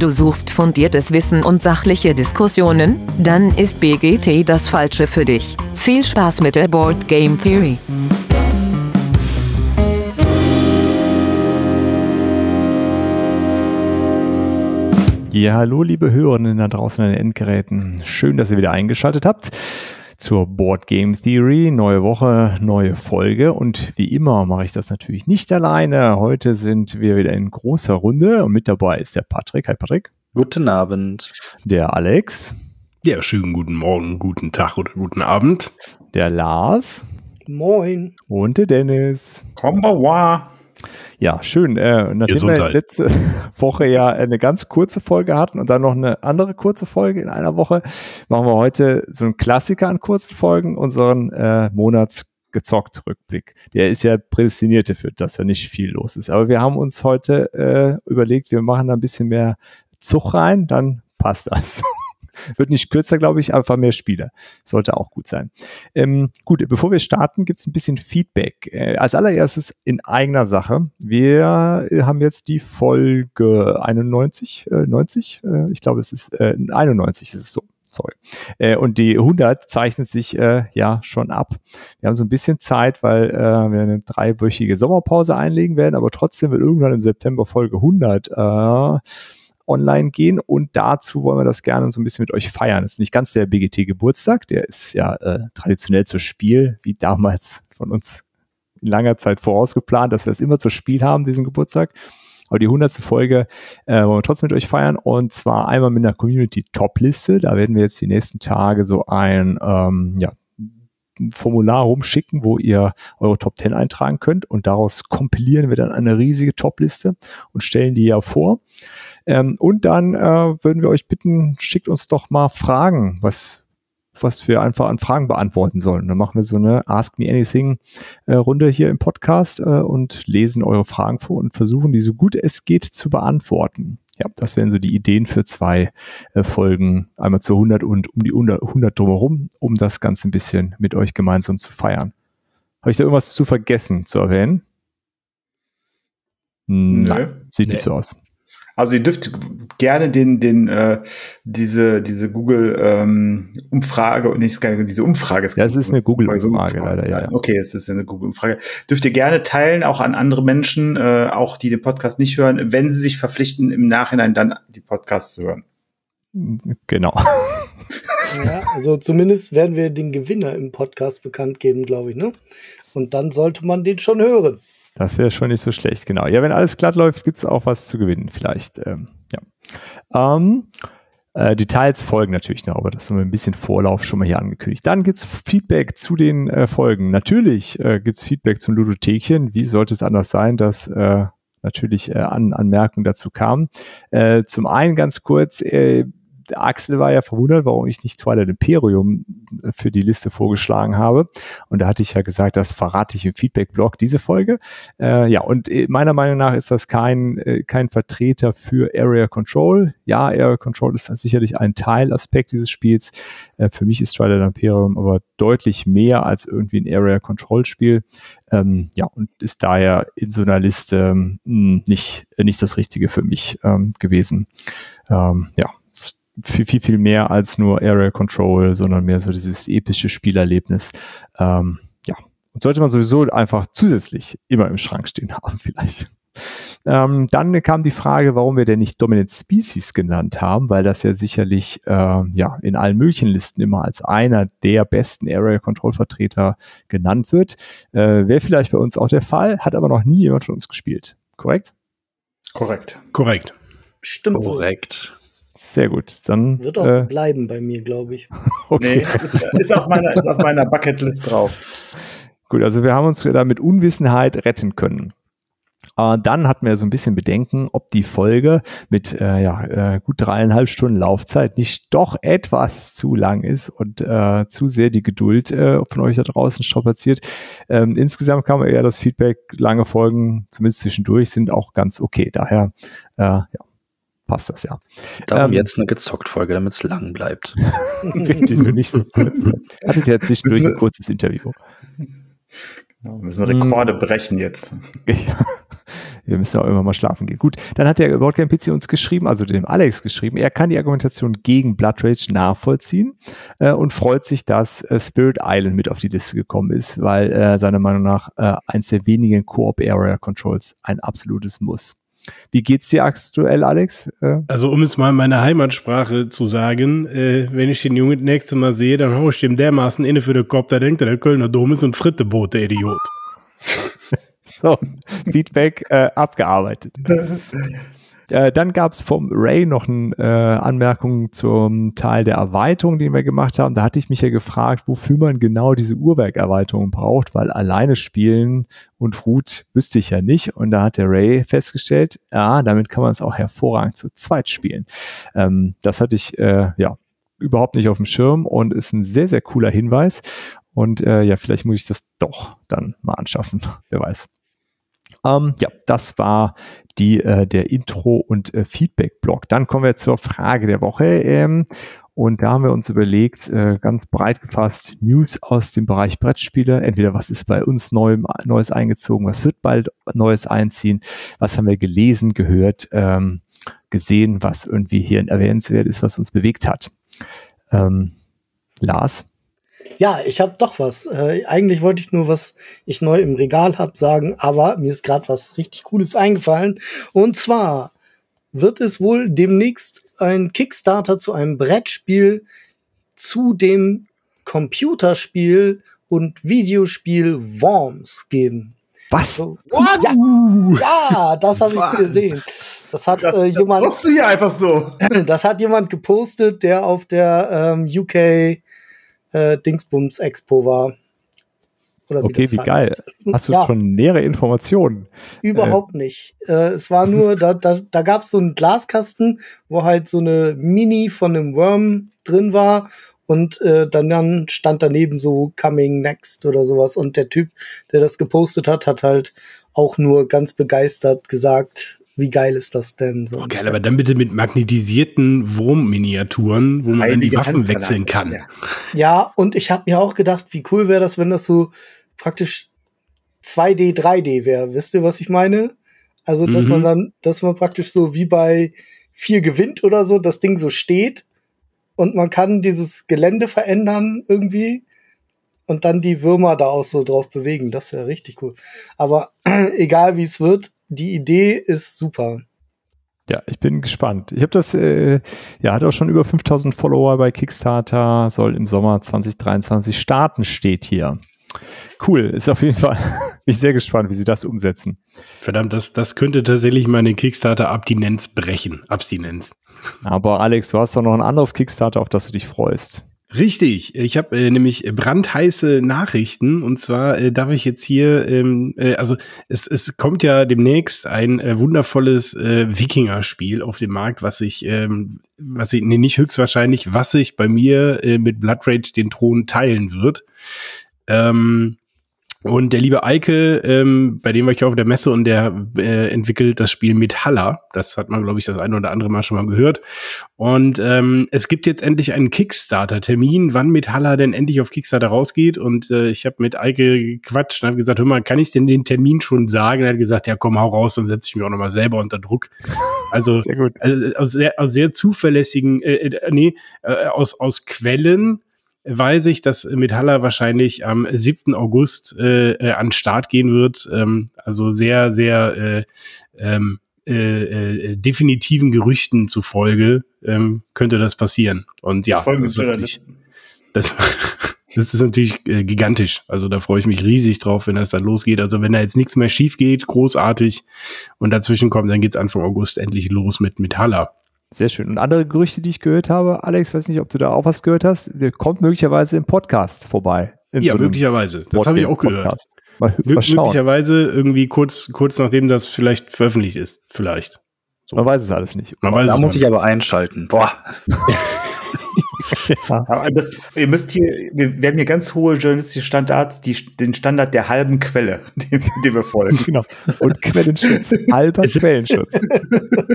Du suchst fundiertes Wissen und sachliche Diskussionen? Dann ist BGT das Falsche für dich. Viel Spaß mit der Board Game Theory. Ja, hallo liebe Hörerinnen da draußen an den Endgeräten. Schön, dass ihr wieder eingeschaltet habt zur Board Game Theory. Neue Woche, neue Folge. Und wie immer mache ich das natürlich nicht alleine. Heute sind wir wieder in großer Runde und mit dabei ist der Patrick. Hi Patrick. Guten Abend. Der Alex. Ja, schönen guten Morgen, guten Tag oder guten Abend. Der Lars. Moin. Und der Dennis. Konbanwa. Ja, schön. Äh, nachdem Gesundheit. wir letzte Woche ja eine ganz kurze Folge hatten und dann noch eine andere kurze Folge in einer Woche, machen wir heute so einen Klassiker an kurzen Folgen, unseren äh, Monats gezockt Rückblick. Der ist ja prädestiniert dafür, dass da nicht viel los ist. Aber wir haben uns heute äh, überlegt, wir machen da ein bisschen mehr Zug rein, dann passt das. Wird nicht kürzer, glaube ich, einfach mehr Spiele. Sollte auch gut sein. Ähm, gut, bevor wir starten, gibt es ein bisschen Feedback. Äh, als allererstes in eigener Sache. Wir haben jetzt die Folge 91, äh, 90, äh, ich glaube, es ist äh, 91 ist es so sorry. Äh, und die 100 zeichnet sich äh, ja schon ab. Wir haben so ein bisschen Zeit, weil äh, wir eine dreiwöchige Sommerpause einlegen werden, aber trotzdem wird irgendwann im September Folge 100 äh, online gehen und dazu wollen wir das gerne so ein bisschen mit euch feiern. Das ist nicht ganz der BGT-Geburtstag, der ist ja äh, traditionell zu Spiel, wie damals von uns in langer Zeit vorausgeplant, dass wir es immer zu Spiel haben, diesen Geburtstag. Aber die hundertste Folge äh, wollen wir trotzdem mit euch feiern und zwar einmal mit einer Community-Top-Liste. Da werden wir jetzt die nächsten Tage so ein ähm, ja, Formular rumschicken, wo ihr eure Top 10 eintragen könnt und daraus kompilieren wir dann eine riesige Top-Liste und stellen die ja vor. Ähm, und dann äh, würden wir euch bitten, schickt uns doch mal Fragen, was, was wir einfach an Fragen beantworten sollen. Dann machen wir so eine Ask Me Anything äh, Runde hier im Podcast äh, und lesen eure Fragen vor und versuchen, die so gut es geht zu beantworten. Ja, das wären so die Ideen für zwei äh, Folgen, einmal zu 100 und um die 100, 100 drumherum, um das Ganze ein bisschen mit euch gemeinsam zu feiern. Habe ich da irgendwas zu vergessen zu erwähnen? Nein, sieht nee. nicht so aus. Also ihr dürft gerne den, den, äh, diese, diese Google ähm, Umfrage und nicht diese Umfrage. Ja, es ist eine Google Umfrage leider, ja, ja. Okay, es ist eine Google Umfrage. Dürft ihr gerne teilen, auch an andere Menschen, äh, auch die den Podcast nicht hören, wenn sie sich verpflichten, im Nachhinein dann die Podcasts zu hören. Genau. Ja, also zumindest werden wir den Gewinner im Podcast bekannt geben, glaube ich, ne? Und dann sollte man den schon hören. Das wäre schon nicht so schlecht, genau. Ja, wenn alles glatt läuft, gibt es auch was zu gewinnen, vielleicht. Ähm, ja. Ähm, äh, Details folgen natürlich noch, aber das ist ein bisschen Vorlauf schon mal hier angekündigt. Dann gibt es Feedback zu den äh, Folgen. Natürlich äh, gibt es Feedback zum Ludothekchen. Wie sollte es anders sein, dass äh, natürlich äh, An Anmerkungen dazu kamen? Äh, zum einen ganz kurz, äh, Axel war ja verwundert, warum ich nicht Twilight Imperium für die Liste vorgeschlagen habe. Und da hatte ich ja gesagt, das verrate ich im Feedback-Blog, diese Folge. Äh, ja, und äh, meiner Meinung nach ist das kein, äh, kein Vertreter für Area Control. Ja, Area Control ist sicherlich ein Teilaspekt dieses Spiels. Äh, für mich ist Twilight Imperium aber deutlich mehr als irgendwie ein Area Control Spiel. Ähm, ja, und ist daher in so einer Liste mh, hm, nicht, nicht das Richtige für mich ähm, gewesen. Ähm, ja, viel, viel, viel mehr als nur Area Control, sondern mehr so dieses epische Spielerlebnis. Ähm, ja, und sollte man sowieso einfach zusätzlich immer im Schrank stehen haben, vielleicht. Ähm, dann kam die Frage, warum wir denn nicht Dominant Species genannt haben, weil das ja sicherlich äh, ja in allen möglichen Listen immer als einer der besten Area Control Vertreter genannt wird. Äh, Wäre vielleicht bei uns auch der Fall, hat aber noch nie jemand von uns gespielt. Korrekt? Korrekt. Korrekt. Stimmt. Korrekt. Sehr gut. Dann wird auch äh, bleiben bei mir, glaube ich. okay. Nee, ist, ist, auf meiner, ist auf meiner Bucketlist drauf. Gut, also wir haben uns da mit Unwissenheit retten können. Äh, dann hatten wir so ein bisschen Bedenken, ob die Folge mit äh, ja, äh, gut dreieinhalb Stunden Laufzeit nicht doch etwas zu lang ist und äh, zu sehr die Geduld äh, von euch da draußen strapaziert. Ähm, insgesamt kam eher das Feedback, lange Folgen, zumindest zwischendurch, sind auch ganz okay. Daher, äh, ja, passt das ja. Darum ähm, jetzt eine gezockt Folge, damit es lang bleibt. Richtig, und nicht so kurz. Hattet ihr jetzt durch ein kurzes Interview. Genau, wir müssen Rekorde brechen jetzt. Ja. wir müssen auch irgendwann mal schlafen gehen. Gut, dann hat der Boardgame PC uns geschrieben, also dem Alex geschrieben, er kann die Argumentation gegen Blood Rage nachvollziehen äh, und freut sich, dass äh, Spirit Island mit auf die Liste gekommen ist, weil äh, seiner Meinung nach äh, eins der wenigen Coop Area Controls ein absolutes Muss. Wie geht's dir aktuell, Alex? Äh? Also um es mal in meiner Heimatsprache zu sagen, äh, wenn ich den Jungen das nächste Mal sehe, dann hau ich dem dermaßen inne für den Kopf, da denkt er, der Kölner Dom ist ein Fritteboot, der Idiot. so, Feedback äh, abgearbeitet. Äh, dann gab es vom Ray noch eine äh, Anmerkung zum Teil der Erweiterung, den wir gemacht haben. Da hatte ich mich ja gefragt, wofür man genau diese Uhrwerkerweiterung braucht, weil alleine spielen und Root wüsste ich ja nicht. Und da hat der Ray festgestellt, ja, damit kann man es auch hervorragend zu zweit spielen. Ähm, das hatte ich äh, ja überhaupt nicht auf dem Schirm und ist ein sehr, sehr cooler Hinweis. Und äh, ja, vielleicht muss ich das doch dann mal anschaffen. Wer weiß. Ähm, ja, das war die, äh, der Intro- und äh, Feedback-Blog. Dann kommen wir zur Frage der Woche. Ähm, und da haben wir uns überlegt, äh, ganz breit gefasst, News aus dem Bereich Brettspiele. Entweder was ist bei uns neu, Neues eingezogen, was wird bald Neues einziehen, was haben wir gelesen, gehört, ähm, gesehen, was irgendwie hier erwähnenswert ist, was uns bewegt hat. Ähm, Lars? Ja, ich habe doch was. Äh, eigentlich wollte ich nur, was ich neu im Regal habe, sagen, aber mir ist gerade was richtig Cooles eingefallen. Und zwar wird es wohl demnächst ein Kickstarter zu einem Brettspiel zu dem Computerspiel und Videospiel Worms geben. Was? So, ja, ja, das habe ich gesehen. Das hat das, äh, jemand. Das du hier einfach so. Das hat jemand gepostet, der auf der ähm, UK äh, Dingsbums Expo war. okay, wie heißt. geil. Hast du ja. schon nähere Informationen? Überhaupt äh. nicht. Äh, es war nur, da, da, da gab es so einen Glaskasten, wo halt so eine Mini von einem Worm drin war und äh, dann, dann stand daneben so Coming Next oder sowas und der Typ, der das gepostet hat, hat halt auch nur ganz begeistert gesagt, wie geil ist das denn? So oh, geil, aber dann bitte mit magnetisierten Wurmminiaturen, wo man dann die Waffen wechseln kann. Ja, ja und ich habe mir auch gedacht, wie cool wäre das, wenn das so praktisch 2D, 3D wäre. Wisst ihr, was ich meine? Also, dass mhm. man dann, dass man praktisch so wie bei 4 gewinnt oder so, das Ding so steht und man kann dieses Gelände verändern irgendwie und dann die Würmer da auch so drauf bewegen. Das wäre richtig cool. Aber egal wie es wird, die Idee ist super. Ja, ich bin gespannt. Ich habe das, äh, ja, hat auch schon über 5000 Follower bei Kickstarter, soll im Sommer 2023 starten, steht hier. Cool, ist auf jeden Fall, bin ich sehr gespannt, wie sie das umsetzen. Verdammt, das, das könnte tatsächlich meine Kickstarter-Abstinenz brechen. Abstinenz. Aber Alex, du hast doch noch ein anderes Kickstarter, auf das du dich freust. Richtig, ich habe äh, nämlich brandheiße Nachrichten und zwar äh, darf ich jetzt hier, ähm, äh, also es, es kommt ja demnächst ein äh, wundervolles äh, Wikinger-Spiel auf den Markt, was ich, ähm, was ich, nee, nicht höchstwahrscheinlich, was sich bei mir äh, mit Blood Rage den Thron teilen wird. Ähm, und der liebe Eike, ähm, bei dem war ich auf der Messe und der äh, entwickelt das Spiel mit Haller. Das hat man, glaube ich, das eine oder andere Mal schon mal gehört. Und ähm, es gibt jetzt endlich einen Kickstarter-Termin, wann mit Haller denn endlich auf Kickstarter rausgeht. Und äh, ich habe mit Eike gequatscht und habe gesagt, hör mal, kann ich denn den Termin schon sagen? Er hat gesagt, ja, komm, hau raus, dann setze ich mich auch nochmal selber unter Druck. Also, sehr gut. Also, aus, sehr, aus sehr zuverlässigen, äh, äh, nee, äh, aus, aus Quellen, weiß ich, dass Metaller wahrscheinlich am 7. August äh, äh, an Start gehen wird. Ähm, also sehr, sehr äh, ähm, äh, äh, definitiven Gerüchten zufolge ähm, könnte das passieren. Und ja, das ist, das, das ist natürlich äh, gigantisch. Also da freue ich mich riesig drauf, wenn das dann losgeht. Also wenn da jetzt nichts mehr schief geht, großartig und dazwischen kommt, dann geht's Anfang August endlich los mit Metaller. Sehr schön. Und andere Gerüchte, die ich gehört habe, Alex, weiß nicht, ob du da auch was gehört hast, der kommt möglicherweise im Podcast vorbei. Ja, so möglicherweise. Das habe ich auch gehört. Mal, mal möglicherweise irgendwie kurz, kurz nachdem das vielleicht veröffentlicht ist. Vielleicht. So. Man weiß es alles nicht. Man weiß da muss ich aber einschalten. Boah. ja. das, ihr müsst hier, wir, wir haben hier ganz hohe journalistische Standards, die, den Standard der halben Quelle, dem, dem wir folgen. Genau. Und Quellenschutz. Halber Quellenschutz.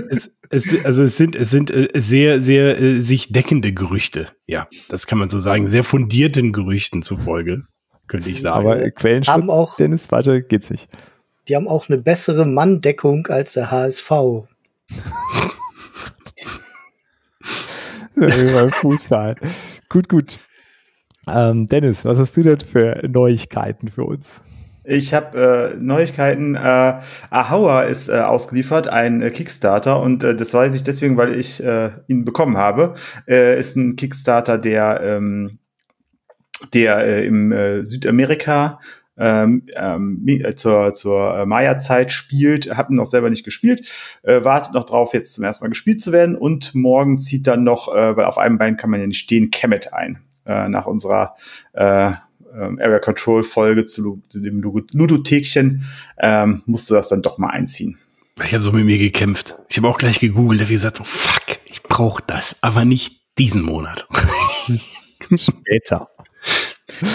Es, es, also es sind, es sind äh, sehr, sehr äh, sich deckende Gerüchte. Ja, das kann man so sagen. Sehr fundierten Gerüchten zufolge, könnte ich sagen. Aber Quellenschutz, haben auch, Dennis, warte, geht's nicht. die haben auch eine bessere Manndeckung als der HSV. Fußball. gut, gut. Ähm, Dennis, was hast du denn für Neuigkeiten für uns? Ich habe äh, Neuigkeiten. Äh, Ahaua ist äh, ausgeliefert, ein äh, Kickstarter, und äh, das weiß ich deswegen, weil ich äh, ihn bekommen habe. Äh, ist ein Kickstarter, der, ähm, der äh, im äh, Südamerika ähm, ähm, äh, zur, zur äh, Maya-Zeit spielt, hab ihn noch selber nicht gespielt, äh, wartet noch drauf, jetzt zum ersten Mal gespielt zu werden und morgen zieht dann noch, äh, weil auf einem Bein kann man ja nicht stehen, Kemet ein, äh, nach unserer äh, ähm, Area Control Folge zu, zu dem Ludothekchen, ähm, musste das dann doch mal einziehen. Ich habe so mit mir gekämpft. Ich habe auch gleich gegoogelt, habe gesagt, so, fuck, ich brauche das, aber nicht diesen Monat. Später.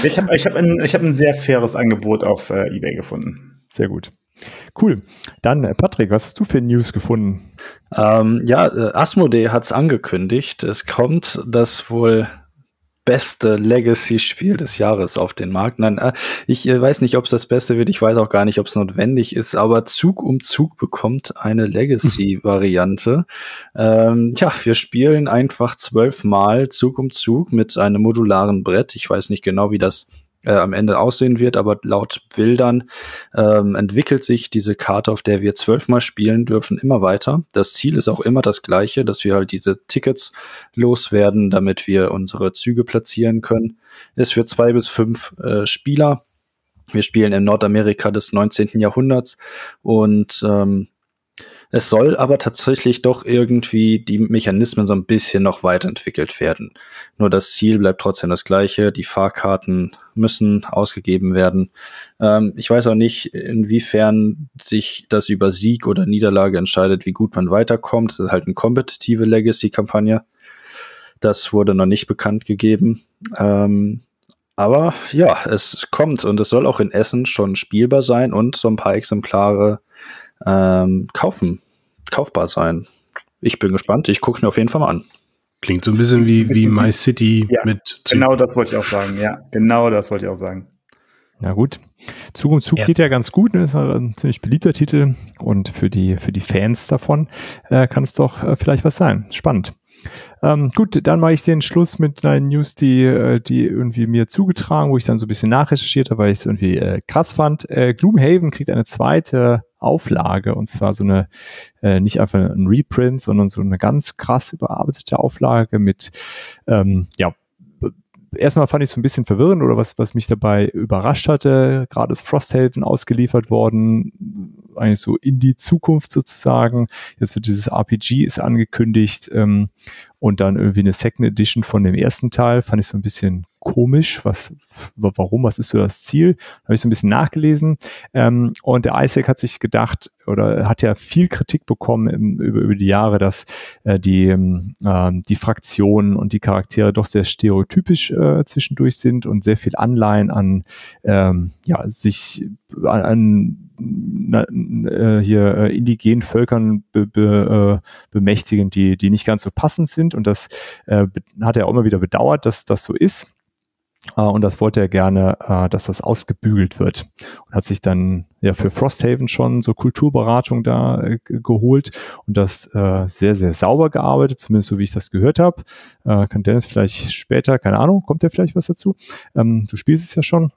Ich habe ich hab ein, ich hab ein sehr faires Angebot auf äh, eBay gefunden. Sehr gut. Cool. Dann, äh, Patrick, was hast du für News gefunden? Ähm, ja, äh, Asmodee hat es angekündigt. Es kommt das wohl beste Legacy-Spiel des Jahres auf den Markt. Nein, äh, ich äh, weiß nicht, ob es das Beste wird. Ich weiß auch gar nicht, ob es notwendig ist. Aber Zug um Zug bekommt eine Legacy-Variante. ähm, ja, wir spielen einfach zwölfmal Zug um Zug mit einem modularen Brett. Ich weiß nicht genau, wie das äh, am Ende aussehen wird, aber laut Bildern ähm, entwickelt sich diese Karte, auf der wir zwölfmal spielen dürfen, immer weiter. Das Ziel ist auch immer das gleiche, dass wir halt diese Tickets loswerden, damit wir unsere Züge platzieren können. Ist für zwei bis fünf äh, Spieler. Wir spielen in Nordamerika des 19. Jahrhunderts und ähm, es soll aber tatsächlich doch irgendwie die Mechanismen so ein bisschen noch weiterentwickelt werden. Nur das Ziel bleibt trotzdem das gleiche. Die Fahrkarten müssen ausgegeben werden. Ähm, ich weiß auch nicht, inwiefern sich das über Sieg oder Niederlage entscheidet, wie gut man weiterkommt. Das ist halt eine kompetitive Legacy-Kampagne. Das wurde noch nicht bekannt gegeben. Ähm, aber ja, es kommt und es soll auch in Essen schon spielbar sein und so ein paar Exemplare ähm, kaufen, kaufbar sein. Ich bin gespannt. Ich gucke mir auf jeden Fall mal an. Klingt so ein bisschen wie, wie My City ja, mit. Genau das wollte ich auch sagen. Ja, genau das wollte ich auch sagen. Na gut. Zug um Zug ja. geht ja ganz gut, ne? ist ein ziemlich beliebter Titel und für die, für die Fans davon äh, kann es doch äh, vielleicht was sein. Spannend. Ähm, gut, dann mache ich den Schluss mit einer News, die, äh, die irgendwie mir zugetragen, wo ich dann so ein bisschen nachrecherchiert habe, weil ich es irgendwie äh, krass fand. Äh, Gloomhaven kriegt eine zweite Auflage und zwar so eine, äh, nicht einfach ein Reprint, sondern so eine ganz krass überarbeitete Auflage mit, ähm, ja, erstmal fand ich es so ein bisschen verwirrend oder was, was mich dabei überrascht hatte. Gerade ist Frosthaven ausgeliefert worden, eigentlich so in die Zukunft sozusagen. Jetzt wird dieses RPG ist angekündigt ähm, und dann irgendwie eine Second Edition von dem ersten Teil. Fand ich so ein bisschen komisch. Was, warum? Was ist so das Ziel? Habe ich so ein bisschen nachgelesen. Ähm, und der Isaac hat sich gedacht oder hat ja viel Kritik bekommen im, über, über die Jahre, dass äh, die, ähm, ähm, die Fraktionen und die Charaktere doch sehr stereotypisch äh, zwischendurch sind und sehr viel Anleihen an ähm, ja sich an, an na, äh, hier äh, indigenen Völkern be, be, äh, bemächtigen, die, die nicht ganz so passend sind. Und das äh, hat er auch immer wieder bedauert, dass das so ist. Uh, und das wollte er gerne, uh, dass das ausgebügelt wird. Und hat sich dann ja für Frosthaven schon so Kulturberatung da äh, geholt und das äh, sehr, sehr sauber gearbeitet, zumindest so wie ich das gehört habe. Äh, kann Dennis vielleicht später, keine Ahnung, kommt der vielleicht was dazu? Ähm, du spielst es ja schon.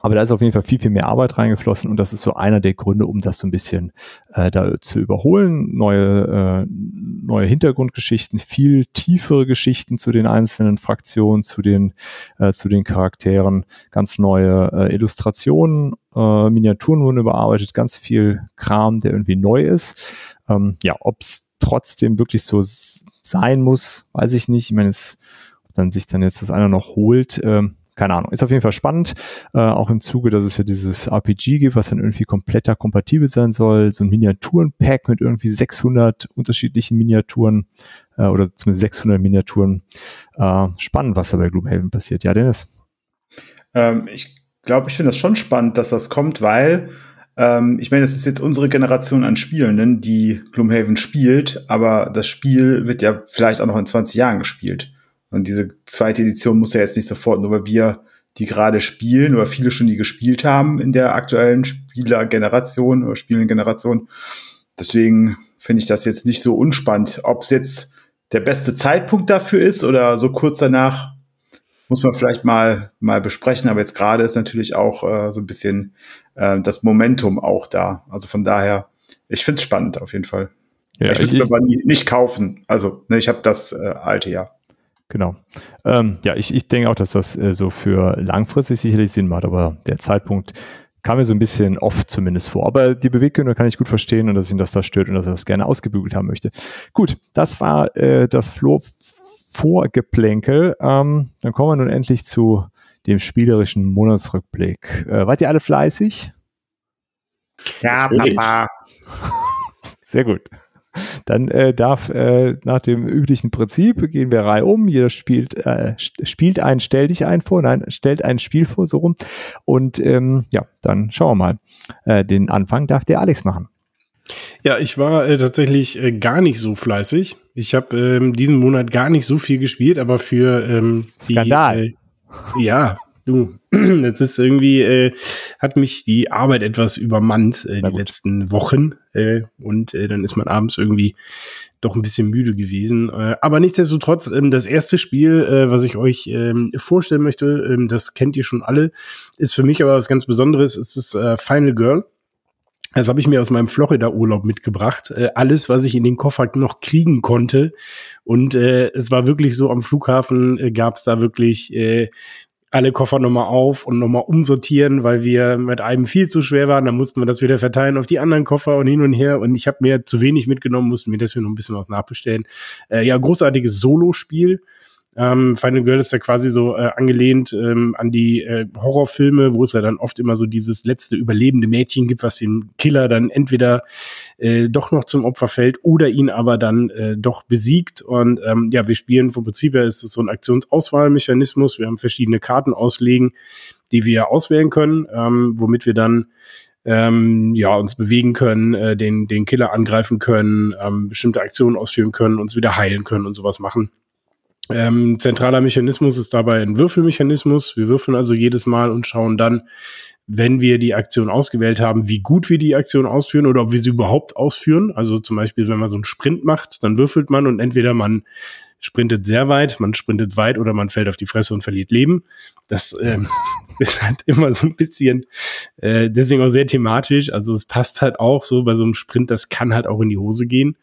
Aber da ist auf jeden Fall viel, viel mehr Arbeit reingeflossen und das ist so einer der Gründe, um das so ein bisschen äh, da zu überholen. Neue, äh, neue Hintergrundgeschichten, viel tiefere Geschichten zu den einzelnen Fraktionen, zu den, äh, zu den Charakteren, ganz neue äh, Illustrationen, äh, Miniaturen wurden überarbeitet, ganz viel Kram, der irgendwie neu ist. Ähm, ja, ob es trotzdem wirklich so sein muss, weiß ich nicht. Ich meine, es, ob dann sich dann jetzt das einer noch holt, äh, keine Ahnung, ist auf jeden Fall spannend, äh, auch im Zuge, dass es ja dieses RPG gibt, was dann irgendwie kompletter kompatibel sein soll, so ein Miniaturenpack mit irgendwie 600 unterschiedlichen Miniaturen äh, oder zumindest 600 Miniaturen. Äh, spannend, was da bei Gloomhaven passiert. Ja, Dennis? Ähm, ich glaube, ich finde das schon spannend, dass das kommt, weil ähm, ich meine, es ist jetzt unsere Generation an Spielenden, die Gloomhaven spielt, aber das Spiel wird ja vielleicht auch noch in 20 Jahren gespielt. Und diese zweite Edition muss ja jetzt nicht sofort, nur weil wir die gerade spielen oder viele schon die gespielt haben in der aktuellen Spielergeneration oder Spielengeneration. Deswegen finde ich das jetzt nicht so unspannend. Ob es jetzt der beste Zeitpunkt dafür ist oder so kurz danach, muss man vielleicht mal, mal besprechen. Aber jetzt gerade ist natürlich auch äh, so ein bisschen äh, das Momentum auch da. Also von daher, ich finde es spannend auf jeden Fall. Ja, ich will es mir aber nie, nicht kaufen. Also ne, ich habe das äh, alte ja. Genau. Ähm, ja, ich, ich denke auch, dass das äh, so für langfristig sicherlich Sinn macht, aber der Zeitpunkt kam mir so ein bisschen oft zumindest vor. Aber die Beweggründe kann ich gut verstehen und dass ihn das da stört und dass er das gerne ausgebügelt haben möchte. Gut, das war äh, das Flo Vorgeplänkel. Ähm, dann kommen wir nun endlich zu dem spielerischen Monatsrückblick. Äh, wart ihr alle fleißig? Ja, Papa. Sehr gut. Dann äh, darf äh, nach dem üblichen Prinzip gehen wir Reihe um. Jeder spielt, äh, spielt ein Stell dich ein vor, nein, stellt ein Spiel vor, so rum. Und ähm, ja, dann schauen wir mal. Äh, den Anfang darf der Alex machen. Ja, ich war äh, tatsächlich äh, gar nicht so fleißig. Ich habe ähm, diesen Monat gar nicht so viel gespielt, aber für ähm, Skandal. Die, ja, du, das ist irgendwie, äh, hat mich die Arbeit etwas übermannt äh, die letzten Wochen. Äh, und äh, dann ist man abends irgendwie doch ein bisschen müde gewesen. Äh, aber nichtsdestotrotz, ähm, das erste Spiel, äh, was ich euch ähm, vorstellen möchte, ähm, das kennt ihr schon alle, ist für mich aber was ganz Besonderes. Es ist äh, Final Girl. Das habe ich mir aus meinem Florida-Urlaub mitgebracht. Äh, alles, was ich in den Koffer noch kriegen konnte. Und äh, es war wirklich so, am Flughafen äh, gab es da wirklich äh, alle Koffer nochmal auf und nochmal umsortieren, weil wir mit einem viel zu schwer waren. Dann mussten wir das wieder verteilen auf die anderen Koffer und hin und her. Und ich habe mir zu wenig mitgenommen, mussten mir deswegen noch ein bisschen was nachbestellen. Äh, ja, großartiges Solo-Spiel. Ähm, Final Girl ist ja quasi so äh, angelehnt ähm, an die äh, Horrorfilme, wo es ja dann oft immer so dieses letzte überlebende Mädchen gibt, was den Killer dann entweder äh, doch noch zum Opfer fällt oder ihn aber dann äh, doch besiegt. Und ähm, ja, wir spielen vom Prinzip her ist es so ein Aktionsauswahlmechanismus. Wir haben verschiedene Karten auslegen, die wir auswählen können, ähm, womit wir dann ähm, ja, uns bewegen können, äh, den, den Killer angreifen können, ähm, bestimmte Aktionen ausführen können, uns wieder heilen können und sowas machen. Ähm, zentraler Mechanismus ist dabei ein Würfelmechanismus. Wir würfeln also jedes Mal und schauen dann, wenn wir die Aktion ausgewählt haben, wie gut wir die Aktion ausführen oder ob wir sie überhaupt ausführen. Also zum Beispiel, wenn man so einen Sprint macht, dann würfelt man und entweder man sprintet sehr weit, man sprintet weit oder man fällt auf die Fresse und verliert Leben. Das ähm, ist halt immer so ein bisschen, äh, deswegen auch sehr thematisch. Also es passt halt auch so bei so einem Sprint, das kann halt auch in die Hose gehen.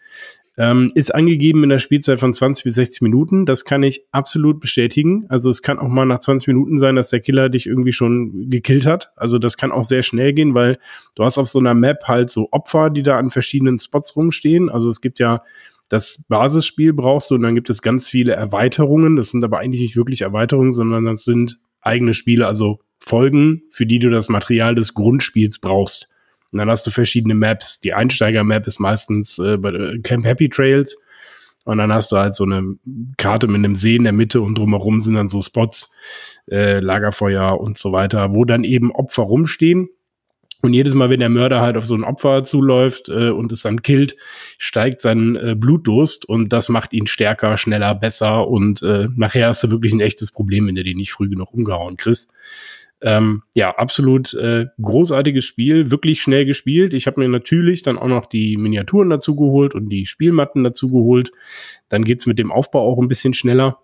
Ähm, ist angegeben in der Spielzeit von 20 bis 60 Minuten. Das kann ich absolut bestätigen. Also es kann auch mal nach 20 Minuten sein, dass der Killer dich irgendwie schon gekillt hat. Also das kann auch sehr schnell gehen, weil du hast auf so einer Map halt so Opfer, die da an verschiedenen Spots rumstehen. Also es gibt ja das Basisspiel brauchst du und dann gibt es ganz viele Erweiterungen. Das sind aber eigentlich nicht wirklich Erweiterungen, sondern das sind eigene Spiele, also Folgen, für die du das Material des Grundspiels brauchst. Und dann hast du verschiedene Maps. Die Einsteiger-Map ist meistens äh, bei Camp Happy Trails. Und dann hast du halt so eine Karte mit einem See in der Mitte und drumherum sind dann so Spots, äh, Lagerfeuer und so weiter, wo dann eben Opfer rumstehen. Und jedes Mal, wenn der Mörder halt auf so ein Opfer zuläuft äh, und es dann killt, steigt sein äh, Blutdurst und das macht ihn stärker, schneller, besser und äh, nachher hast du wirklich ein echtes Problem, wenn du den nicht früh genug umgehauen kriegst. Ähm, ja, absolut äh, großartiges Spiel, wirklich schnell gespielt. Ich habe mir natürlich dann auch noch die Miniaturen dazu geholt und die Spielmatten dazu geholt. Dann geht's mit dem Aufbau auch ein bisschen schneller.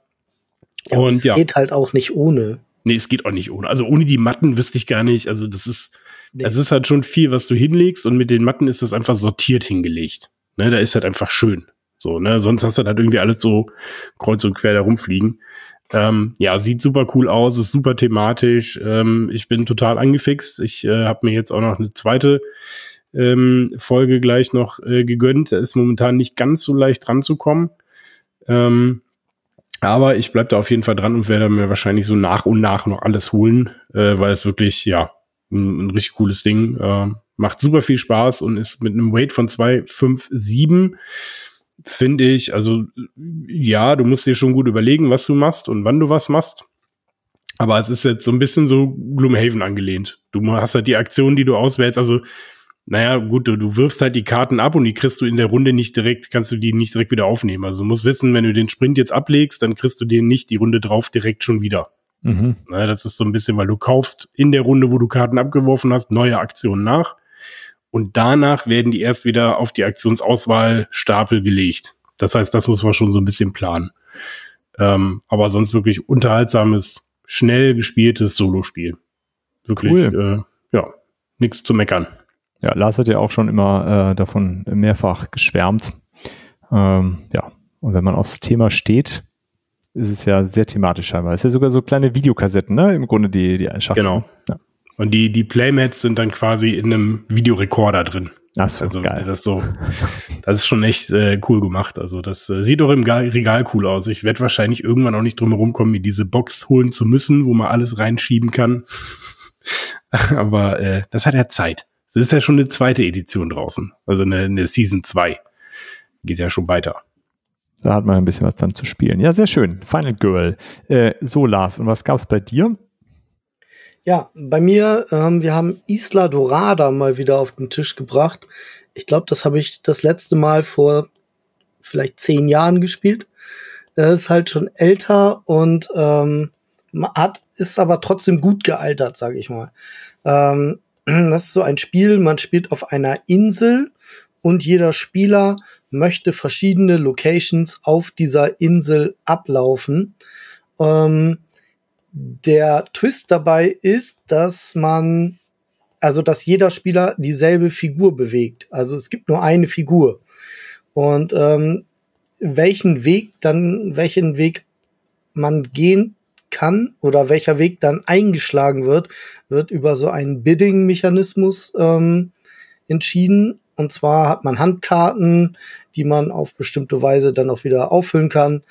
Ja, und es ja. geht halt auch nicht ohne. Nee, es geht auch nicht ohne. Also ohne die Matten wüsste ich gar nicht. Also das ist, nee. das ist halt schon viel, was du hinlegst und mit den Matten ist das einfach sortiert hingelegt. Ne, da ist halt einfach schön. So, ne, sonst hast du halt irgendwie alles so kreuz und quer da rumfliegen. Ähm, ja, sieht super cool aus, ist super thematisch. Ähm, ich bin total angefixt. Ich äh, habe mir jetzt auch noch eine zweite ähm, Folge gleich noch äh, gegönnt. Da ist momentan nicht ganz so leicht dran zu kommen. Ähm, aber ich bleib da auf jeden Fall dran und werde mir wahrscheinlich so nach und nach noch alles holen, äh, weil es wirklich, ja, ein, ein richtig cooles Ding. Äh, macht super viel Spaß und ist mit einem Weight von 2,57 finde ich, also ja, du musst dir schon gut überlegen, was du machst und wann du was machst. Aber es ist jetzt so ein bisschen so Gloomhaven angelehnt. Du hast halt die Aktion, die du auswählst. Also, naja, gut, du, du wirfst halt die Karten ab und die kriegst du in der Runde nicht direkt, kannst du die nicht direkt wieder aufnehmen. Also du musst wissen, wenn du den Sprint jetzt ablegst, dann kriegst du den nicht die Runde drauf direkt schon wieder. Mhm. Na, das ist so ein bisschen, weil du kaufst in der Runde, wo du Karten abgeworfen hast, neue Aktionen nach. Und danach werden die erst wieder auf die Aktionsauswahlstapel gelegt. Das heißt, das muss man schon so ein bisschen planen. Ähm, aber sonst wirklich unterhaltsames, schnell gespieltes Solospiel. Wirklich, cool. äh, ja, nichts zu meckern. Ja, Lars hat ja auch schon immer äh, davon mehrfach geschwärmt. Ähm, ja, und wenn man aufs Thema steht, ist es ja sehr thematisch scheinbar. Es ist ja sogar so kleine Videokassetten, ne? Im Grunde die, die Einschaffung. Genau. Ja. Und die, die Playmats sind dann quasi in einem Videorekorder drin. Ach so, also, geil. Das, so, das ist schon echt äh, cool gemacht. Also das äh, sieht doch im Regal cool aus. Ich werde wahrscheinlich irgendwann auch nicht drum herum kommen, mir diese Box holen zu müssen, wo man alles reinschieben kann. Aber äh, das hat ja Zeit. Es ist ja schon eine zweite Edition draußen. Also eine, eine Season 2. Geht ja schon weiter. Da hat man ein bisschen was dann zu spielen. Ja, sehr schön. Final Girl. Äh, so, Lars, und was gab's bei dir? Ja, bei mir, ähm, wir haben Isla Dorada mal wieder auf den Tisch gebracht. Ich glaube, das habe ich das letzte Mal vor vielleicht zehn Jahren gespielt. Das ist halt schon älter und ähm, hat, ist aber trotzdem gut gealtert, sage ich mal. Ähm, das ist so ein Spiel, man spielt auf einer Insel und jeder Spieler möchte verschiedene Locations auf dieser Insel ablaufen. Ähm, der Twist dabei ist, dass man, also dass jeder Spieler dieselbe Figur bewegt. Also es gibt nur eine Figur. Und ähm, welchen Weg dann, welchen Weg man gehen kann oder welcher Weg dann eingeschlagen wird, wird über so einen Bidding-Mechanismus ähm, entschieden. Und zwar hat man Handkarten, die man auf bestimmte Weise dann auch wieder auffüllen kann.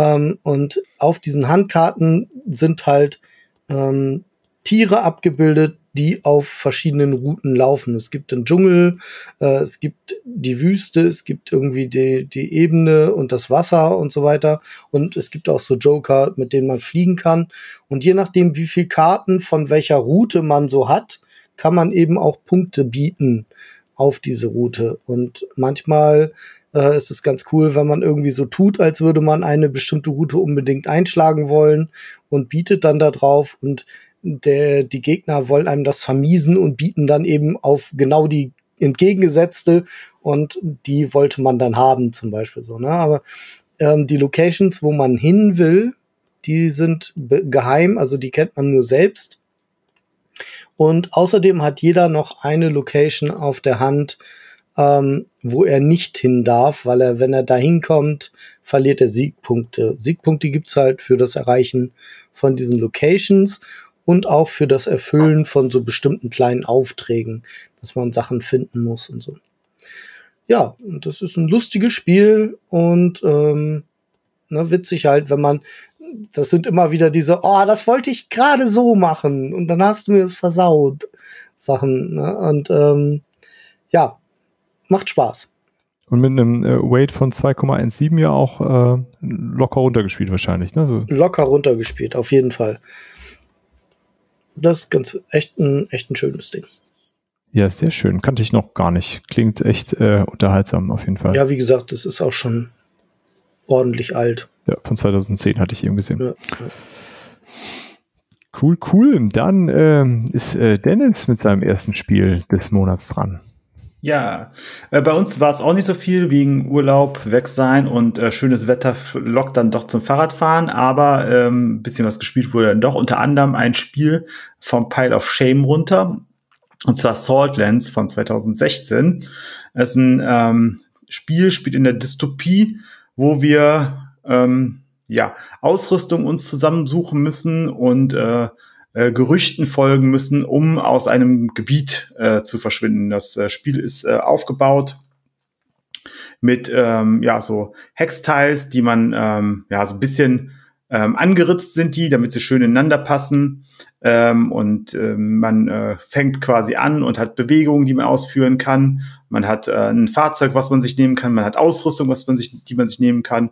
Ähm, und auf diesen Handkarten sind halt ähm, Tiere abgebildet, die auf verschiedenen Routen laufen. Es gibt den Dschungel, äh, es gibt die Wüste, es gibt irgendwie die, die Ebene und das Wasser und so weiter. Und es gibt auch so Joker, mit denen man fliegen kann. Und je nachdem, wie viel Karten von welcher Route man so hat, kann man eben auch Punkte bieten auf diese Route. Und manchmal äh, ist es ganz cool, wenn man irgendwie so tut, als würde man eine bestimmte Route unbedingt einschlagen wollen und bietet dann da drauf und der, die Gegner wollen einem das vermiesen und bieten dann eben auf genau die entgegengesetzte und die wollte man dann haben zum Beispiel so. Ne? Aber ähm, die Locations, wo man hin will, die sind geheim, also die kennt man nur selbst. Und außerdem hat jeder noch eine Location auf der Hand, ähm, wo er nicht hin darf, weil er, wenn er da hinkommt, verliert er Siegpunkte. Siegpunkte gibt's halt für das Erreichen von diesen Locations und auch für das Erfüllen von so bestimmten kleinen Aufträgen, dass man Sachen finden muss und so. Ja, und das ist ein lustiges Spiel und ähm, ne, witzig halt, wenn man, das sind immer wieder diese, oh, das wollte ich gerade so machen und dann hast du mir es versaut, Sachen. Ne? Und ähm, ja, macht Spaß. Und mit einem äh, Weight von 2,17 ja auch äh, locker runtergespielt wahrscheinlich, ne? So. Locker runtergespielt, auf jeden Fall. Das ist ganz echt ein, echt ein schönes Ding. Ja, sehr schön. Kannte ich noch gar nicht. Klingt echt äh, unterhaltsam auf jeden Fall. Ja, wie gesagt, das ist auch schon ordentlich alt. Ja, von 2010 hatte ich eben gesehen. Ja. Cool, cool. Dann äh, ist äh, Dennis mit seinem ersten Spiel des Monats dran. Ja, äh, bei uns war es auch nicht so viel wegen Urlaub, weg sein und äh, schönes Wetter lockt dann doch zum Fahrradfahren, aber ähm, bisschen was gespielt wurde dann doch. Unter anderem ein Spiel vom Pile of Shame runter, und zwar Saltlands von 2016. Es ist ein ähm, Spiel, spielt in der Dystopie, wo wir ähm, ja Ausrüstung uns zusammensuchen müssen und äh, äh, Gerüchten folgen müssen, um aus einem Gebiet äh, zu verschwinden. Das äh, Spiel ist äh, aufgebaut mit ähm, ja so Hextiles, die man ähm, ja so ein bisschen ähm, angeritzt sind die, damit sie schön ineinander passen. Ähm, und ähm, man äh, fängt quasi an und hat Bewegungen, die man ausführen kann. Man hat äh, ein Fahrzeug, was man sich nehmen kann. Man hat Ausrüstung, was man sich, die man sich nehmen kann.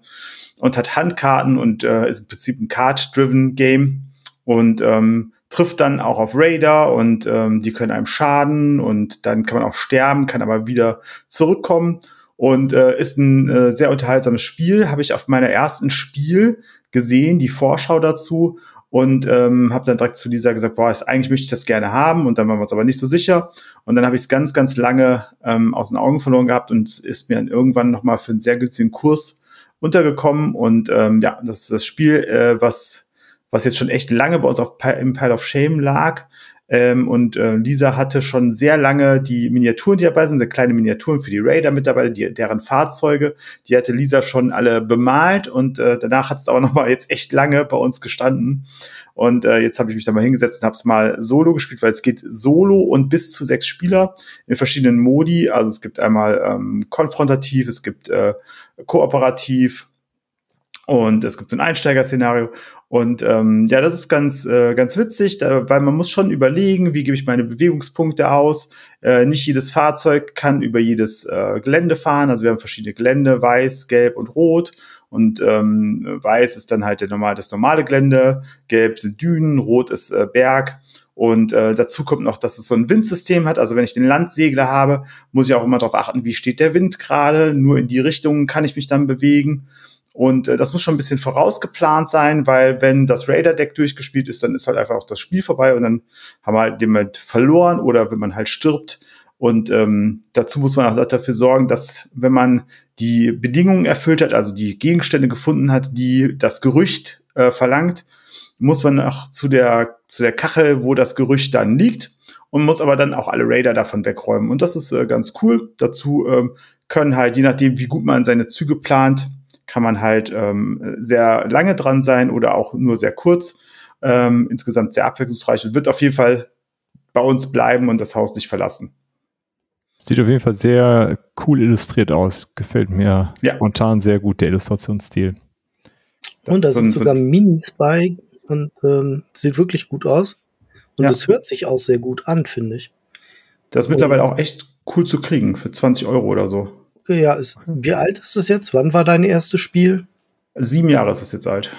Und hat Handkarten und äh, ist im Prinzip ein Card-driven Game und ähm, trifft dann auch auf Raider und ähm, die können einem schaden und dann kann man auch sterben, kann aber wieder zurückkommen und äh, ist ein äh, sehr unterhaltsames Spiel. Habe ich auf meiner ersten Spiel gesehen, die Vorschau dazu und ähm, habe dann direkt zu Lisa gesagt, boah, eigentlich möchte ich das gerne haben und dann waren wir uns aber nicht so sicher und dann habe ich es ganz, ganz lange ähm, aus den Augen verloren gehabt und ist mir dann irgendwann nochmal für einen sehr günstigen Kurs untergekommen und ähm, ja, das ist das Spiel, äh, was was jetzt schon echt lange bei uns auf, im Pile of Shame lag. Ähm, und äh, Lisa hatte schon sehr lange die Miniaturen, die dabei sind, sehr kleine Miniaturen für die Raider mit dabei, die, deren Fahrzeuge, die hatte Lisa schon alle bemalt und äh, danach hat es aber noch mal jetzt echt lange bei uns gestanden. Und äh, jetzt habe ich mich da mal hingesetzt und habe es mal solo gespielt, weil es geht solo und bis zu sechs Spieler in verschiedenen Modi. Also es gibt einmal ähm, konfrontativ, es gibt äh, kooperativ, und es gibt so ein Einsteigerszenario. Und ähm, ja, das ist ganz, äh, ganz witzig, da, weil man muss schon überlegen, wie gebe ich meine Bewegungspunkte aus. Äh, nicht jedes Fahrzeug kann über jedes äh, Gelände fahren. Also wir haben verschiedene Gelände, weiß, gelb und rot. Und ähm, weiß ist dann halt der normal, das normale Gelände, gelb sind Dünen, rot ist äh, Berg. Und äh, dazu kommt noch, dass es so ein Windsystem hat. Also wenn ich den Landsegler habe, muss ich auch immer darauf achten, wie steht der Wind gerade. Nur in die Richtung kann ich mich dann bewegen. Und äh, das muss schon ein bisschen vorausgeplant sein, weil wenn das Raider-Deck durchgespielt ist, dann ist halt einfach auch das Spiel vorbei und dann haben wir halt den Moment verloren oder wenn man halt stirbt. Und ähm, dazu muss man auch dafür sorgen, dass wenn man die Bedingungen erfüllt hat, also die Gegenstände gefunden hat, die das Gerücht äh, verlangt, muss man auch zu der, zu der Kachel, wo das Gerücht dann liegt und muss aber dann auch alle Raider davon wegräumen. Und das ist äh, ganz cool. Dazu ähm, können halt, je nachdem, wie gut man seine Züge plant, kann man halt ähm, sehr lange dran sein oder auch nur sehr kurz. Ähm, insgesamt sehr abwechslungsreich und wird auf jeden Fall bei uns bleiben und das Haus nicht verlassen. Sieht auf jeden Fall sehr cool illustriert aus. Gefällt mir ja. spontan sehr gut, der Illustrationsstil. Und da so sind sogar so Minis bei und ähm, sieht wirklich gut aus. Und es ja. hört sich auch sehr gut an, finde ich. Das ist mittlerweile auch echt cool zu kriegen für 20 Euro oder so gucke, ja, ist, wie alt ist das jetzt? Wann war dein erstes Spiel? Sieben Jahre ist es jetzt alt.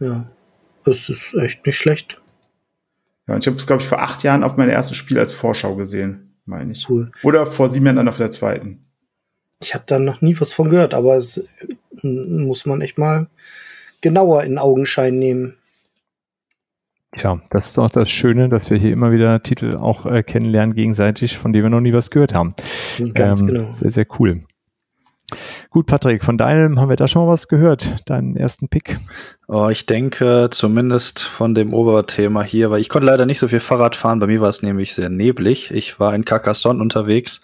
Ja, das ist echt nicht schlecht. Ja, ich habe es, glaube ich, vor acht Jahren auf mein erstes Spiel als Vorschau gesehen, meine ich. Cool. Oder vor sieben Jahren dann auf der zweiten. Ich habe da noch nie was von gehört, aber es muss man echt mal genauer in Augenschein nehmen. Ja, das ist auch das Schöne, dass wir hier immer wieder Titel auch äh, kennenlernen gegenseitig, von denen wir noch nie was gehört haben. Ganz ähm, genau. Sehr, sehr cool. Gut, Patrick, von deinem haben wir da schon mal was gehört, deinen ersten Pick. Oh, ich denke zumindest von dem Oberthema hier, weil ich konnte leider nicht so viel Fahrrad fahren. Bei mir war es nämlich sehr neblig. Ich war in Carcassonne unterwegs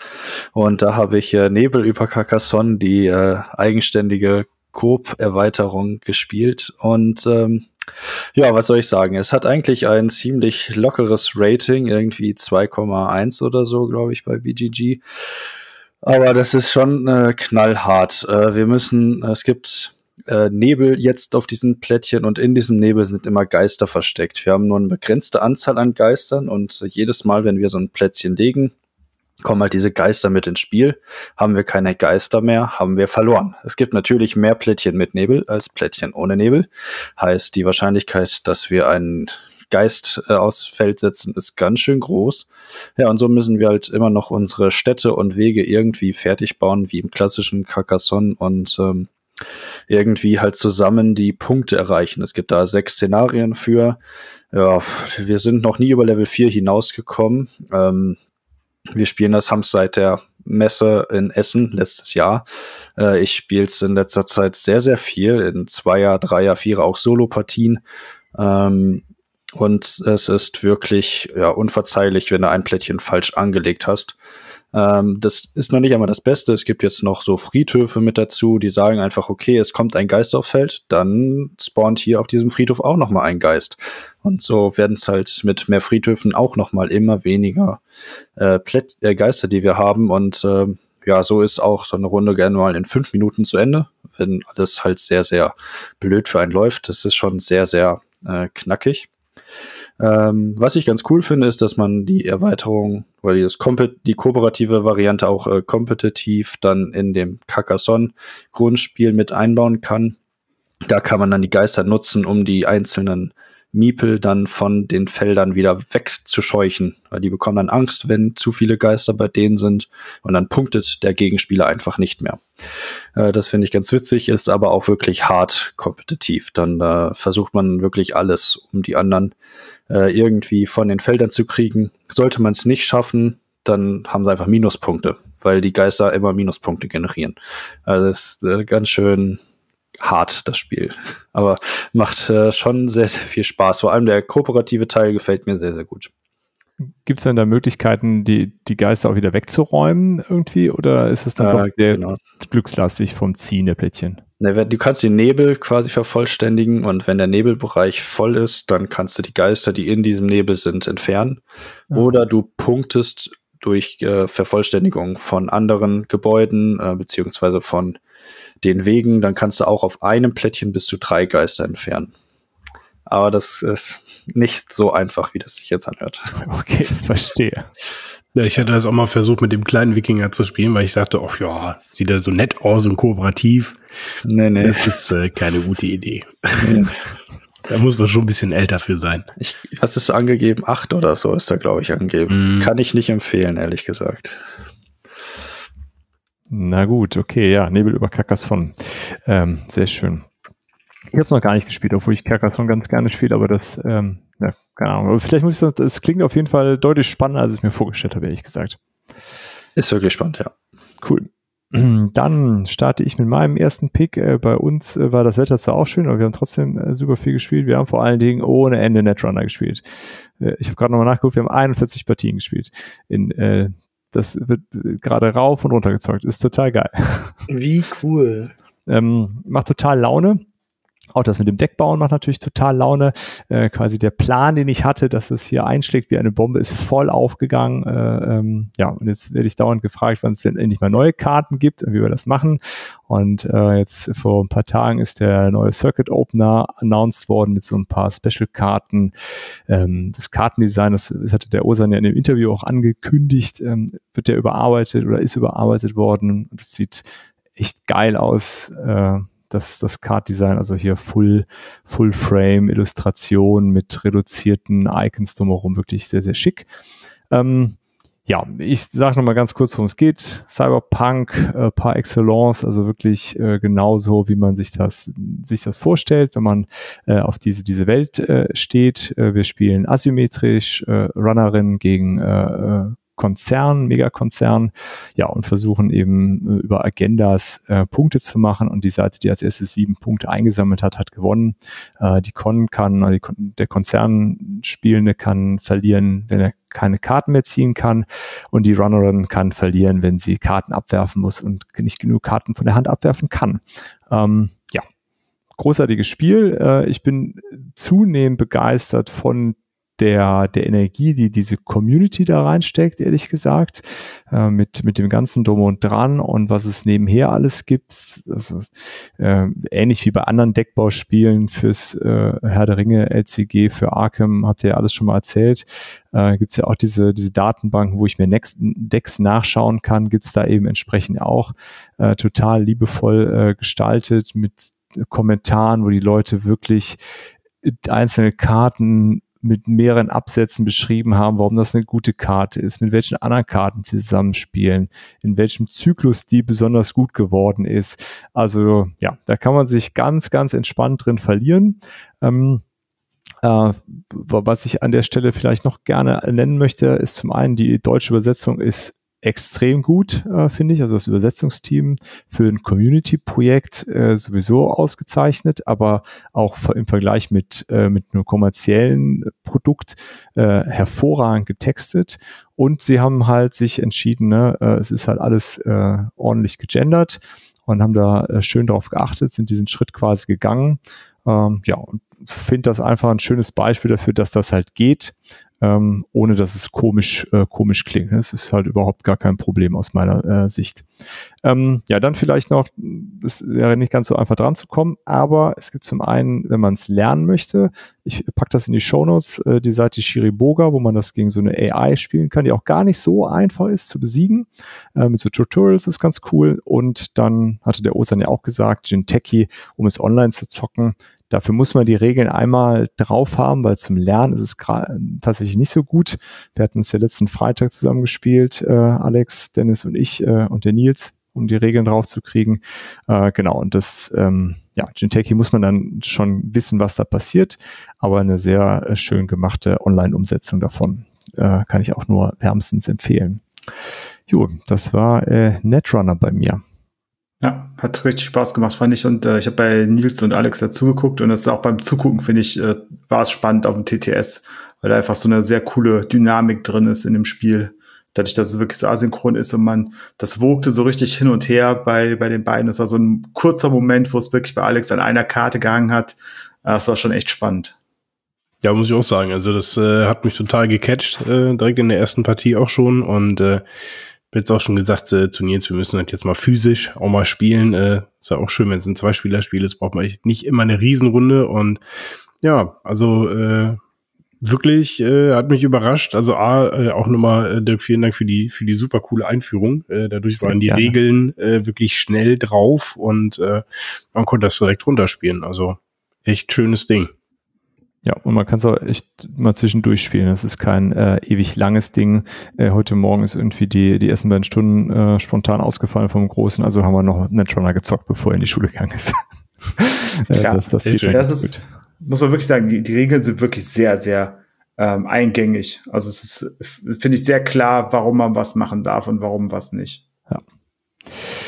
und da habe ich äh, Nebel über Carcassonne, die äh, eigenständige Coop-Erweiterung gespielt und ähm, ja, was soll ich sagen? Es hat eigentlich ein ziemlich lockeres Rating, irgendwie 2,1 oder so, glaube ich, bei BGG. Aber das ist schon äh, knallhart. Äh, wir müssen, es gibt äh, Nebel jetzt auf diesen Plättchen und in diesem Nebel sind immer Geister versteckt. Wir haben nur eine begrenzte Anzahl an Geistern und jedes Mal, wenn wir so ein Plättchen legen, kommen halt diese Geister mit ins Spiel. Haben wir keine Geister mehr, haben wir verloren. Es gibt natürlich mehr Plättchen mit Nebel als Plättchen ohne Nebel. Heißt, die Wahrscheinlichkeit, dass wir einen Geist äh, aufs Feld setzen, ist ganz schön groß. Ja, und so müssen wir halt immer noch unsere Städte und Wege irgendwie fertig bauen, wie im klassischen Carcassonne und ähm, irgendwie halt zusammen die Punkte erreichen. Es gibt da sechs Szenarien für. Ja, wir sind noch nie über Level 4 hinausgekommen. Ähm, wir spielen das, haben seit der Messe in Essen letztes Jahr. Äh, ich spiele es in letzter Zeit sehr, sehr viel, in Zweier, Dreier, Vierer, auch Solo-Partien. Ähm, und es ist wirklich ja, unverzeihlich, wenn du ein Plättchen falsch angelegt hast. Ähm, das ist noch nicht einmal das Beste. Es gibt jetzt noch so Friedhöfe mit dazu, die sagen einfach, okay, es kommt ein Geist aufs Feld, dann spawnt hier auf diesem Friedhof auch noch mal ein Geist. Und so werden es halt mit mehr Friedhöfen auch noch mal immer weniger äh, Plätt äh, Geister, die wir haben. Und äh, ja, so ist auch so eine Runde gerne mal in fünf Minuten zu Ende, wenn alles halt sehr, sehr blöd für einen läuft. Das ist schon sehr, sehr äh, knackig. Ähm, was ich ganz cool finde, ist, dass man die Erweiterung oder das die kooperative Variante auch äh, kompetitiv dann in dem Carcassonne-Grundspiel mit einbauen kann. Da kann man dann die Geister nutzen, um die einzelnen Miepel dann von den Feldern wieder wegzuscheuchen, weil die bekommen dann Angst, wenn zu viele Geister bei denen sind und dann punktet der Gegenspieler einfach nicht mehr. Äh, das finde ich ganz witzig, ist aber auch wirklich hart kompetitiv. Dann äh, versucht man wirklich alles, um die anderen äh, irgendwie von den Feldern zu kriegen. Sollte man es nicht schaffen, dann haben sie einfach Minuspunkte, weil die Geister immer Minuspunkte generieren. Also das ist äh, ganz schön hart, das Spiel. Aber macht äh, schon sehr, sehr viel Spaß. Vor allem der kooperative Teil gefällt mir sehr, sehr gut. Gibt es denn da Möglichkeiten, die, die Geister auch wieder wegzuräumen irgendwie? Oder ist es dann äh, doch sehr genau. glückslastig vom Ziehen der Plättchen? Du kannst den Nebel quasi vervollständigen und wenn der Nebelbereich voll ist, dann kannst du die Geister, die in diesem Nebel sind, entfernen. Ja. Oder du punktest durch äh, Vervollständigung von anderen Gebäuden äh, beziehungsweise von den Wegen, dann kannst du auch auf einem Plättchen bis zu drei Geister entfernen. Aber das ist nicht so einfach, wie das sich jetzt anhört. Okay, verstehe. Ja, ich hatte das auch mal versucht, mit dem kleinen Wikinger zu spielen, weil ich dachte, ach ja, sieht er so nett aus und kooperativ. Nee, nee. Das ist äh, keine gute Idee. Nee. Da muss man schon ein bisschen älter für sein. Ich, was ist angegeben? Acht oder so ist da, glaube ich, angegeben. Mm. Kann ich nicht empfehlen, ehrlich gesagt. Na gut, okay, ja, Nebel über Carcassonne. Ähm, sehr schön. Ich habe es noch gar nicht gespielt, obwohl ich Carcassonne ganz gerne spiele, aber das, ähm, ja, keine Ahnung. Aber vielleicht muss ich sagen, es klingt auf jeden Fall deutlich spannender, als ich mir vorgestellt habe, ehrlich gesagt. Ist wirklich spannend, ja. Cool. Dann starte ich mit meinem ersten Pick. Äh, bei uns äh, war das Wetter zwar auch schön, aber wir haben trotzdem äh, super viel gespielt. Wir haben vor allen Dingen ohne Ende Netrunner gespielt. ich habe gerade nochmal nachgeguckt, wir haben 41 Partien gespielt. In, das wird gerade rauf und runter gezockt. Ist total geil. Wie cool. ähm, macht total Laune. Auch das mit dem Deckbauen macht natürlich total Laune. Äh, quasi der Plan, den ich hatte, dass es hier einschlägt wie eine Bombe, ist voll aufgegangen. Äh, ähm, ja, und jetzt werde ich dauernd gefragt, wann es denn endlich mal neue Karten gibt und wie wir das machen. Und äh, jetzt vor ein paar Tagen ist der neue Circuit Opener announced worden mit so ein paar Special-Karten. Ähm, das Kartendesign, das, das hatte der Osan ja in dem Interview auch angekündigt, ähm, wird der überarbeitet oder ist überarbeitet worden. Das sieht echt geil aus. Äh, das, das Card-Design, also hier Full, Full Frame, Illustration mit reduzierten Icons drumherum, wirklich sehr, sehr schick. Ähm, ja, ich sage nochmal ganz kurz, worum es geht. Cyberpunk äh, par excellence, also wirklich äh, genauso, wie man sich das, sich das vorstellt, wenn man äh, auf diese, diese Welt äh, steht. Äh, wir spielen asymmetrisch, äh, Runnerin gegen äh, äh Konzern, Megakonzern, ja, und versuchen eben äh, über Agendas äh, Punkte zu machen. Und die Seite, die als erstes sieben Punkte eingesammelt hat, hat gewonnen. Äh, die Con kann, die, der Konzernspielende kann verlieren, wenn er keine Karten mehr ziehen kann. Und die Runnerin kann verlieren, wenn sie Karten abwerfen muss und nicht genug Karten von der Hand abwerfen kann. Ähm, ja, großartiges Spiel. Äh, ich bin zunehmend begeistert von der, der Energie, die diese Community da reinsteckt, ehrlich gesagt, äh, mit, mit dem ganzen Drum und Dran und was es nebenher alles gibt. Also, äh, ähnlich wie bei anderen Deckbauspielen fürs äh, Herr der Ringe, LCG, für Arkham, habt ihr ja alles schon mal erzählt. Äh, gibt es ja auch diese, diese Datenbanken, wo ich mir Next Decks nachschauen kann, gibt es da eben entsprechend auch äh, total liebevoll äh, gestaltet mit Kommentaren, wo die Leute wirklich einzelne Karten mit mehreren Absätzen beschrieben haben, warum das eine gute Karte ist, mit welchen anderen Karten zusammenspielen, in welchem Zyklus die besonders gut geworden ist. Also ja, da kann man sich ganz, ganz entspannt drin verlieren. Ähm, äh, was ich an der Stelle vielleicht noch gerne nennen möchte, ist zum einen die deutsche Übersetzung ist extrem gut, äh, finde ich. Also das Übersetzungsteam für ein Community-Projekt äh, sowieso ausgezeichnet, aber auch im Vergleich mit, äh, mit einem kommerziellen Produkt äh, hervorragend getextet. Und sie haben halt sich entschieden, ne, äh, es ist halt alles äh, ordentlich gegendert und haben da schön darauf geachtet, sind diesen Schritt quasi gegangen. Ähm, ja, und finde das einfach ein schönes Beispiel dafür, dass das halt geht ähm, ohne dass es komisch, äh, komisch klingt. Es ist halt überhaupt gar kein Problem aus meiner äh, Sicht. Ähm, ja, dann vielleicht noch, es wäre nicht ganz so einfach dran zu kommen, aber es gibt zum einen, wenn man es lernen möchte, ich packe das in die Shownotes, äh, die Seite Shiriboga, wo man das gegen so eine AI spielen kann, die auch gar nicht so einfach ist zu besiegen. Äh, mit so Tutorials ist ganz cool. Und dann hatte der Osan ja auch gesagt, Jinteki, um es online zu zocken, Dafür muss man die Regeln einmal drauf haben, weil zum Lernen ist es tatsächlich nicht so gut. Wir hatten es ja letzten Freitag zusammen gespielt, äh, Alex, Dennis und ich äh, und der Nils, um die Regeln drauf zu kriegen. Äh, genau, und das, ähm, ja, Genteki muss man dann schon wissen, was da passiert, aber eine sehr äh, schön gemachte Online-Umsetzung davon äh, kann ich auch nur wärmstens empfehlen. Jo, das war äh, Netrunner bei mir. Ja, hat richtig Spaß gemacht, fand ich. Und äh, ich habe bei Nils und Alex dazugeguckt und das ist auch beim Zugucken, finde ich, äh, war es spannend auf dem TTS, weil da einfach so eine sehr coole Dynamik drin ist in dem Spiel. Dadurch, dass es wirklich so asynchron ist und man, das wogte so richtig hin und her bei, bei den beiden. Das war so ein kurzer Moment, wo es wirklich bei Alex an einer Karte gehangen hat. Äh, das war schon echt spannend. Ja, muss ich auch sagen. Also das äh, hat mich total gecatcht, äh, direkt in der ersten Partie auch schon. Und äh, jetzt auch schon gesagt äh, zu Nils, wir müssen halt jetzt mal physisch auch mal spielen. Äh, ist ja auch schön, wenn es ein Zwei-Spieler-Spiel ist, braucht man nicht immer eine Riesenrunde. Und ja, also äh, wirklich äh, hat mich überrascht. Also A, äh, auch nochmal, äh, Dirk, vielen Dank für die, für die super coole Einführung. Äh, dadurch waren die gerne. Regeln äh, wirklich schnell drauf und äh, man konnte das direkt runterspielen. Also echt schönes Ding. Ja, und man kann es auch echt mal zwischendurch spielen. Das ist kein äh, ewig langes Ding. Äh, heute Morgen ist irgendwie die, die ersten beiden Stunden äh, spontan ausgefallen vom Großen, also haben wir noch Netrunner gezockt, bevor er in die Schule gegangen ist. äh, ja, das, das, geht das ist, gut. muss man wirklich sagen, die, die Regeln sind wirklich sehr, sehr ähm, eingängig. Also es ist, finde ich, sehr klar, warum man was machen darf und warum was nicht. Ja.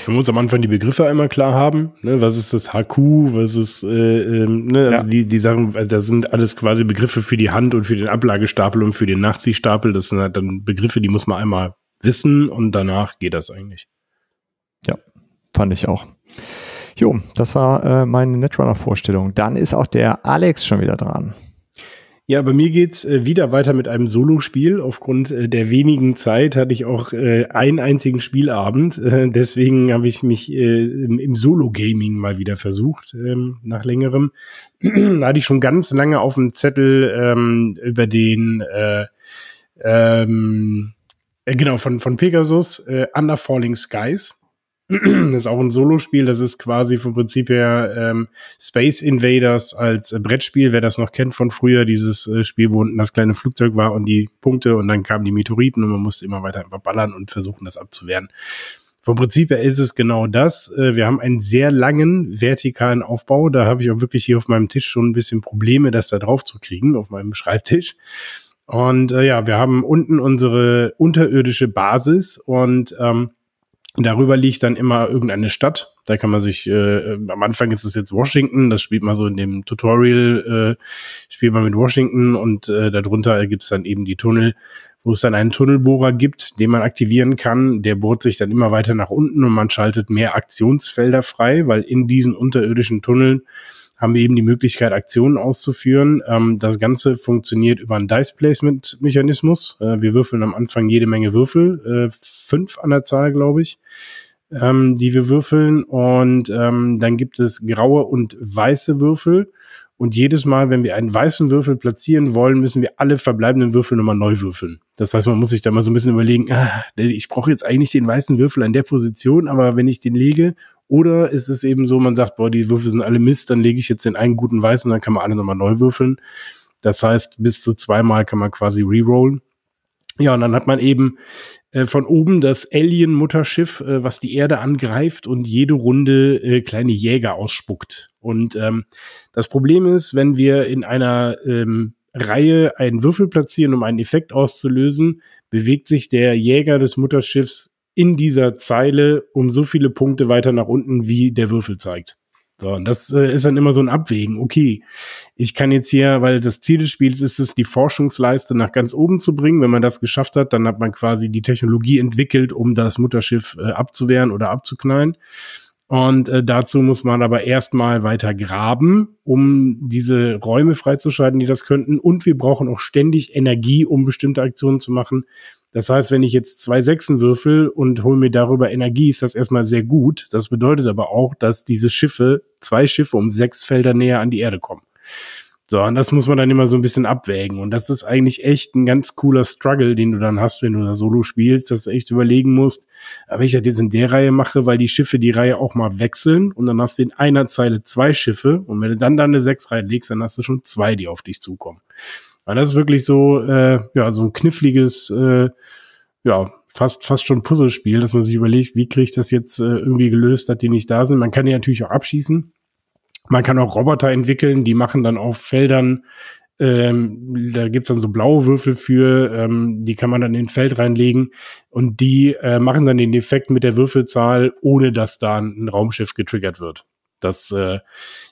Man muss am Anfang die Begriffe einmal klar haben. Ne? Was ist das HQ? Was ist, äh, ähm, ne? also ja. die, die Sachen, da sind alles quasi Begriffe für die Hand und für den Ablagestapel und für den Nachziehstapel. Das sind halt dann Begriffe, die muss man einmal wissen und danach geht das eigentlich. Ja, fand ich auch. Jo, das war äh, meine Netrunner-Vorstellung. Dann ist auch der Alex schon wieder dran. Ja, bei mir geht's äh, wieder weiter mit einem Solospiel. Aufgrund äh, der wenigen Zeit hatte ich auch äh, einen einzigen Spielabend. Deswegen habe ich mich im, Solo-Gaming mal wieder versucht, ähm, nach längerem. da hatte ich schon ganz lange auf dem Zettel ähm, über den äh, ähm, äh, genau von von Pegasus äh, Under Falling Skies. Das ist auch ein Solospiel, das ist quasi vom Prinzip her ähm, Space Invaders als äh, Brettspiel, wer das noch kennt von früher, dieses äh, Spiel, wo unten das kleine Flugzeug war und die Punkte und dann kamen die Meteoriten und man musste immer weiter einfach ballern und versuchen, das abzuwehren. Vom Prinzip her ist es genau das. Äh, wir haben einen sehr langen vertikalen Aufbau. Da habe ich auch wirklich hier auf meinem Tisch schon ein bisschen Probleme, das da drauf zu kriegen, auf meinem Schreibtisch. Und äh, ja, wir haben unten unsere unterirdische Basis und ähm, Darüber liegt dann immer irgendeine Stadt. Da kann man sich, äh, am Anfang ist es jetzt Washington, das spielt man so in dem Tutorial, äh, spielt man mit Washington und äh, darunter gibt's dann eben die Tunnel, wo es dann einen Tunnelbohrer gibt, den man aktivieren kann. Der bohrt sich dann immer weiter nach unten und man schaltet mehr Aktionsfelder frei, weil in diesen unterirdischen Tunneln haben wir eben die Möglichkeit, Aktionen auszuführen. Ähm, das Ganze funktioniert über einen Dice-Placement-Mechanismus. Äh, wir würfeln am Anfang jede Menge Würfel, äh, fünf an der Zahl, glaube ich, ähm, die wir würfeln. Und ähm, dann gibt es graue und weiße Würfel. Und jedes Mal, wenn wir einen weißen Würfel platzieren wollen, müssen wir alle verbleibenden Würfel nochmal neu würfeln. Das heißt, man muss sich da mal so ein bisschen überlegen, ah, ich brauche jetzt eigentlich den weißen Würfel an der Position, aber wenn ich den lege, oder ist es eben so, man sagt, boah, die Würfel sind alle Mist, dann lege ich jetzt den einen guten weißen und dann kann man alle nochmal neu würfeln. Das heißt, bis zu zweimal kann man quasi rerollen. Ja, und dann hat man eben äh, von oben das Alien-Mutterschiff, äh, was die Erde angreift und jede Runde äh, kleine Jäger ausspuckt. Und ähm, das Problem ist, wenn wir in einer ähm, Reihe einen Würfel platzieren, um einen Effekt auszulösen, bewegt sich der Jäger des Mutterschiffs in dieser Zeile um so viele Punkte weiter nach unten, wie der Würfel zeigt. So, und das äh, ist dann immer so ein Abwägen. Okay, ich kann jetzt hier, weil das Ziel des Spiels ist es, die Forschungsleiste nach ganz oben zu bringen. Wenn man das geschafft hat, dann hat man quasi die Technologie entwickelt, um das Mutterschiff äh, abzuwehren oder abzuknallen. Und äh, dazu muss man aber erstmal weiter graben, um diese Räume freizuschalten, die das könnten. Und wir brauchen auch ständig Energie, um bestimmte Aktionen zu machen. Das heißt, wenn ich jetzt zwei Sechsen würfel und hole mir darüber Energie, ist das erstmal sehr gut. Das bedeutet aber auch, dass diese Schiffe, zwei Schiffe um sechs Felder näher an die Erde kommen. So, und das muss man dann immer so ein bisschen abwägen. Und das ist eigentlich echt ein ganz cooler Struggle, den du dann hast, wenn du da Solo spielst, dass du echt überlegen musst, wenn ich das jetzt in der Reihe mache, weil die Schiffe die Reihe auch mal wechseln und dann hast du in einer Zeile zwei Schiffe und wenn du dann da eine sechs legst, dann hast du schon zwei, die auf dich zukommen. Und das ist wirklich so, äh, ja, so ein kniffliges, äh, ja, fast, fast schon Puzzlespiel, dass man sich überlegt, wie kriege ich das jetzt äh, irgendwie gelöst, dass die nicht da sind. Man kann die natürlich auch abschießen. Man kann auch Roboter entwickeln, die machen dann auf Feldern, ähm, da gibt's dann so blaue Würfel für, ähm, die kann man dann in ein Feld reinlegen und die äh, machen dann den Effekt mit der Würfelzahl, ohne dass da ein Raumschiff getriggert wird. Das, äh,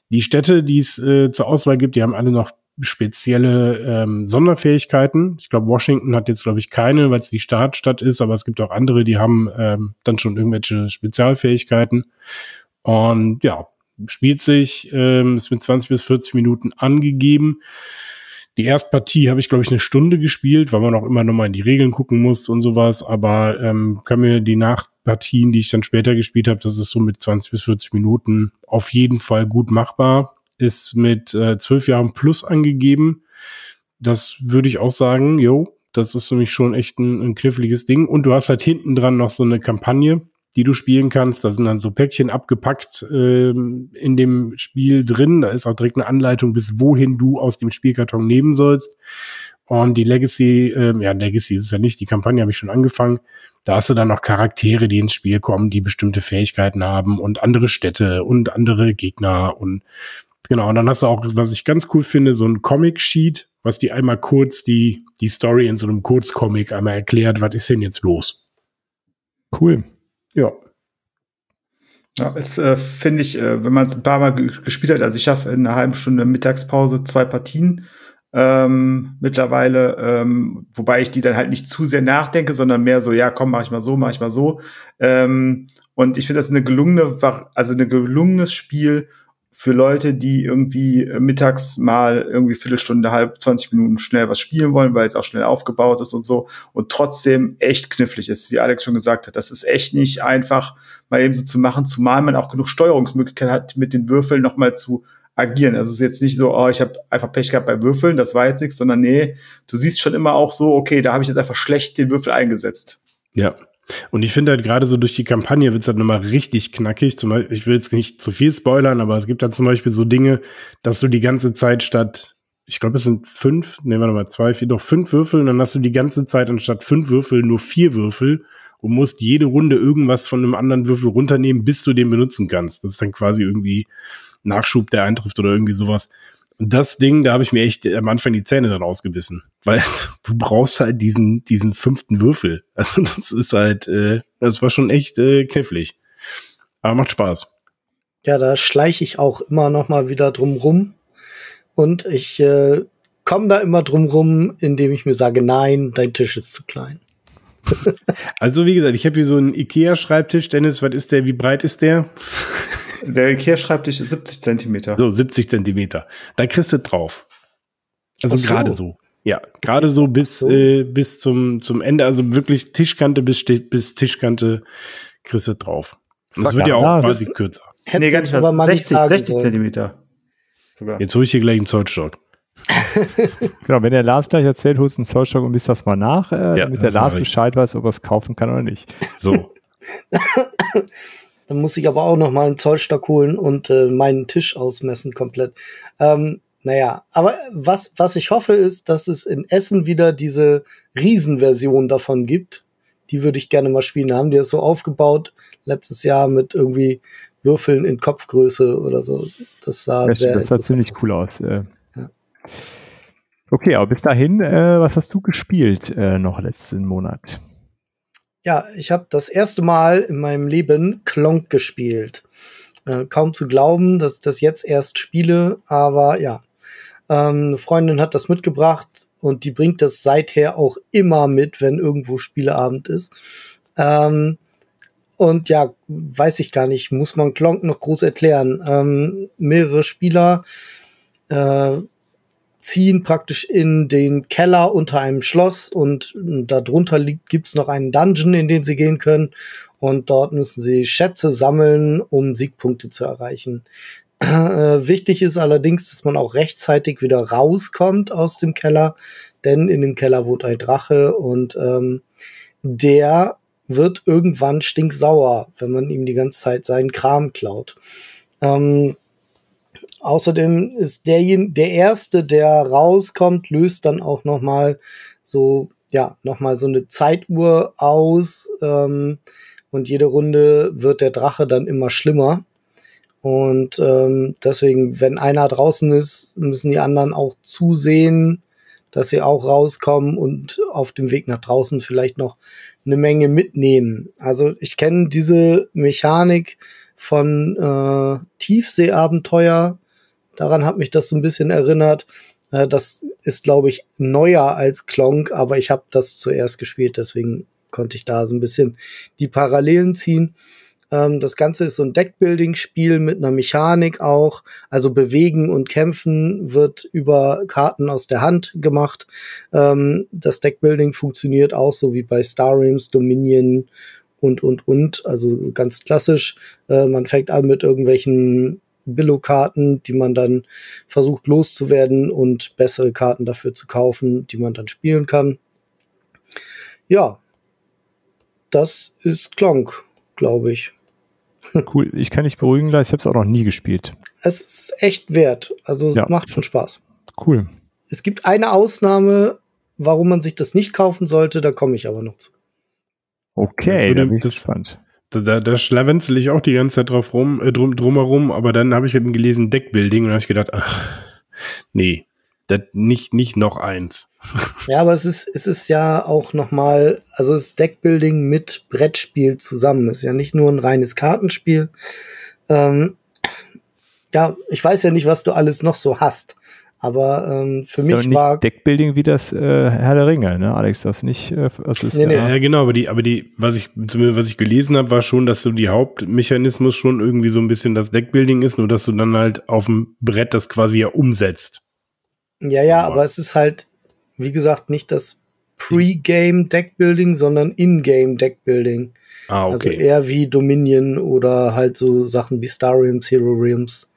die Städte, die es äh, zur Auswahl gibt, die haben alle noch spezielle ähm, Sonderfähigkeiten. Ich glaube, Washington hat jetzt, glaube ich, keine, weil es die Startstadt ist, aber es gibt auch andere, die haben ähm, dann schon irgendwelche Spezialfähigkeiten. Und ja, spielt sich, ähm, ist mit 20 bis 40 Minuten angegeben. Die erste Partie habe ich, glaube ich, eine Stunde gespielt, weil man auch immer noch mal in die Regeln gucken muss und sowas. Aber ähm, kann mir die Nachpartien, die ich dann später gespielt habe, das ist so mit 20 bis 40 Minuten auf jeden Fall gut machbar. Ist mit äh, 12 Jahren plus angegeben. Das würde ich auch sagen, jo, das ist für mich schon echt ein, ein kniffliges Ding. Und du hast halt hinten dran noch so eine Kampagne, die du spielen kannst. Da sind dann so Päckchen abgepackt ähm, in dem Spiel drin. Da ist auch direkt eine Anleitung, bis wohin du aus dem Spielkarton nehmen sollst. Und die Legacy, ähm, ja, Legacy ist ja nicht, die Kampagne habe ich schon angefangen. Da hast du dann noch Charaktere, die ins Spiel kommen, die bestimmte Fähigkeiten haben und andere Städte und andere Gegner und genau. Und dann hast du auch, was ich ganz cool finde, so ein Comic-Sheet, was die einmal kurz die, die Story in so einem Kurzcomic einmal erklärt, was ist denn jetzt los? Cool. Ja. Ja, es äh, finde ich, äh, wenn man es ein paar Mal gespielt hat, also ich schaffe in einer halben Stunde Mittagspause zwei Partien ähm, mittlerweile, ähm, wobei ich die dann halt nicht zu sehr nachdenke, sondern mehr so, ja, komm, mach ich mal so, mach ich mal so. Ähm, und ich finde das eine gelungene, also eine gelungenes Spiel, für Leute, die irgendwie äh, mittags mal irgendwie Viertelstunde, halb, 20 Minuten schnell was spielen wollen, weil es auch schnell aufgebaut ist und so und trotzdem echt knifflig ist, wie Alex schon gesagt hat. Das ist echt nicht einfach, mal eben so zu machen, zumal man auch genug Steuerungsmöglichkeiten hat, mit den Würfeln nochmal zu agieren. Also es ist jetzt nicht so, oh, ich habe einfach Pech gehabt bei Würfeln, das war jetzt nichts, sondern nee, du siehst schon immer auch so, okay, da habe ich jetzt einfach schlecht den Würfel eingesetzt. Ja, und ich finde halt gerade so durch die Kampagne wird es halt nochmal richtig knackig. Zum Beispiel, ich will jetzt nicht zu viel spoilern, aber es gibt da zum Beispiel so Dinge, dass du die ganze Zeit statt, ich glaube, es sind fünf, nehmen wir nochmal zwei, vier, doch fünf Würfel, und dann hast du die ganze Zeit anstatt fünf Würfel nur vier Würfel und musst jede Runde irgendwas von einem anderen Würfel runternehmen, bis du den benutzen kannst. Das ist dann quasi irgendwie Nachschub, der eintrifft oder irgendwie sowas. Und das Ding, da habe ich mir echt am Anfang die Zähne dann ausgebissen. Weil du brauchst halt diesen, diesen fünften Würfel. Also das ist halt, äh, das war schon echt äh, knifflig. Aber macht Spaß. Ja, da schleiche ich auch immer noch mal wieder drum rum. Und ich äh, komme da immer drum rum, indem ich mir sage, nein, dein Tisch ist zu klein. also wie gesagt, ich habe hier so einen Ikea-Schreibtisch. Dennis, was ist der? Wie breit ist der? Der Ikea-Schreibtisch ist 70 Zentimeter. So, 70 Zentimeter. Da kriegst du drauf. Also so. gerade so. Ja, gerade so bis, so. Äh, bis zum, zum Ende, also wirklich Tischkante bis, bis Tischkante kriegst du drauf. Und das wird ja auch quasi kürzer. Nee, gar nicht, aber mal 60, 60 Zentimeter. Sogar. Jetzt hole ich hier gleich einen Zollstock. genau, wenn der Lars gleich erzählt, holst du einen Zollstock und misst das mal nach, äh, ja, damit der Lars Bescheid weiß, ob er es kaufen kann oder nicht. So. Dann muss ich aber auch noch mal einen Zollstock holen und äh, meinen Tisch ausmessen komplett. Ähm, naja, aber was, was ich hoffe, ist, dass es in Essen wieder diese Riesenversion davon gibt. Die würde ich gerne mal spielen. haben die das so aufgebaut letztes Jahr mit irgendwie Würfeln in Kopfgröße oder so. Das sah das, sehr. Das sah ziemlich cool aus. Ja. Okay, aber bis dahin, äh, was hast du gespielt äh, noch letzten Monat? Ja, ich habe das erste Mal in meinem Leben Klonk gespielt. Äh, kaum zu glauben, dass ich das jetzt erst spiele, aber ja. Ähm, eine Freundin hat das mitgebracht und die bringt das seither auch immer mit, wenn irgendwo Spieleabend ist. Ähm, und ja, weiß ich gar nicht, muss man Klonk noch groß erklären. Ähm, mehrere Spieler, äh, ziehen praktisch in den Keller unter einem Schloss und darunter liegt, gibt's noch einen Dungeon, in den sie gehen können. Und dort müssen sie Schätze sammeln, um Siegpunkte zu erreichen. Äh, wichtig ist allerdings, dass man auch rechtzeitig wieder rauskommt aus dem Keller, denn in dem Keller wohnt ein Drache und ähm, der wird irgendwann stinksauer, wenn man ihm die ganze Zeit seinen Kram klaut. Ähm, außerdem ist derjenige, der erste, der rauskommt, löst dann auch noch mal so ja noch mal so eine Zeituhr aus ähm, und jede Runde wird der Drache dann immer schlimmer. Und ähm, deswegen, wenn einer draußen ist, müssen die anderen auch zusehen, dass sie auch rauskommen und auf dem Weg nach draußen vielleicht noch eine Menge mitnehmen. Also ich kenne diese Mechanik von äh, Tiefseeabenteuer. Daran hat mich das so ein bisschen erinnert. Äh, das ist, glaube ich, neuer als Klonk, aber ich habe das zuerst gespielt, deswegen konnte ich da so ein bisschen die Parallelen ziehen. Ähm, das Ganze ist so ein Deckbuilding-Spiel mit einer Mechanik auch. Also bewegen und kämpfen wird über Karten aus der Hand gemacht. Ähm, das Deckbuilding funktioniert auch so wie bei Star Realms, Dominion und, und, und. Also ganz klassisch. Äh, man fängt an mit irgendwelchen Billo-Karten, die man dann versucht loszuwerden und bessere Karten dafür zu kaufen, die man dann spielen kann. Ja, das ist Klonk glaube ich. Cool, ich kann dich beruhigen, ich habe es auch noch nie gespielt. Es ist echt wert, also ja. macht schon Spaß. Cool. Es gibt eine Ausnahme, warum man sich das nicht kaufen sollte, da komme ich aber noch zu. Okay, das, da bin ich gespannt. Da, da, da schlawenzel ich auch die ganze Zeit drauf rum, äh, drum, drumherum, aber dann habe ich eben gelesen Deckbuilding und habe ich gedacht, ach, nee, das nicht, nicht noch eins. Ja, aber es ist, es ist ja auch nochmal, also es ist Deckbuilding mit Brettspiel zusammen. Ist ja nicht nur ein reines Kartenspiel. Ähm, ja, ich weiß ja nicht, was du alles noch so hast. Aber ähm, für ist mich nicht war Deckbuilding wie das äh, Herr der Ringe, ne, Alex? Das nicht, äh, was ist nee, nee. ja. ja genau, aber die, aber die, was ich zumindest was ich gelesen habe, war schon, dass so die Hauptmechanismus schon irgendwie so ein bisschen das Deckbuilding ist, nur dass du dann halt auf dem Brett das quasi ja umsetzt. Ja, ja, aber es ist halt, wie gesagt, nicht das Pre-Game Deckbuilding, sondern In-Game Deckbuilding. Ah, okay. Also eher wie Dominion oder halt so Sachen wie Star Realms, Hero Realms.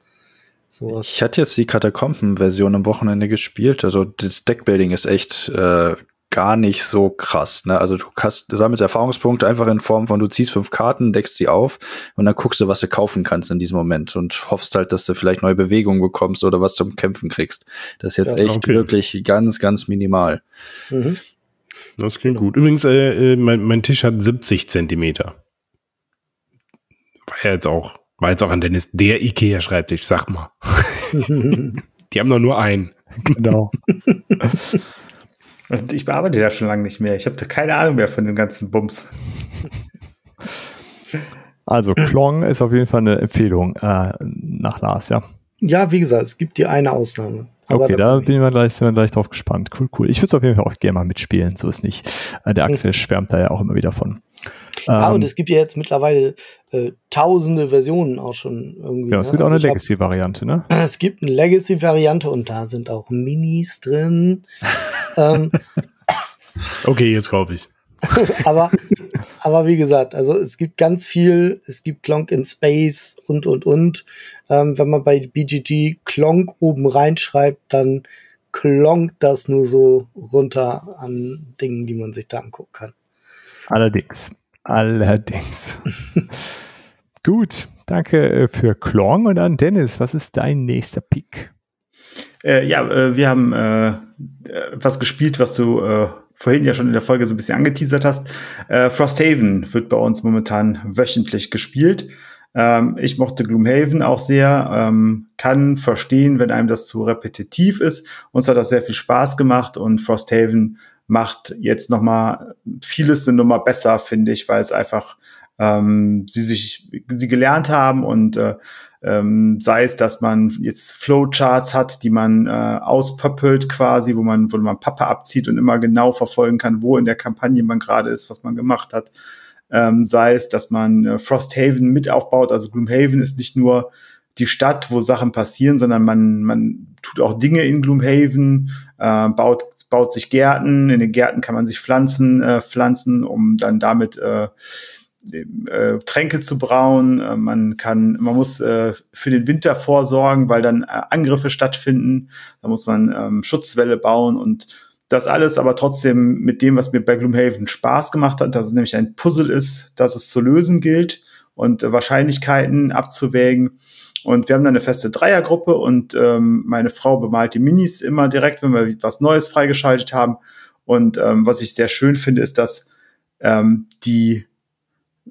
Sowas. Ich hatte jetzt die Katakomben-Version am Wochenende gespielt. Also das Deckbuilding ist echt äh, gar nicht so krass. Ne? Also du hast, du sammelst Erfahrungspunkte einfach in Form von, du ziehst fünf Karten, deckst sie auf und dann guckst du, was du kaufen kannst in diesem Moment und hoffst halt, dass du vielleicht neue Bewegungen bekommst oder was zum Kämpfen kriegst. Das ist jetzt ja, echt okay. wirklich ganz, ganz minimal. Mhm. Das klingt gut. Übrigens, äh, äh mein, mein Tisch hat 70 Zentimeter. War ja jetzt auch, war jetzt auch an Dennis der Ikea-Schreibtisch, sag mal. Die haben doch nur einen. Genau. Und ich bearbeite da schon lange nicht mehr. Ich habe keine Ahnung mehr von dem ganzen Bums. Also Klong ist auf jeden Fall eine Empfehlung äh, nach Lars, ja. Ja, wie gesagt, es gibt die eine Ausnahme. okay, da bin ich gleich, sind wir gleich drauf gespannt. Cool, cool. Ich würde es auf jeden Fall auch gerne mal mitspielen, so ist nicht. Äh, der Axel schwärmt da ja auch immer wieder von. Ja, ähm, und es gibt ja jetzt mittlerweile äh, tausende Versionen auch schon irgendwie. Ja, es ne? gibt ne? auch also eine Legacy-Variante, ne? Es gibt eine Legacy-Variante und da sind auch Minis drin. ähm, okay, jetzt kaufe ich. aber, aber wie gesagt, also es gibt ganz viel, es gibt Clonk in Space und und und. Ähm, wenn man bei BGG Clonk oben reinschreibt, dann klonkt das nur so runter an Dingen, die man sich da angucken kann. Allerdings. Allerdings. Gut, danke äh, für Klong und dann Dennis, was ist dein nächster Pick? Äh, ja, äh, wir haben äh, was gespielt, was du äh, vorhin ja schon in der Folge so ein bisschen angeteasert hast. Äh, Frosthaven wird bei uns momentan wöchentlich gespielt. Ähm, ich mochte Gloomhaven auch sehr, ähm, kann verstehen, wenn einem das zu repetitiv ist. Uns hat das sehr viel Spaß gemacht und Frosthaven macht jetzt noch mal vieles eine Nummer besser, finde ich, weil es einfach ähm, sie sich sie gelernt haben und äh, ähm, sei es, dass man jetzt Flowcharts hat, die man äh, auspöppelt quasi, wo man, wo man Pappe abzieht und immer genau verfolgen kann, wo in der Kampagne man gerade ist, was man gemacht hat. Ähm, sei es, dass man äh, Frosthaven mit aufbaut. Also Gloomhaven ist nicht nur die Stadt, wo Sachen passieren, sondern man, man tut auch Dinge in Gloomhaven, äh, baut, baut sich Gärten. In den Gärten kann man sich Pflanzen äh, pflanzen, um dann damit äh, äh, Tränke zu brauen. Äh, man kann, man muss äh, für den Winter vorsorgen, weil dann äh, Angriffe stattfinden. Da muss man ähm, Schutzwelle bauen und das alles aber trotzdem mit dem, was mir bei Gloomhaven Spaß gemacht hat, dass es nämlich ein Puzzle ist, das es zu lösen gilt und äh, Wahrscheinlichkeiten abzuwägen. Und wir haben dann eine feste Dreiergruppe und ähm, meine Frau bemalt die Minis immer direkt, wenn wir was Neues freigeschaltet haben. Und ähm, was ich sehr schön finde, ist, dass ähm, die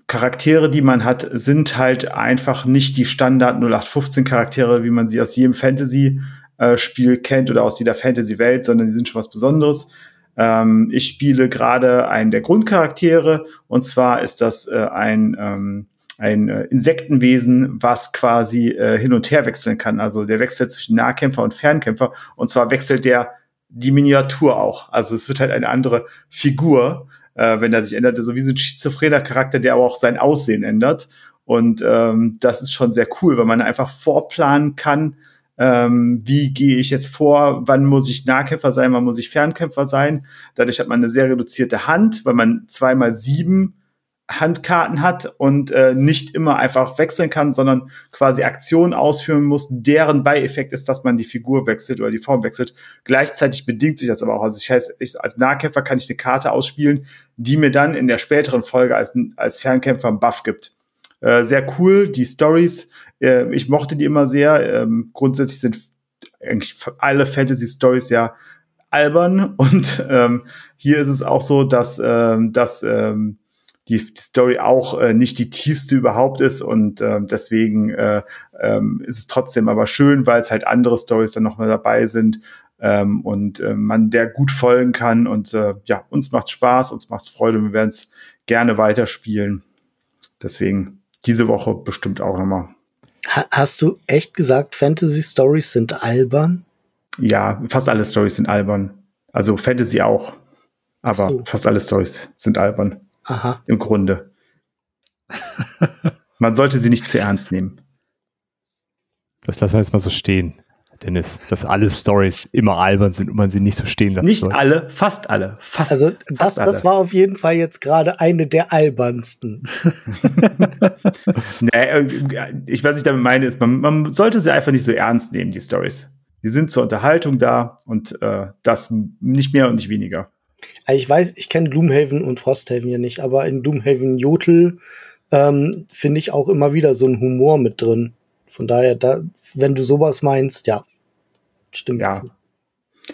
Charaktere, die man hat, sind halt einfach nicht die Standard 0815 Charaktere, wie man sie aus jedem Fantasy äh, Spiel kennt oder aus jeder Fantasy-Welt, sondern die sind schon was Besonderes. Ähm, ich spiele gerade einen der Grundcharaktere und zwar ist das äh, ein ähm, ein äh, Insektenwesen, was quasi äh, hin und her wechseln kann. Also der wechselt zwischen Nahkämpfer und Fernkämpfer und zwar wechselt der die Miniatur auch. Also es wird halt eine andere Figur, äh, wenn er sich ändert. So wie so ein schizophrener Charakter, der aber auch sein Aussehen ändert. Und ähm, das ist schon sehr cool, weil man einfach vorplanen kann, ähm, wie gehe ich jetzt vor, wann muss ich Nahkämpfer sein, wann muss ich Fernkämpfer sein. Dadurch hat man eine sehr reduzierte Hand, weil man zweimal sieben Handkarten hat und äh, nicht immer einfach wechseln kann, sondern quasi Aktionen ausführen muss, deren Beieffekt ist, dass man die Figur wechselt oder die Form wechselt. Gleichzeitig bedingt sich das aber auch. Also ich heißt, ich, als Nahkämpfer kann ich eine Karte ausspielen, die mir dann in der späteren Folge als, als Fernkämpfer einen Buff gibt. Äh, sehr cool, die Stories äh, ich mochte die immer sehr. Ähm, grundsätzlich sind eigentlich alle Fantasy-Stories ja albern und ähm, hier ist es auch so, dass, ähm, dass ähm, die, Story auch äh, nicht die tiefste überhaupt ist und äh, deswegen äh, ähm, ist es trotzdem aber schön, weil es halt andere Stories dann noch mal dabei sind ähm, und äh, man der gut folgen kann und äh, ja, uns macht's Spaß, uns macht's Freude und wir werden es gerne weiterspielen. Deswegen diese Woche bestimmt auch nochmal hast du echt gesagt, Fantasy Stories sind albern? Ja, fast alle Stories sind albern. Also Fantasy auch. Aber so. fast alle Stories sind albern. Aha. Im Grunde. Man sollte sie nicht zu ernst nehmen. Das lassen wir jetzt mal so stehen. Dennis, dass alle Stories immer albern sind und man sie nicht so stehen lassen Nicht soll. alle, fast alle. Fast, also das, fast das war auf jeden Fall jetzt gerade eine der albernsten. nee, äh, ich, was ich damit meine, ist, man, man sollte sie einfach nicht so ernst nehmen, die Stories. Die sind zur Unterhaltung da und äh, das nicht mehr und nicht weniger. Ich weiß, ich kenne Gloomhaven und Frosthaven ja nicht, aber in Gloomhaven Jotel ähm, finde ich auch immer wieder so einen Humor mit drin. Von daher, da, wenn du sowas meinst, ja, stimmt. Ja. Zu.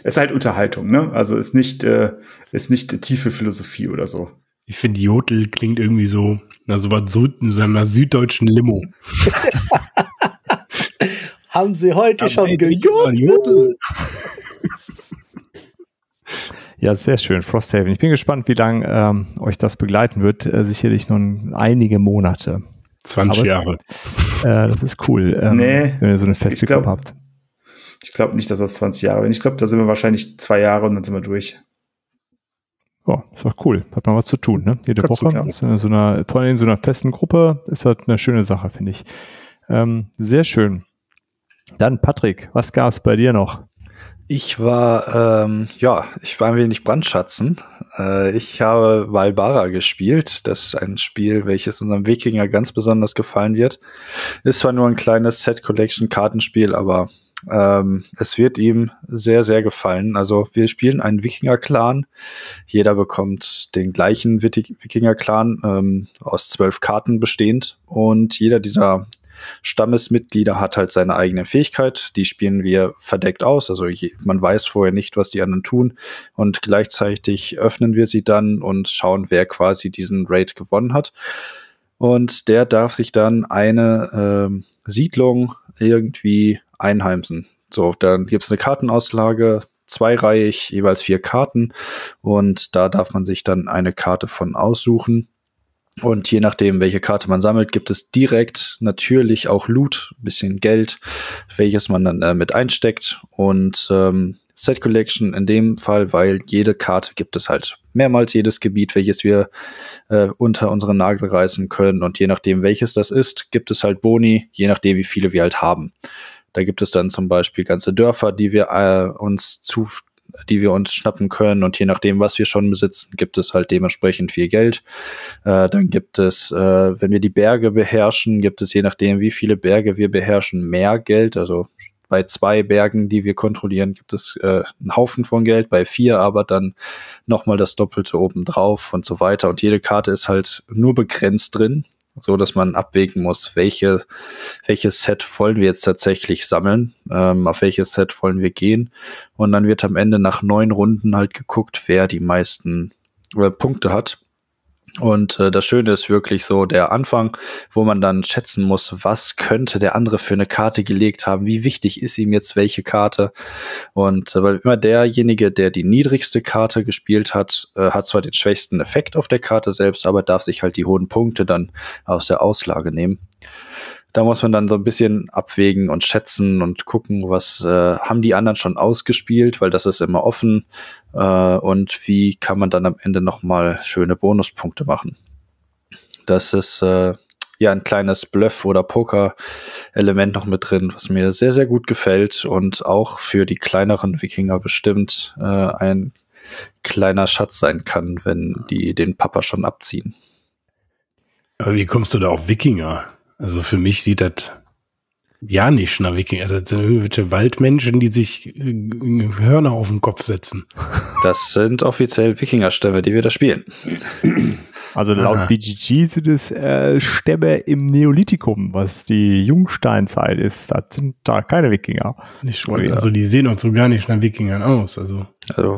Ist halt Unterhaltung, ne? Also ist nicht, äh, ist nicht tiefe Philosophie oder so. Ich finde, Jodel klingt irgendwie so, na, so was so, in so einer süddeutschen Limo. Haben Sie heute Aber schon gejodelt? Ja, sehr schön, Frosthaven. Ich bin gespannt, wie lange ähm, euch das begleiten wird. Äh, sicherlich nun einige Monate. 20 Aber Jahre. Ist, äh, das ist cool, ähm, nee, wenn ihr so eine feste glaub, Gruppe habt. Ich glaube nicht, dass das 20 Jahre wird. Ich glaube, da sind wir wahrscheinlich zwei Jahre und dann sind wir durch. Oh, ist doch cool. Hat man was zu tun, ne? Jede Woche. Ist in so einer, vor allem in so einer festen Gruppe ist das eine schöne Sache, finde ich. Ähm, sehr schön. Dann, Patrick, was gab es bei dir noch? Ich war, ähm, ja, ich war ein wenig Brandschatzen. Äh, ich habe Valbara gespielt. Das ist ein Spiel, welches unserem Wikinger ganz besonders gefallen wird. Ist zwar nur ein kleines Set-Collection-Kartenspiel, aber ähm, es wird ihm sehr, sehr gefallen. Also wir spielen einen Wikinger-Clan. Jeder bekommt den gleichen Wikinger-Clan ähm, aus zwölf Karten bestehend. Und jeder dieser Stammesmitglieder hat halt seine eigene Fähigkeit. Die spielen wir verdeckt aus. Also man weiß vorher nicht, was die anderen tun. Und gleichzeitig öffnen wir sie dann und schauen, wer quasi diesen Raid gewonnen hat. Und der darf sich dann eine äh, Siedlung irgendwie einheimsen. So, dann gibt es eine Kartenauslage, zweireihig, jeweils vier Karten. Und da darf man sich dann eine Karte von aussuchen. Und je nachdem, welche Karte man sammelt, gibt es direkt natürlich auch Loot, bisschen Geld, welches man dann äh, mit einsteckt. Und ähm, Set Collection in dem Fall, weil jede Karte gibt es halt mehrmals jedes Gebiet, welches wir äh, unter unseren Nagel reißen können. Und je nachdem, welches das ist, gibt es halt Boni, je nachdem, wie viele wir halt haben. Da gibt es dann zum Beispiel ganze Dörfer, die wir äh, uns zu die wir uns schnappen können. Und je nachdem, was wir schon besitzen, gibt es halt dementsprechend viel Geld. Äh, dann gibt es, äh, wenn wir die Berge beherrschen, gibt es je nachdem, wie viele Berge wir beherrschen, mehr Geld. Also bei zwei Bergen, die wir kontrollieren, gibt es äh, einen Haufen von Geld, bei vier aber dann nochmal das Doppelte obendrauf und so weiter. Und jede Karte ist halt nur begrenzt drin so dass man abwägen muss, welche, welches Set wollen wir jetzt tatsächlich sammeln, ähm, auf welches Set wollen wir gehen. Und dann wird am Ende nach neun Runden halt geguckt, wer die meisten äh, Punkte hat. Und äh, das Schöne ist wirklich so der Anfang, wo man dann schätzen muss, was könnte der andere für eine Karte gelegt haben, wie wichtig ist ihm jetzt welche Karte. Und äh, weil immer derjenige, der die niedrigste Karte gespielt hat, äh, hat zwar den schwächsten Effekt auf der Karte selbst, aber darf sich halt die hohen Punkte dann aus der Auslage nehmen da muss man dann so ein bisschen abwägen und schätzen und gucken, was äh, haben die anderen schon ausgespielt, weil das ist immer offen äh, und wie kann man dann am Ende nochmal schöne Bonuspunkte machen. Das ist äh, ja ein kleines Bluff- oder Poker-Element noch mit drin, was mir sehr, sehr gut gefällt und auch für die kleineren Wikinger bestimmt äh, ein kleiner Schatz sein kann, wenn die den Papa schon abziehen. Aber wie kommst du da auf Wikinger? Also für mich sieht das ja nicht nach Wikinger. Das sind irgendwelche Waldmenschen, die sich äh, Hörner auf den Kopf setzen. Das sind offiziell Wikingerstämme, die wir da spielen. Also laut Aha. BGG sind es äh, Stämme im Neolithikum, was die Jungsteinzeit ist. Das sind da keine Wikinger. Nicht also die sehen auch so gar nicht nach Wikingern aus. Also, also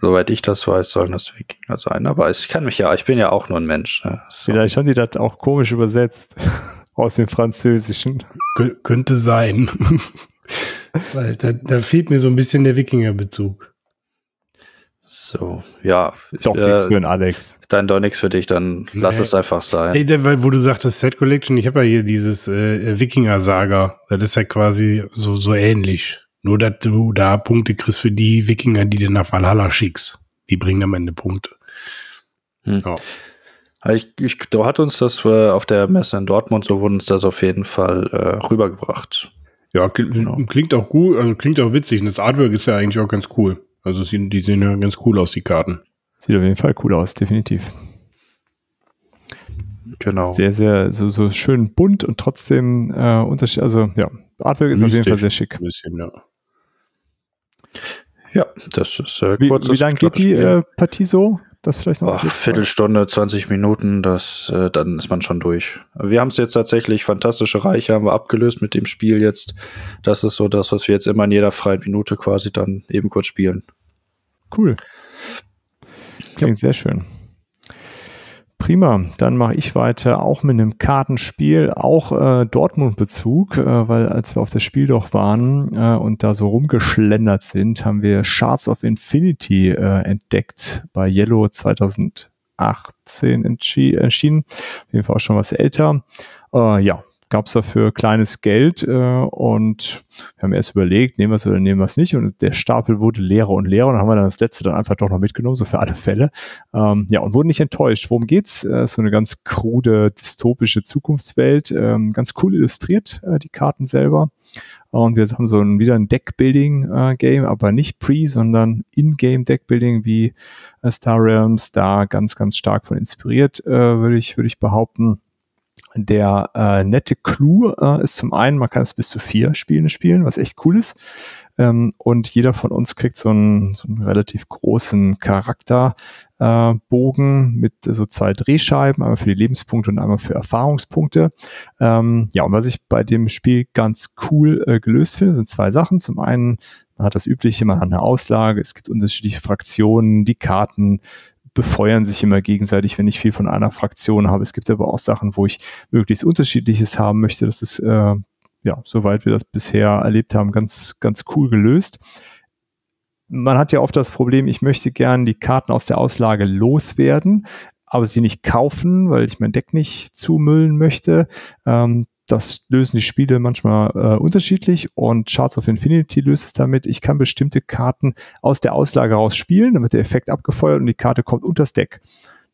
soweit ich das weiß, sollen das Wikinger sein. Aber ich kann mich ja, ich bin ja auch nur ein Mensch. Ne? So. Vielleicht haben die das auch komisch übersetzt aus dem Französischen. Kön könnte sein. Weil da, da, fehlt mir so ein bisschen der Wikinger-Bezug. So, ja. Doch äh, nichts für den Alex. Dann doch nichts für dich, dann nee. lass es einfach sein. Ey, weil, wo du sagtest Set Collection, ich habe ja hier dieses äh, Wikinger-Saga. Das ist ja quasi so, so ähnlich. Nur, dass du da Punkte kriegst für die Wikinger, die du nach Valhalla schickst. Die bringen am Ende Punkte. Hm. Ja. Ich, ich, da hat uns das äh, auf der Messe in Dortmund, so wurde uns das auf jeden Fall äh, rübergebracht. Ja, genau. klingt auch gut, also klingt auch witzig. Und das Artwork ist ja eigentlich auch ganz cool. Also die sehen ja ganz cool aus, die Karten. Sieht auf jeden Fall cool aus, definitiv. Genau. Sehr, sehr, so, so schön bunt und trotzdem äh, Unterschied. Also ja, Artwork ist Mystisch, auf jeden Fall sehr schick. Bisschen, ja. ja, das ist äh, Wie, wie lange geht die äh, Partie so? Das vielleicht noch. Ach, Viertelstunde, 20 Minuten, das, äh, dann ist man schon durch. Wir haben es jetzt tatsächlich, fantastische Reiche haben wir abgelöst mit dem Spiel jetzt. Das ist so das, was wir jetzt immer in jeder freien Minute quasi dann eben kurz spielen. Cool. Klingt ja. sehr schön. Prima, dann mache ich weiter auch mit einem Kartenspiel, auch äh, Dortmund-Bezug, äh, weil als wir auf das Spiel doch waren äh, und da so rumgeschlendert sind, haben wir Shards of Infinity äh, entdeckt bei Yellow 2018 erschienen. Auf jeden Fall auch schon was älter. Äh, ja, gab es dafür kleines Geld äh, und wir haben erst überlegt, nehmen wir es oder nehmen wir es nicht und der Stapel wurde leerer und leerer und dann haben wir dann das letzte dann einfach doch noch mitgenommen, so für alle Fälle. Ähm, ja, und wurden nicht enttäuscht. Worum geht's? Äh, so eine ganz krude, dystopische Zukunftswelt, ähm, ganz cool illustriert, äh, die Karten selber. Und wir haben so ein, wieder ein Deckbuilding-Game, äh, aber nicht Pre, sondern In-Game Deckbuilding wie äh, Star Realms, da ganz, ganz stark von inspiriert, äh, würde ich, würde ich behaupten. Der äh, nette Clou äh, ist zum einen, man kann es bis zu vier Spielen spielen, was echt cool ist. Ähm, und jeder von uns kriegt so einen, so einen relativ großen Charakterbogen äh, mit so zwei Drehscheiben, einmal für die Lebenspunkte und einmal für Erfahrungspunkte. Ähm, ja, und was ich bei dem Spiel ganz cool äh, gelöst finde, sind zwei Sachen. Zum einen, man hat das Übliche, man hat eine Auslage, es gibt unterschiedliche Fraktionen, die Karten befeuern sich immer gegenseitig, wenn ich viel von einer Fraktion habe. Es gibt aber auch Sachen, wo ich möglichst unterschiedliches haben möchte. Das ist, äh, ja, soweit wir das bisher erlebt haben, ganz, ganz cool gelöst. Man hat ja oft das Problem, ich möchte gern die Karten aus der Auslage loswerden, aber sie nicht kaufen, weil ich mein Deck nicht zumüllen möchte. Ähm, das lösen die Spiele manchmal äh, unterschiedlich und Charts of Infinity löst es damit. Ich kann bestimmte Karten aus der Auslage raus spielen, dann wird der Effekt abgefeuert und die Karte kommt unters Deck.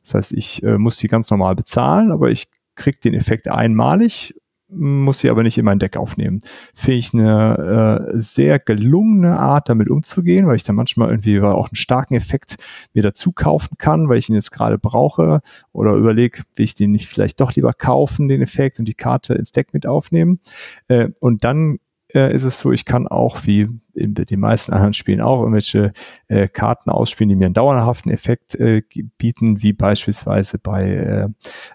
Das heißt, ich äh, muss die ganz normal bezahlen, aber ich kriege den Effekt einmalig muss sie aber nicht in mein Deck aufnehmen. Finde ich eine äh, sehr gelungene Art, damit umzugehen, weil ich dann manchmal irgendwie auch einen starken Effekt mir dazu kaufen kann, weil ich ihn jetzt gerade brauche oder überlege, will ich den nicht vielleicht doch lieber kaufen, den Effekt und die Karte ins Deck mit aufnehmen. Äh, und dann äh, ist es so, ich kann auch, wie in den meisten anderen Spielen auch, irgendwelche äh, Karten ausspielen, die mir einen dauerhaften Effekt äh, bieten, wie beispielsweise bei äh,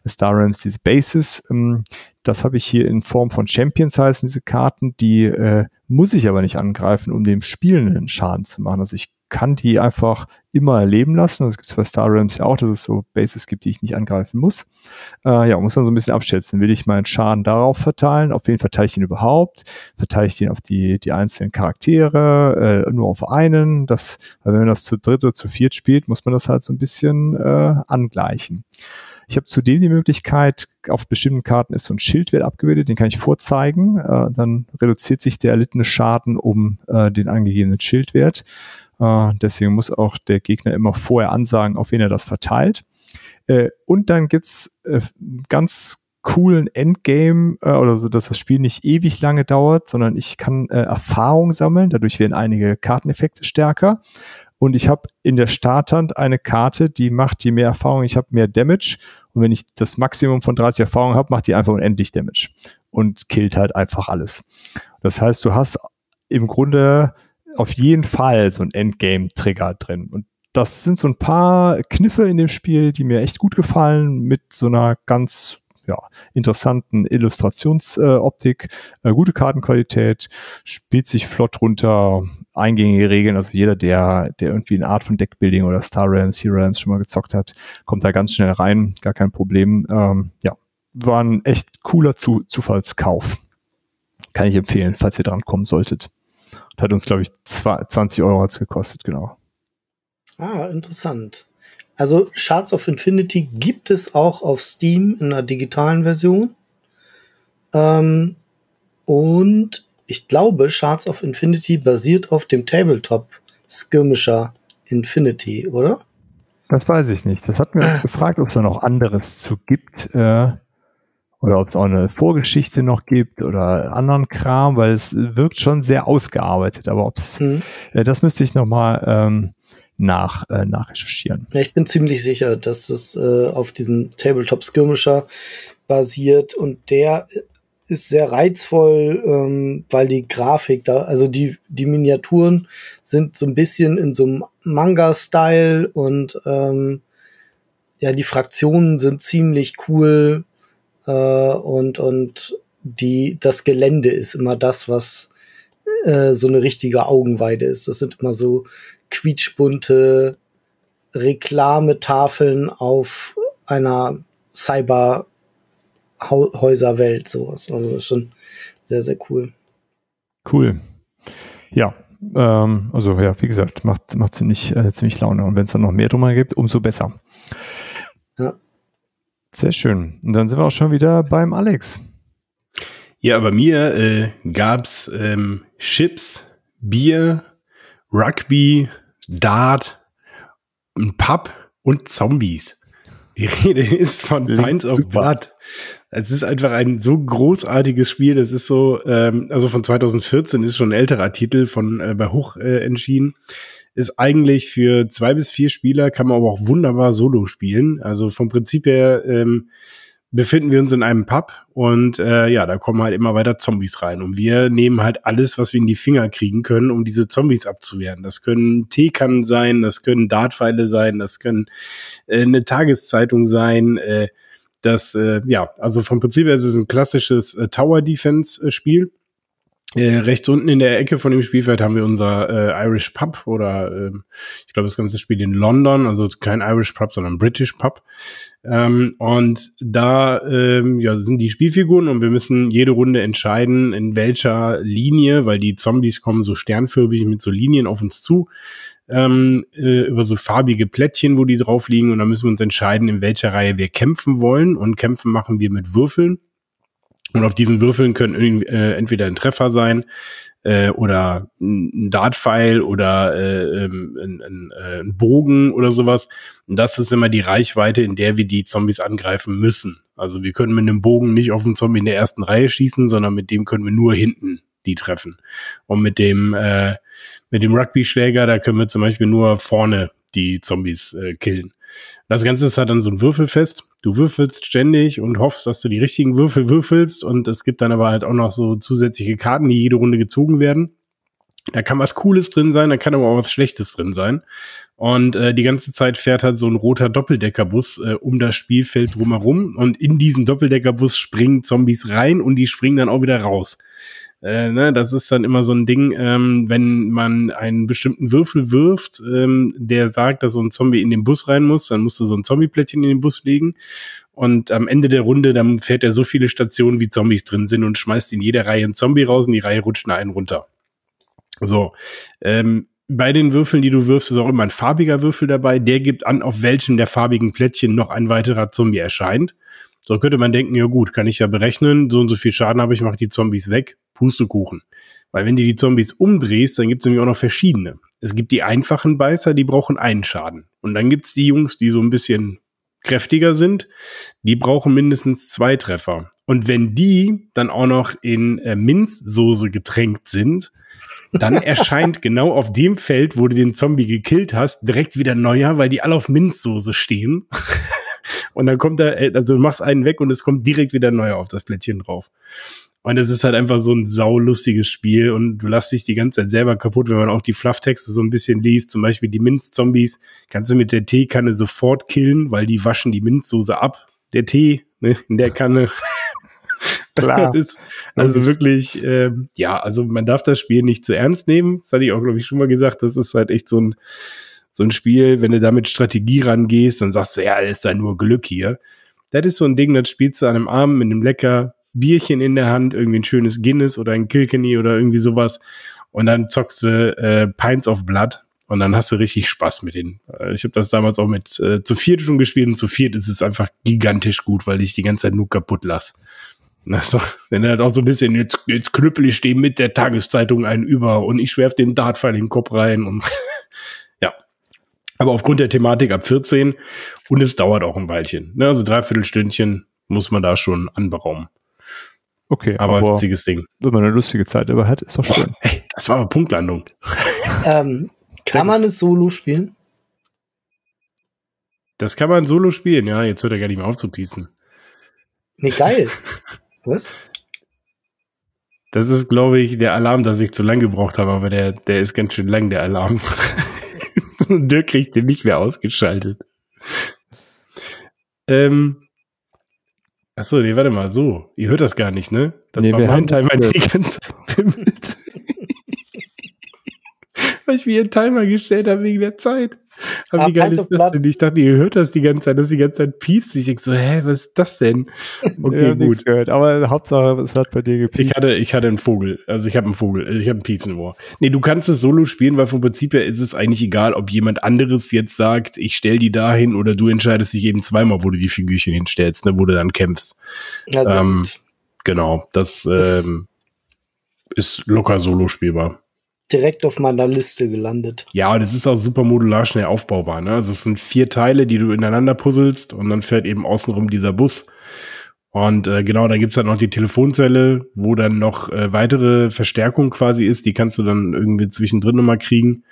Star Realms diese Bases. Ähm, das habe ich hier in Form von Champions heißen diese Karten, die äh, muss ich aber nicht angreifen, um dem Spielenden Schaden zu machen. Also ich kann die einfach immer leben lassen. Das gibt es bei Star Realms ja auch, dass es so Bases gibt, die ich nicht angreifen muss. Äh, ja, muss dann so ein bisschen abschätzen. Will ich meinen Schaden darauf verteilen? Auf wen verteile ich den überhaupt? Verteile ich den auf die, die einzelnen Charaktere, äh, nur auf einen? Das, weil wenn man das zu dritt oder zu viert spielt, muss man das halt so ein bisschen äh, angleichen. Ich habe zudem die Möglichkeit, auf bestimmten Karten ist so ein Schildwert abgebildet, den kann ich vorzeigen. Äh, dann reduziert sich der erlittene Schaden um äh, den angegebenen Schildwert. Äh, deswegen muss auch der Gegner immer vorher ansagen, auf wen er das verteilt. Äh, und dann gibt's äh, ganz coolen Endgame äh, oder so, dass das Spiel nicht ewig lange dauert, sondern ich kann Erfahrung sammeln. Dadurch werden einige Karteneffekte stärker. Und ich habe in der Starthand eine Karte, die macht, je mehr Erfahrung ich habe, mehr Damage. Und wenn ich das Maximum von 30 Erfahrung habe, macht die einfach unendlich Damage und killt halt einfach alles. Das heißt, du hast im Grunde auf jeden Fall so ein Endgame-Trigger drin. Und das sind so ein paar Kniffe in dem Spiel, die mir echt gut gefallen, mit so einer ganz ja, interessanten Illustrationsoptik, äh, gute Kartenqualität, spielt sich flott runter, eingängige Regeln, also jeder, der, der irgendwie eine Art von Deckbuilding oder Star Realms, Hero Realms schon mal gezockt hat, kommt da ganz schnell rein, gar kein Problem. Ähm, ja, war ein echt cooler Zu Zufallskauf. Kann ich empfehlen, falls ihr dran kommen solltet. Hat uns, glaube ich, 20 Euro hat's gekostet, genau. Ah, interessant. Also Shards of Infinity gibt es auch auf Steam in einer digitalen Version. Ähm, und ich glaube, Shards of Infinity basiert auf dem Tabletop Skirmisher Infinity, oder? Das weiß ich nicht. Das hatten wir uns ah. gefragt, ob es da noch anderes zu gibt. Äh, oder ob es auch eine Vorgeschichte noch gibt oder anderen Kram, weil es wirkt schon sehr ausgearbeitet. Aber ob es, mhm. äh, das müsste ich noch mal ähm, nach, äh, nachrecherchieren. Ja, ich bin ziemlich sicher, dass es äh, auf diesem Tabletop Skirmisher basiert und der ist sehr reizvoll, ähm, weil die Grafik da, also die, die Miniaturen sind so ein bisschen in so einem Manga-Style und ähm, ja, die Fraktionen sind ziemlich cool äh, und, und die, das Gelände ist immer das, was äh, so eine richtige Augenweide ist. Das sind immer so quietschbunte Reklametafeln auf einer Cyber-Häuserwelt, sowas. Also schon sehr, sehr cool. Cool. Ja, ähm, also ja, wie gesagt, macht, macht ziemlich, äh, ziemlich Laune. Und wenn es dann noch mehr drüber gibt, umso besser. Ja. Sehr schön. Und dann sind wir auch schon wieder beim Alex. Ja, bei mir äh, gab's ähm, Chips, Bier, Rugby, Dart, ein Pub und Zombies. Die Rede ist von Pints of Blood. Es ist einfach ein so großartiges Spiel. Das ist so, ähm, also von 2014 ist schon ein älterer Titel von äh, bei Hoch äh, entschieden. Ist eigentlich für zwei bis vier Spieler, kann man aber auch wunderbar solo spielen. Also vom Prinzip her ähm, befinden wir uns in einem Pub und äh, ja, da kommen halt immer weiter Zombies rein. Und wir nehmen halt alles, was wir in die Finger kriegen können, um diese Zombies abzuwehren. Das können Teekannen sein, das können Dartpfeile sein, das können äh, eine Tageszeitung sein. Äh, das, äh, ja, also vom Prinzip her ist es ein klassisches äh, Tower-Defense-Spiel. Äh, rechts unten in der Ecke von dem Spielfeld haben wir unser äh, Irish Pub oder äh, ich glaube das ganze Spiel in London, also kein Irish Pub, sondern British Pub. Ähm, und da ähm, ja, sind die Spielfiguren und wir müssen jede Runde entscheiden, in welcher Linie, weil die Zombies kommen so sternförmig mit so Linien auf uns zu, ähm, äh, über so farbige Plättchen, wo die drauf liegen. Und da müssen wir uns entscheiden, in welcher Reihe wir kämpfen wollen. Und kämpfen machen wir mit Würfeln Und auf diesen Würfeln können äh, entweder ein Treffer sein äh, oder ein Dartpfeil oder äh, ähm, ein, ein, äh, ein Bogen oder sowas. Und das ist immer die Reichweite, in der wir die Zombies angreifen müssen. Also wir können mit einem Bogen nicht auf einen Zombie in der ersten Reihe schießen, sondern mit dem können wir nur hinten die treffen. Und mit dem äh, mit dem Rugby-Schläger, da können wir zum Beispiel nur vorne die Zombies äh, killen. Das Ganze ist halt dann so ein Würfelfest. Du würfelst ständig und hoffst, dass du die richtigen Würfel würfelst. Und es gibt dann aber halt auch noch so zusätzliche Karten, die jede Runde gezogen werden. Da kann was Cooles drin sein, da kann aber auch was Schlechtes drin sein. Und äh, die ganze Zeit fährt halt so ein roter Doppeldeckerbus äh, um das Spielfeld drumherum. Und in diesen Doppeldeckerbus springen Zombies rein und die springen dann auch wieder raus. Äh, ne, das ist dann immer so ein Ding, ähm, wenn man einen bestimmten Würfel wirft, ähm, der sagt, dass so ein Zombie in den Bus rein muss, dann musst du so ein Zombie-Plättchen in den Bus legen. Und am Ende der Runde, dann fährt er so viele Stationen, wie Zombies drin sind und schmeißt in jeder Reihe einen Zombie raus und die Reihe rutscht nach einen runter. So. Ähm, bei den Würfeln, die du wirfst, ist auch immer ein farbiger Würfel dabei. Der gibt an, auf welchem der farbigen Plättchen noch ein weiterer Zombie erscheint. So könnte man denken, ja gut, kann ich ja berechnen, so und so viel Schaden habe ich, mache die Zombies weg, Pustekuchen. Weil wenn du die Zombies umdrehst, dann gibt es nämlich auch noch verschiedene. Es gibt die einfachen Beißer, die brauchen einen Schaden. Und dann gibt es die Jungs, die so ein bisschen kräftiger sind, die brauchen mindestens zwei Treffer. Und wenn die dann auch noch in äh, Minzsoße getränkt sind, dann erscheint genau auf dem Feld, wo du den Zombie gekillt hast, direkt wieder neuer, weil die alle auf Minzsoße stehen. Und dann kommt er, äh, also du machst einen weg und es kommt direkt wieder neuer auf das Plättchen drauf. Und es ist halt einfach so ein saulustiges Spiel und du lässt dich die ganze Zeit selber kaputt, wenn man auch die Flufftexte so ein bisschen liest. Zum Beispiel die Minzzombies kannst du mit der Teekanne sofort killen, weil die waschen die Minzsoße ab. Der Tee ne, in der Kanne. Klar. ist also wirklich, äh, ja, also man darf das Spiel nicht zu ernst nehmen. Das hatte ich auch, glaube ich, schon mal gesagt. Das ist halt echt so ein, so ein Spiel, wenn du da mit Strategie rangehst, dann sagst du, ja, ist ja nur Glück hier. Das ist so ein Ding, das spielst du an einem Abend mit einem lecker Bierchen in der Hand, irgendwie ein schönes Guinness oder ein Kilkenny oder irgendwie sowas. Und dann zockst du äh, Pints of Blood und dann hast du richtig Spaß mit denen. Äh, ich habe das damals auch mit äh, zu viert schon gespielt und zu viert ist es einfach gigantisch gut, weil ich die ganze Zeit nur kaputt lass. Also, wenn er halt auch so ein bisschen, jetzt, jetzt knüppel ich dem mit der Tageszeitung einen über und ich werf den Dartpfeil in den Kopf rein und aber aufgrund der Thematik ab 14 und es dauert auch ein Weilchen. Ne? Also dreiviertel Stündchen muss man da schon anberaumen. Okay, aber, aber witziges Ding. Wenn man eine lustige Zeit über hat, ist doch schön. Boah, ey, das war aber Punktlandung. ähm, kann man es solo spielen? Das kann man solo spielen, ja. Jetzt hört er gar nicht mehr auf zu piesen. Nee, geil. Was? Das ist, glaube ich, der Alarm, dass ich zu lang gebraucht habe, aber der, der ist ganz schön lang, der Alarm. Dirk kriegt den nicht mehr ausgeschaltet. Ähm, Achso, nee, warte mal, so. Ihr hört das gar nicht, ne? Das nee, war mein Timer, der die ganze Zeit pimmelt. Weil ich mir einen Timer gestellt habe wegen der Zeit. Aber ah, wie geil ist das denn? Ich dachte, ihr hört das die ganze Zeit, dass die ganze Zeit piepst. Ich denke so, hä, was ist das denn? Okay, ja, gut. Gehört. Aber Hauptsache, es hat bei dir gepiepst. Ich hatte, ich hatte einen Vogel. Also ich habe einen Vogel. Ich habe einen Pieps im Ohr. Nee, du kannst es solo spielen, weil vom Prinzip her ist es eigentlich egal, ob jemand anderes jetzt sagt, ich stell die dahin oder du entscheidest dich eben zweimal, wo du die Figürchen hinstellst, ne, wo du dann kämpfst. Ja, ähm, genau, das ähm, ist locker solo spielbar direkt auf meiner Liste gelandet. Ja, das ist auch super modular schnell aufbaubar. Ne? Also es sind vier Teile, die du ineinander puzzelst und dann fährt eben außenrum dieser Bus. Und äh, genau, da gibt's dann noch die Telefonzelle, wo dann noch äh, weitere Verstärkung quasi ist. Die kannst du dann irgendwie zwischendrin nochmal kriegen.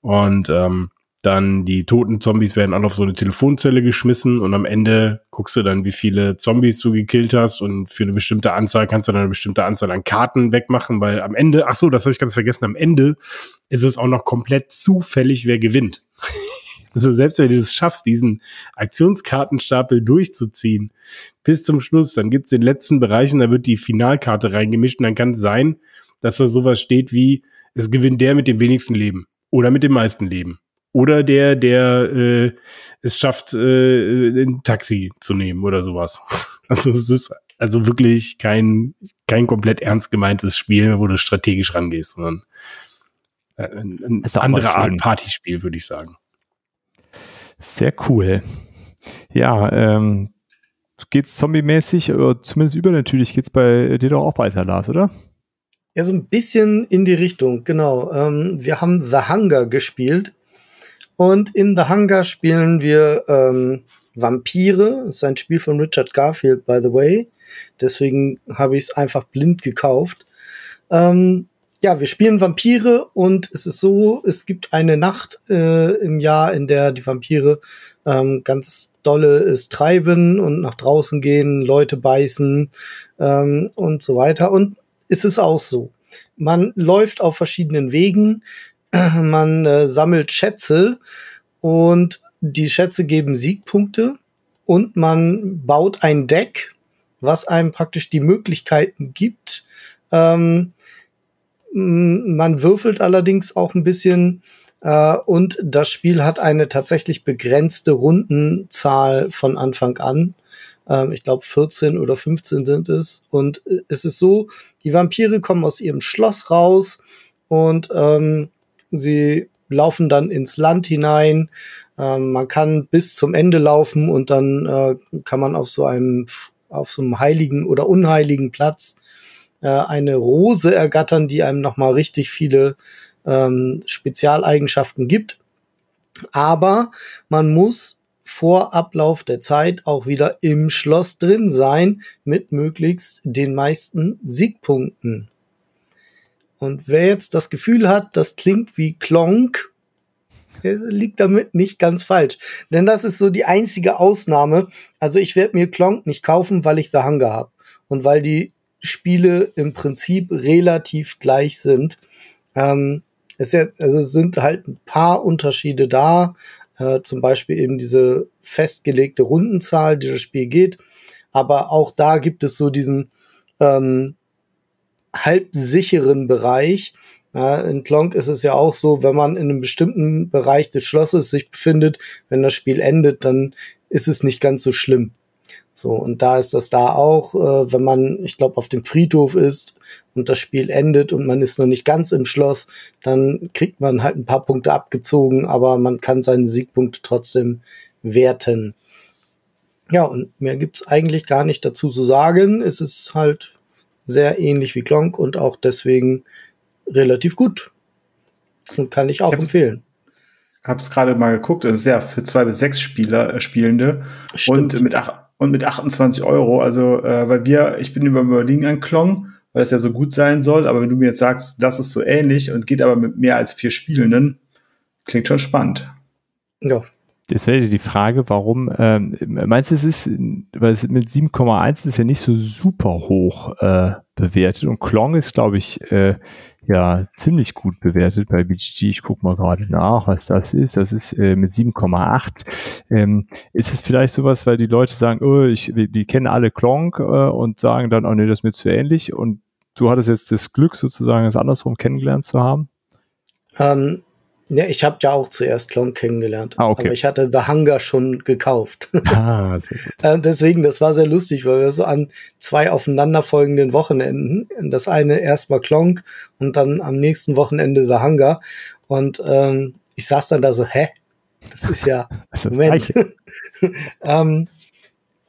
Und ähm, dann die toten Zombies werden alle auf so eine Telefonzelle geschmissen und am Ende guckst du dann, wie viele Zombies du gekillt hast und für eine bestimmte Anzahl kannst du dann eine bestimmte Anzahl an Karten wegmachen, weil am Ende, ach so, das habe ich ganz vergessen, am Ende ist es auch noch komplett zufällig, wer gewinnt. Also selbst wenn du es schaffst, diesen Aktionskartenstapel durchzuziehen bis zum Schluss, dann gibt's den letzten Bereich und da wird die Finalkarte reingemischt und dann kann es sein, dass da sowas steht wie, es gewinnt der mit dem wenigsten Leben oder mit dem meisten Leben oder der, der äh, es schafft, äh, ein Taxi zu nehmen oder sowas. Also es ist also wirklich kein, kein komplett ernst gemeintes Spiel, wo du strategisch rangehst, sondern äh, ein, eine andere Art Partyspiel, würde ich sagen. Sehr cool. Ja, ähm, geht's zombie-mäßig, oder zumindest übernatürlich geht's bei dir doch auch weiter, Lars, oder? Ja, so ein bisschen in die Richtung, genau. Ähm, wir haben The Hunger gespielt. Und in The Hunger spielen wir ähm, Vampire. Das ist ein Spiel von Richard Garfield, by the way. Deswegen habe ich es einfach blind gekauft. Ähm, ja, wir spielen Vampire und es ist so, es gibt eine Nacht äh, im Jahr, in der die Vampire ähm, ganz dolle es treiben und nach draußen gehen, Leute beißen ähm, und so weiter. Und ist es auch so. Man läuft auf verschiedenen Wegen, man äh, sammelt Schätze und die Schätze geben Siegpunkte und man baut ein Deck, was einem praktisch die Möglichkeiten gibt. Ähm, man würfelt allerdings auch ein bisschen äh, und das Spiel hat eine tatsächlich begrenzte Rundenzahl von Anfang an. Ähm, ich glaube 14 oder 15 sind es. Und äh, es ist so, die Vampire kommen aus ihrem Schloss raus und ähm, sie laufen dann ins Land hinein. Ähm, man kann bis zum Ende laufen und dann äh, kann man auf so einem auf so einem heiligen oder unheiligen Platz äh, eine Rose ergattern, die einem nochmal richtig viele ähm, Spezialeigenschaften gibt. Aber man muss vor Ablauf der Zeit auch wieder im Schloss drin sein mit möglichst den meisten Siegpunkten. Und wer jetzt das Gefühl hat, das klingt wie Klonk, liegt damit nicht ganz falsch. Denn das ist so die einzige Ausnahme. Also ich werde mir Klonk nicht kaufen, weil ich The Hunger habe. Und weil die Spiele im Prinzip relativ gleich sind. Ähm, es, ja, also es sind halt ein paar Unterschiede da, äh, zum Beispiel eben diese festgelegte Rundenzahl, die das Spiel geht. Aber auch da gibt es so diesen ähm, halbsicheren Bereich. Ja, in Klonk ist es ja auch so, wenn man in einem bestimmten Bereich des Schlosses sich befindet, wenn das Spiel endet, dann ist es nicht ganz so schlimm. So, und da ist das da auch, äh, wenn man, ich glaube, auf dem Friedhof ist und das Spiel endet und man ist noch nicht ganz im Schloss, dann kriegt man halt ein paar Punkte abgezogen, aber man kann seine Siegpunkte trotzdem werten. Ja, und mehr gibt's eigentlich gar nicht dazu zu sagen. Es ist halt sehr ähnlich wie Klonk und auch deswegen relativ gut. Und kann ich auch ich empfehlen. Ich habe es gerade mal geguckt, es ist ja für zwei bis sechs Spieler, äh, Spielende Stimmt. und mit ach, und mit 28 Euro. Also, äh, weil wir, ich bin über Berlin an Klong, weil es ja so gut sein soll, aber wenn du mir jetzt sagst, das ist so ähnlich und geht aber mit mehr als vier Spielenden, klingt schon spannend. Ja. Jetzt wäre die Frage, warum, ähm, meinst du, es ist, weil es mit 7,1 ist ja nicht so super hoch äh, bewertet und Klong ist, glaube ich, äh, ja ziemlich gut bewertet bei BGG. Ich gucke mal gerade nach, was das ist. Das ist äh, mit 7,8. Ähm, ist es vielleicht sowas, weil die Leute sagen, oh, ich, die kennen alle Klonk äh, und sagen dann, oh nee, das ist mir zu ähnlich. Und du hattest jetzt das Glück, sozusagen es andersrum kennengelernt zu haben? Ähm, ja, ich habe ja auch zuerst Clone kennengelernt. Ah, okay. Aber ich hatte The Hunger schon gekauft. Ah, sehr gut. Äh, deswegen, das war sehr lustig, weil wir so an zwei aufeinanderfolgenden Wochenenden, das eine erstmal Klonk und dann am nächsten Wochenende The Hunger. Und ähm, ich saß dann da so, hä? Das ist ja, das ist Moment. ähm,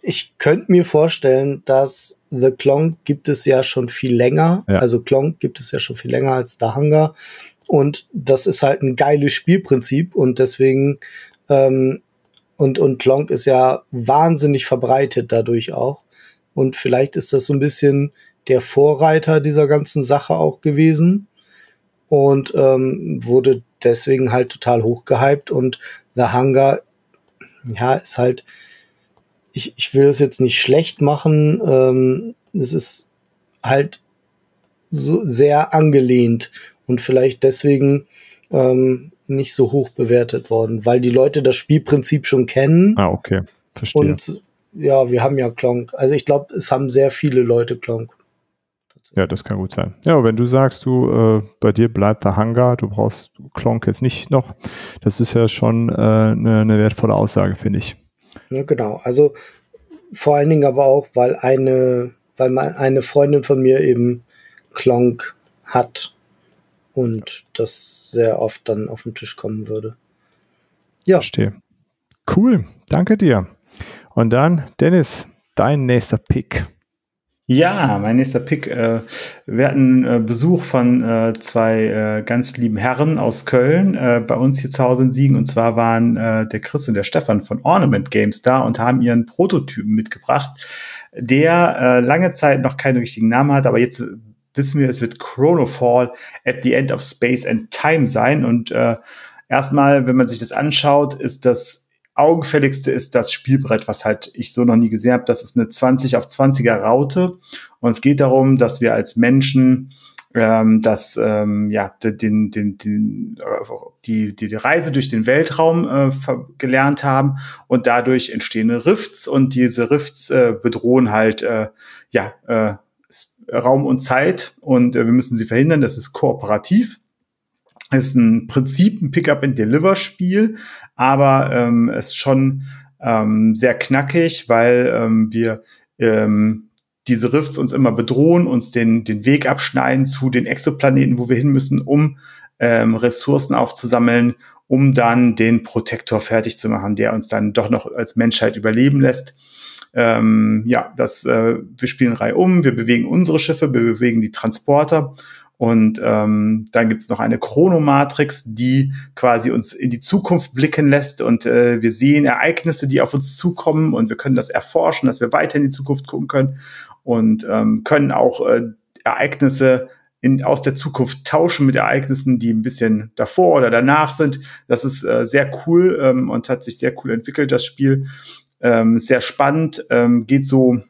ich könnte mir vorstellen, dass The Clonk gibt es ja schon viel länger. Ja. Also Clonk gibt es ja schon viel länger als The Hunger. Und das ist halt ein geiles Spielprinzip und deswegen ähm, und und Klonk ist ja wahnsinnig verbreitet dadurch auch. Und vielleicht ist das so ein bisschen der Vorreiter dieser ganzen Sache auch gewesen und ähm, wurde deswegen halt total hochgehypt und The Hunger, ja, ist halt, ich, ich will es jetzt nicht schlecht machen, ähm, es ist halt so sehr angelehnt und vielleicht deswegen ähm, nicht so hoch bewertet worden, weil die Leute das Spielprinzip schon kennen. Ah, okay. Verstehe. Und ja, wir haben ja Klonk. Also ich glaube, es haben sehr viele Leute Klonk. Ja, das kann gut sein. Ja, wenn du sagst, du äh, bei dir bleibt der Hangar, du brauchst Klonk jetzt nicht noch, das ist ja schon äh, eine, eine wertvolle Aussage, finde ich. Ja, genau. Also vor allen Dingen aber auch, weil eine, weil eine Freundin von mir eben Klonk hat und das sehr oft dann auf den Tisch kommen würde. Ja. Verstehe. Cool, danke dir. Und dann, Dennis, dein nächster Pick? Ja, mein nächster Pick. Äh, wir hatten äh, Besuch von äh, zwei ganz lieben Herren aus Köln bei uns hier zu Hause in Siegen. Und zwar waren der Chris und der Stefan von Ornament Games da und haben ihren Prototypen mitgebracht, der lange Zeit noch keinen richtigen Namen hat, aber jetzt wissen wir, es wird Chronofall at the End of Space and Time sein. Und äh, erstmal, wenn man sich das anschaut, ist das augenfälligste ist das Spielbrett, was halt ich so noch nie gesehen habe. Das ist eine 20 auf 20er Raute. Und es geht darum, dass wir als Menschen ähm, das ähm, ja den, den, den, die, die, Reise durch den Weltraum äh, gelernt haben und dadurch entstehen Rifts und diese Rifts äh, bedrohen halt äh, ja äh, Raum und Zeit und äh, wir müssen sie verhindern. Das ist kooperativ. Es ist ein Prinzip ein Pickup-and-Deliver-Spiel, aber ähm, es ist schon ähm, sehr knackig, weil ähm, wir ähm, diese Rifts uns immer bedrohen, uns den, den Weg abschneiden zu den Exoplaneten, wo wir hin müssen, um ähm, Ressourcen aufzusammeln, um dann den Protektor fertig zu machen, der uns dann doch noch als Menschheit überleben lässt. Ähm, ja, das, äh, wir spielen Reihe um, wir bewegen unsere Schiffe, wir bewegen die Transporter und ähm, dann gibt's noch eine Chronomatrix, die quasi uns in die Zukunft blicken lässt und äh, wir sehen Ereignisse, die auf uns zukommen und wir können das erforschen, dass wir weiter in die Zukunft gucken können und ähm, können auch äh, Ereignisse in, aus der Zukunft tauschen mit Ereignissen, die ein bisschen davor oder danach sind. Das ist äh, sehr cool ähm, und hat sich sehr cool entwickelt, das Spiel. Ähm, sehr spannend, ähm, geht so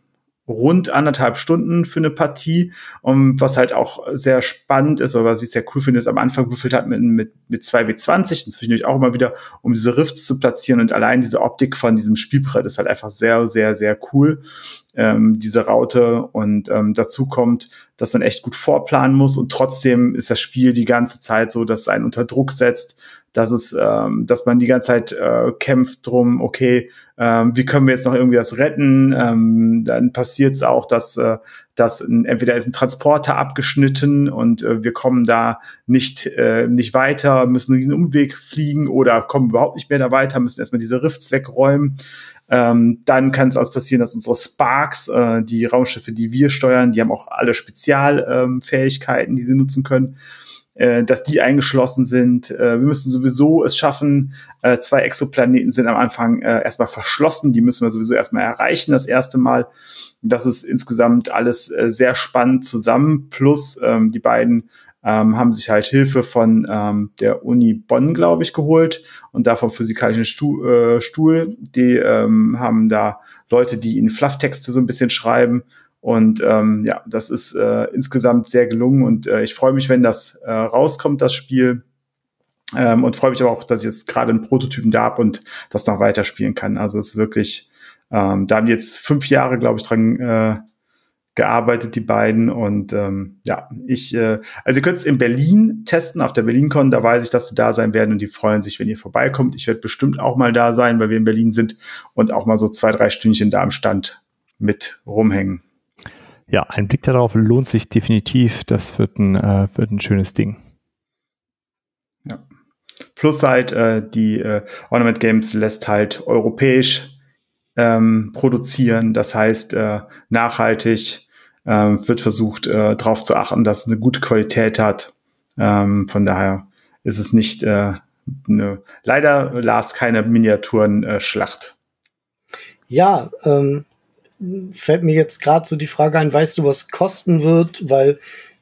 rund anderthalb Stunden für eine Partie. Und was halt auch sehr spannend ist, oder was ich sehr cool finde, ist am Anfang würfelt hat mit, mit, mit 2W20 und zwischendurch auch immer wieder, um diese Rifts zu platzieren. Und allein diese Optik von diesem Spielbrett ist halt einfach sehr, sehr, sehr cool. Ähm, diese Raute und ähm, dazu kommt, dass man echt gut vorplanen muss und trotzdem ist das Spiel die ganze Zeit so, dass es einen unter Druck setzt, dass es, ähm, dass man die ganze Zeit äh, kämpft drum, okay, ähm, wie können wir jetzt noch irgendwie das retten? Ähm, dann passiert es auch, dass, äh, dass ein, entweder ist ein Transporter abgeschnitten und äh, wir kommen da nicht, äh, nicht weiter, müssen diesen Umweg fliegen oder kommen überhaupt nicht mehr da weiter, müssen erstmal diese Rifts wegräumen. Ähm, dann kann es auch passieren, dass unsere Sparks, äh, die Raumschiffe, die wir steuern, die haben auch alle Spezialfähigkeiten, ähm, die sie nutzen können äh, dass die eingeschlossen sind. Äh, wir müssen sowieso es schaffen, äh, zwei Exoplaneten sind am Anfang äh, erstmal verschlossen, die müssen wir sowieso erstmal erreichen, das erste Mal. Das ist insgesamt alles äh, sehr spannend zusammen. Plus ähm, die beiden ähm, haben sich halt Hilfe von ähm, der Uni Bonn, glaube ich, geholt und da vom physikalischen Stu äh, Stuhl. Die ähm, haben da Leute, die ihnen Flufftexte so ein bisschen schreiben und ähm, ja, das ist äh, insgesamt sehr gelungen und äh, ich freue mich, wenn das äh, rauskommt, das Spiel. Ähm, und freue mich aber auch, dass ich jetzt gerade einen Prototypen da habe und das noch weiterspielen kann. Also es ist wirklich, ähm, da haben die jetzt fünf Jahre, glaube ich, dran äh, gearbeitet, die beiden. Und ähm, ja, ich, äh, also ihr könnt es in Berlin testen, auf der BerlinCon, da weiß ich, dass sie da sein werden und die freuen sich, wenn ihr vorbeikommt. Ich werde bestimmt auch mal da sein, weil wir in Berlin sind und auch mal so zwei, drei Stündchen da am Stand mit rumhängen ja, ein Blick darauf lohnt sich definitiv. Das wird ein, äh, wird ein schönes Ding. Ja. Plus halt, äh, die äh, Ornament Games lässt halt europäisch ähm, produzieren. Das heißt, äh, nachhaltig äh, wird versucht, äh, darauf zu achten, dass es eine gute Qualität hat. Ähm, von daher ist es nicht äh, eine, leider las keine Miniaturen-Schlacht. Äh, ja, ähm, fällt mir jetzt gerade so die Frage ein, weißt du, was kosten wird, weil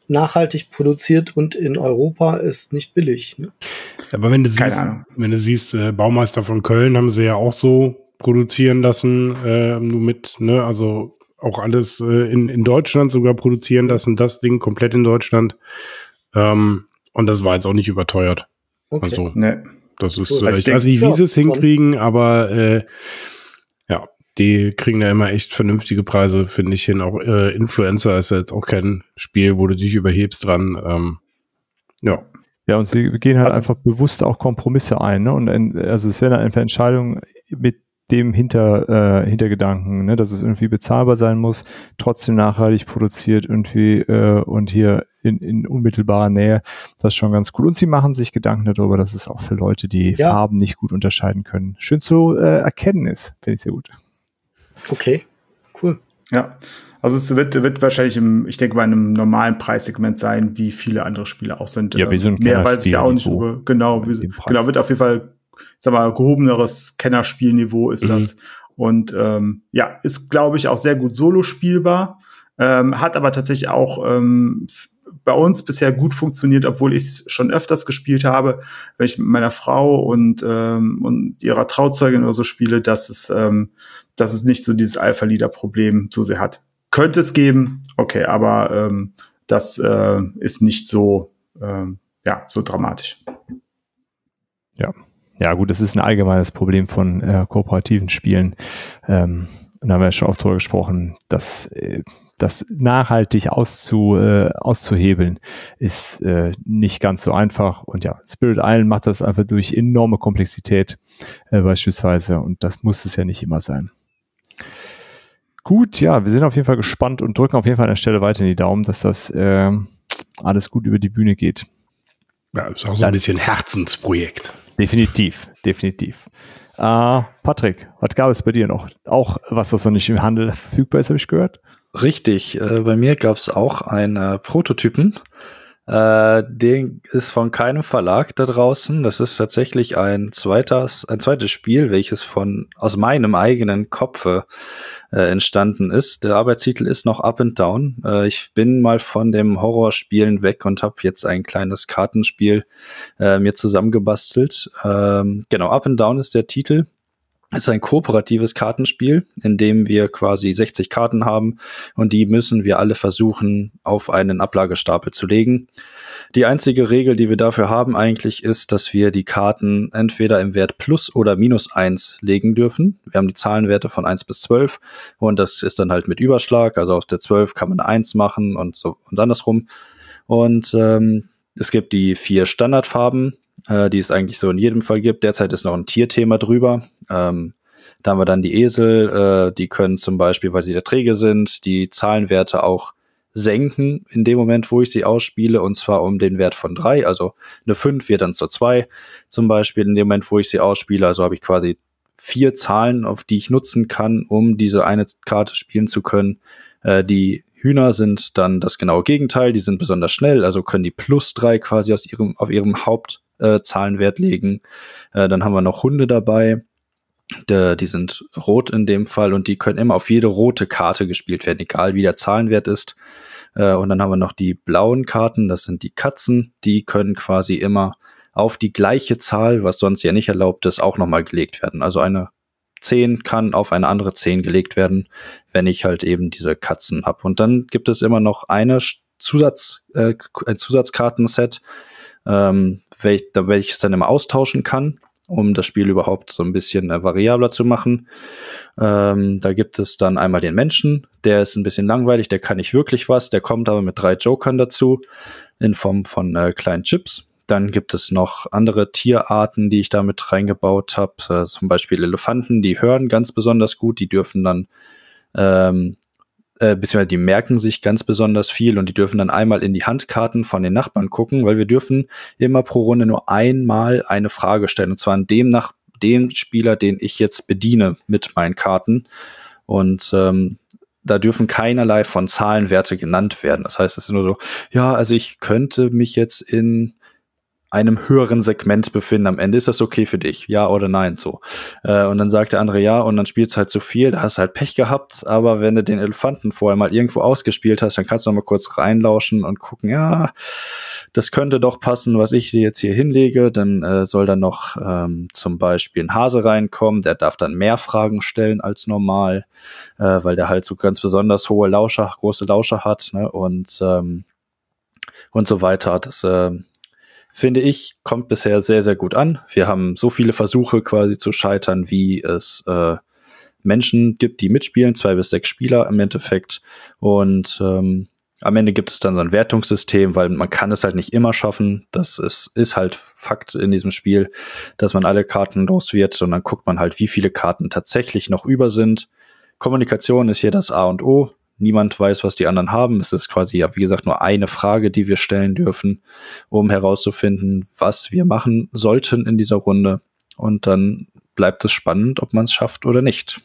nachhaltig produziert und in Europa ist nicht billig. Ne? Aber wenn du siehst, wenn du siehst, äh, Baumeister von Köln haben sie ja auch so produzieren lassen, äh, nur mit, ne, also auch alles äh, in, in Deutschland sogar produzieren lassen, das Ding komplett in Deutschland. Ähm, und das war jetzt auch nicht überteuert. Okay. Also, nee. das ist, cool. äh, ich, ich weiß nicht, wie ja, sie es hinkriegen, aber äh, die kriegen da immer echt vernünftige Preise, finde ich hin. Auch äh, Influencer ist ja jetzt auch kein Spiel, wo du dich überhebst dran. Ähm, ja. Ja, und sie gehen halt also, einfach bewusst auch Kompromisse ein. Ne? Und also es werden einfach Entscheidungen mit dem Hinter, äh, Hintergedanken, ne? dass es irgendwie bezahlbar sein muss, trotzdem nachhaltig produziert irgendwie äh, und hier in, in unmittelbarer Nähe. Das ist schon ganz cool. Und sie machen sich Gedanken darüber, dass es auch für Leute, die ja. Farben nicht gut unterscheiden können, schön zu äh, erkennen ist. Finde ich sehr gut. Okay, Cool. Ja. Also es wird, wird wahrscheinlich im, ich denke mal, in einem normalen Preissegment sein, wie viele andere Spiele auch sind. Ja, wie so ein Mehr weiß ich da auch nicht so Genau, wie, genau, wird auf jeden Fall, sag mal, gehobeneres Kennerspielniveau ist mhm. das. Und ähm, ja, ist, glaube ich, auch sehr gut solo spielbar. Ähm, hat aber tatsächlich auch ähm, bei uns bisher gut funktioniert, obwohl ich es schon öfters gespielt habe, wenn ich mit meiner Frau und, ähm, und ihrer Trauzeugin oder so spiele, dass es, ähm, dass es nicht so dieses Alpha-Leader-Problem so sehr hat. Könnte es geben, okay, aber ähm, das äh, ist nicht so, ähm, ja, so dramatisch. Ja. Ja, gut, das ist ein allgemeines Problem von äh, kooperativen Spielen. Ähm, da haben wir ja schon oft drüber gesprochen, dass äh, das nachhaltig auszu, äh, auszuhebeln, ist äh, nicht ganz so einfach. Und ja, Spirit Island macht das einfach durch enorme Komplexität äh, beispielsweise. Und das muss es ja nicht immer sein. Gut, ja, wir sind auf jeden Fall gespannt und drücken auf jeden Fall an der Stelle weiter in die Daumen, dass das äh, alles gut über die Bühne geht. Ja, ist auch so ein bisschen Herzensprojekt. Definitiv, definitiv. Uh, Patrick, was gab es bei dir noch? Auch was, was noch nicht im Handel verfügbar ist, habe ich gehört? Richtig, äh, bei mir gab es auch einen Prototypen äh, den ist von keinem Verlag da draußen. Das ist tatsächlich ein zweites, ein zweites Spiel, welches von aus meinem eigenen Kopfe äh, entstanden ist. Der Arbeitstitel ist noch Up and Down. Äh, ich bin mal von dem Horrorspielen weg und habe jetzt ein kleines Kartenspiel äh, mir zusammengebastelt. Ähm, genau, Up and Down ist der Titel ist ein kooperatives Kartenspiel, in dem wir quasi 60 Karten haben und die müssen wir alle versuchen auf einen Ablagestapel zu legen. Die einzige Regel, die wir dafür haben eigentlich, ist, dass wir die Karten entweder im Wert plus oder minus eins legen dürfen. Wir haben die Zahlenwerte von eins bis zwölf und das ist dann halt mit Überschlag. Also aus der zwölf kann man eins machen und so und andersrum. Und ähm, es gibt die vier Standardfarben, äh, die es eigentlich so in jedem Fall gibt. Derzeit ist noch ein Tierthema drüber. Ähm, da haben wir dann die Esel, äh, die können zum Beispiel, weil sie der träge sind, die Zahlenwerte auch senken in dem Moment, wo ich sie ausspiele, und zwar um den Wert von drei. Also eine fünf wird dann zur zwei zum Beispiel in dem Moment, wo ich sie ausspiele. Also habe ich quasi vier Zahlen, auf die ich nutzen kann, um diese eine Karte spielen zu können. Äh, die Hühner sind dann das genaue Gegenteil, die sind besonders schnell, also können die plus drei quasi aus ihrem, auf ihrem Haupt äh, Zahlenwert legen. Äh, dann haben wir noch Hunde dabei. De, die sind rot in dem Fall und die können immer auf jede rote Karte gespielt werden, egal wie der Zahlenwert ist. Äh, und dann haben wir noch die blauen Karten, das sind die Katzen, die können quasi immer auf die gleiche Zahl, was sonst ja nicht erlaubt ist, auch nochmal gelegt werden. Also eine 10 kann auf eine andere 10 gelegt werden, wenn ich halt eben diese Katzen habe. Und dann gibt es immer noch eine Zusatz, äh, ein Zusatzkartenset, ähm, welch, da welches dann immer austauschen kann, um das Spiel überhaupt so ein bisschen äh, variabler zu machen. Ähm, da gibt es dann einmal den Menschen, der ist ein bisschen langweilig, der kann nicht wirklich was, der kommt aber mit drei Jokern dazu in Form von äh, kleinen Chips. Dann gibt es noch andere Tierarten, die ich da mit reingebaut habe, äh, zum Beispiel Elefanten, die hören ganz besonders gut, die dürfen dann ähm, äh, beziehungsweise die merken sich ganz besonders viel und die dürfen dann einmal in die Handkarten von den Nachbarn gucken, weil wir dürfen immer pro Runde nur einmal eine Frage stellen und zwar an dem nach dem Spieler, den ich jetzt bediene mit meinen Karten und ähm, da dürfen keinerlei von Zahlenwerte genannt werden. Das heißt, es ist nur so, ja, also ich könnte mich jetzt in einem höheren Segment befinden am Ende. Ist das okay für dich? Ja oder nein? So. Äh, und dann sagt der andere ja und dann spielst halt zu viel, da hast du halt Pech gehabt, aber wenn du den Elefanten vorher mal irgendwo ausgespielt hast, dann kannst du noch mal kurz reinlauschen und gucken, ja, das könnte doch passen, was ich dir jetzt hier hinlege. Dann äh, soll dann noch ähm, zum Beispiel ein Hase reinkommen, der darf dann mehr Fragen stellen als normal, äh, weil der halt so ganz besonders hohe Lauscher, große Lauscher hat, ne? Und ähm, und so weiter. Das äh, finde ich, kommt bisher sehr, sehr gut an. Wir haben so viele Versuche quasi zu scheitern, wie es äh, Menschen gibt, die mitspielen, zwei bis sechs Spieler im Endeffekt. Und ähm, am Ende gibt es dann so ein Wertungssystem, weil man kann es halt nicht immer schaffen. Das ist, ist halt Fakt in diesem Spiel, dass man alle Karten los wird dann guckt man halt, wie viele Karten tatsächlich noch über sind. Kommunikation ist hier das A und O. Niemand weiß, was die anderen haben. Es ist quasi ja, wie gesagt, nur eine Frage, die wir stellen dürfen, um herauszufinden, was wir machen sollten in dieser Runde. Und dann bleibt es spannend, ob man es schafft oder nicht.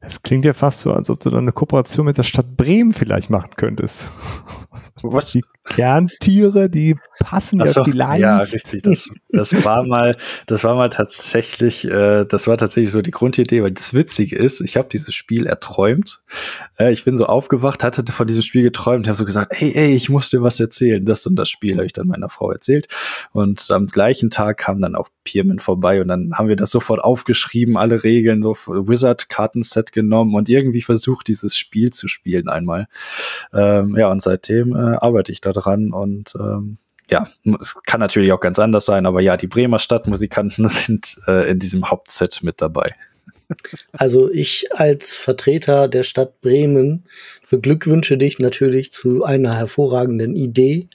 Es klingt ja fast so, als ob du dann eine Kooperation mit der Stadt Bremen vielleicht machen könntest. Was? Die Kerntiere, die passen so, ja vielleicht. Ja, richtig. Das, das war mal, das war mal tatsächlich, äh, das war tatsächlich so die Grundidee, weil das Witzige ist, ich habe dieses Spiel erträumt. Äh, ich bin so aufgewacht, hatte von diesem Spiel geträumt, habe so gesagt, hey, ey, ich muss dir was erzählen. Das und das Spiel habe ich dann meiner Frau erzählt. Und am gleichen Tag kam dann auch Pierman vorbei und dann haben wir das sofort aufgeschrieben, alle Regeln, so Wizard-Kartenset genommen und irgendwie versucht, dieses Spiel zu spielen einmal. Ähm, ja, und seitdem äh, arbeite ich da dran und ähm, ja, es kann natürlich auch ganz anders sein, aber ja, die Bremer Stadtmusikanten sind äh, in diesem Hauptset mit dabei. Also ich als Vertreter der Stadt Bremen beglückwünsche dich natürlich zu einer hervorragenden Idee,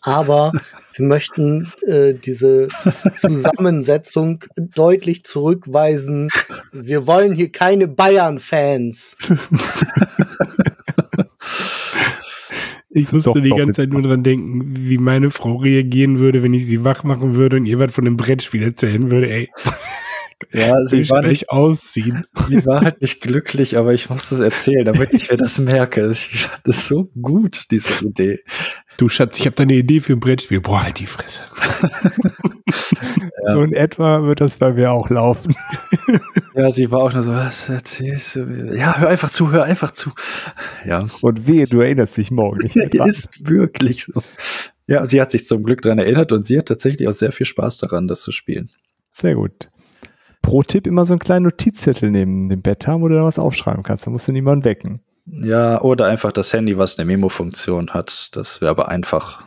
aber wir möchten äh, diese Zusammensetzung deutlich zurückweisen. Wir wollen hier keine Bayern-Fans. Ich musste die ganze Zeit nur dran denken, wie meine Frau reagieren würde, wenn ich sie wach machen würde und ihr was von dem Brettspiel erzählen würde, ey. Ja, sie war nicht ausziehen. Sie war halt nicht glücklich, aber ich muss das erzählen, damit ich mir das merke. Ich fand das so gut, diese Idee. Du Schatz, ich habe da eine Idee für ein Brettspiel. Boah, halt die Fresse. ja. So in etwa wird das bei mir auch laufen. ja, sie war auch nur so, was erzählst du mir? Ja, hör einfach zu, hör einfach zu. Ja. Und wehe, du erinnerst dich morgen nicht. Ist wirklich so. Ja, sie hat sich zum Glück daran erinnert und sie hat tatsächlich auch sehr viel Spaß daran, das zu spielen. Sehr gut. Pro-Tipp immer so einen kleinen Notizzettel neben dem Bett haben, wo du da was aufschreiben kannst. Da musst du niemanden wecken. Ja, oder einfach das Handy, was eine Memo-Funktion hat. Das wäre aber einfach.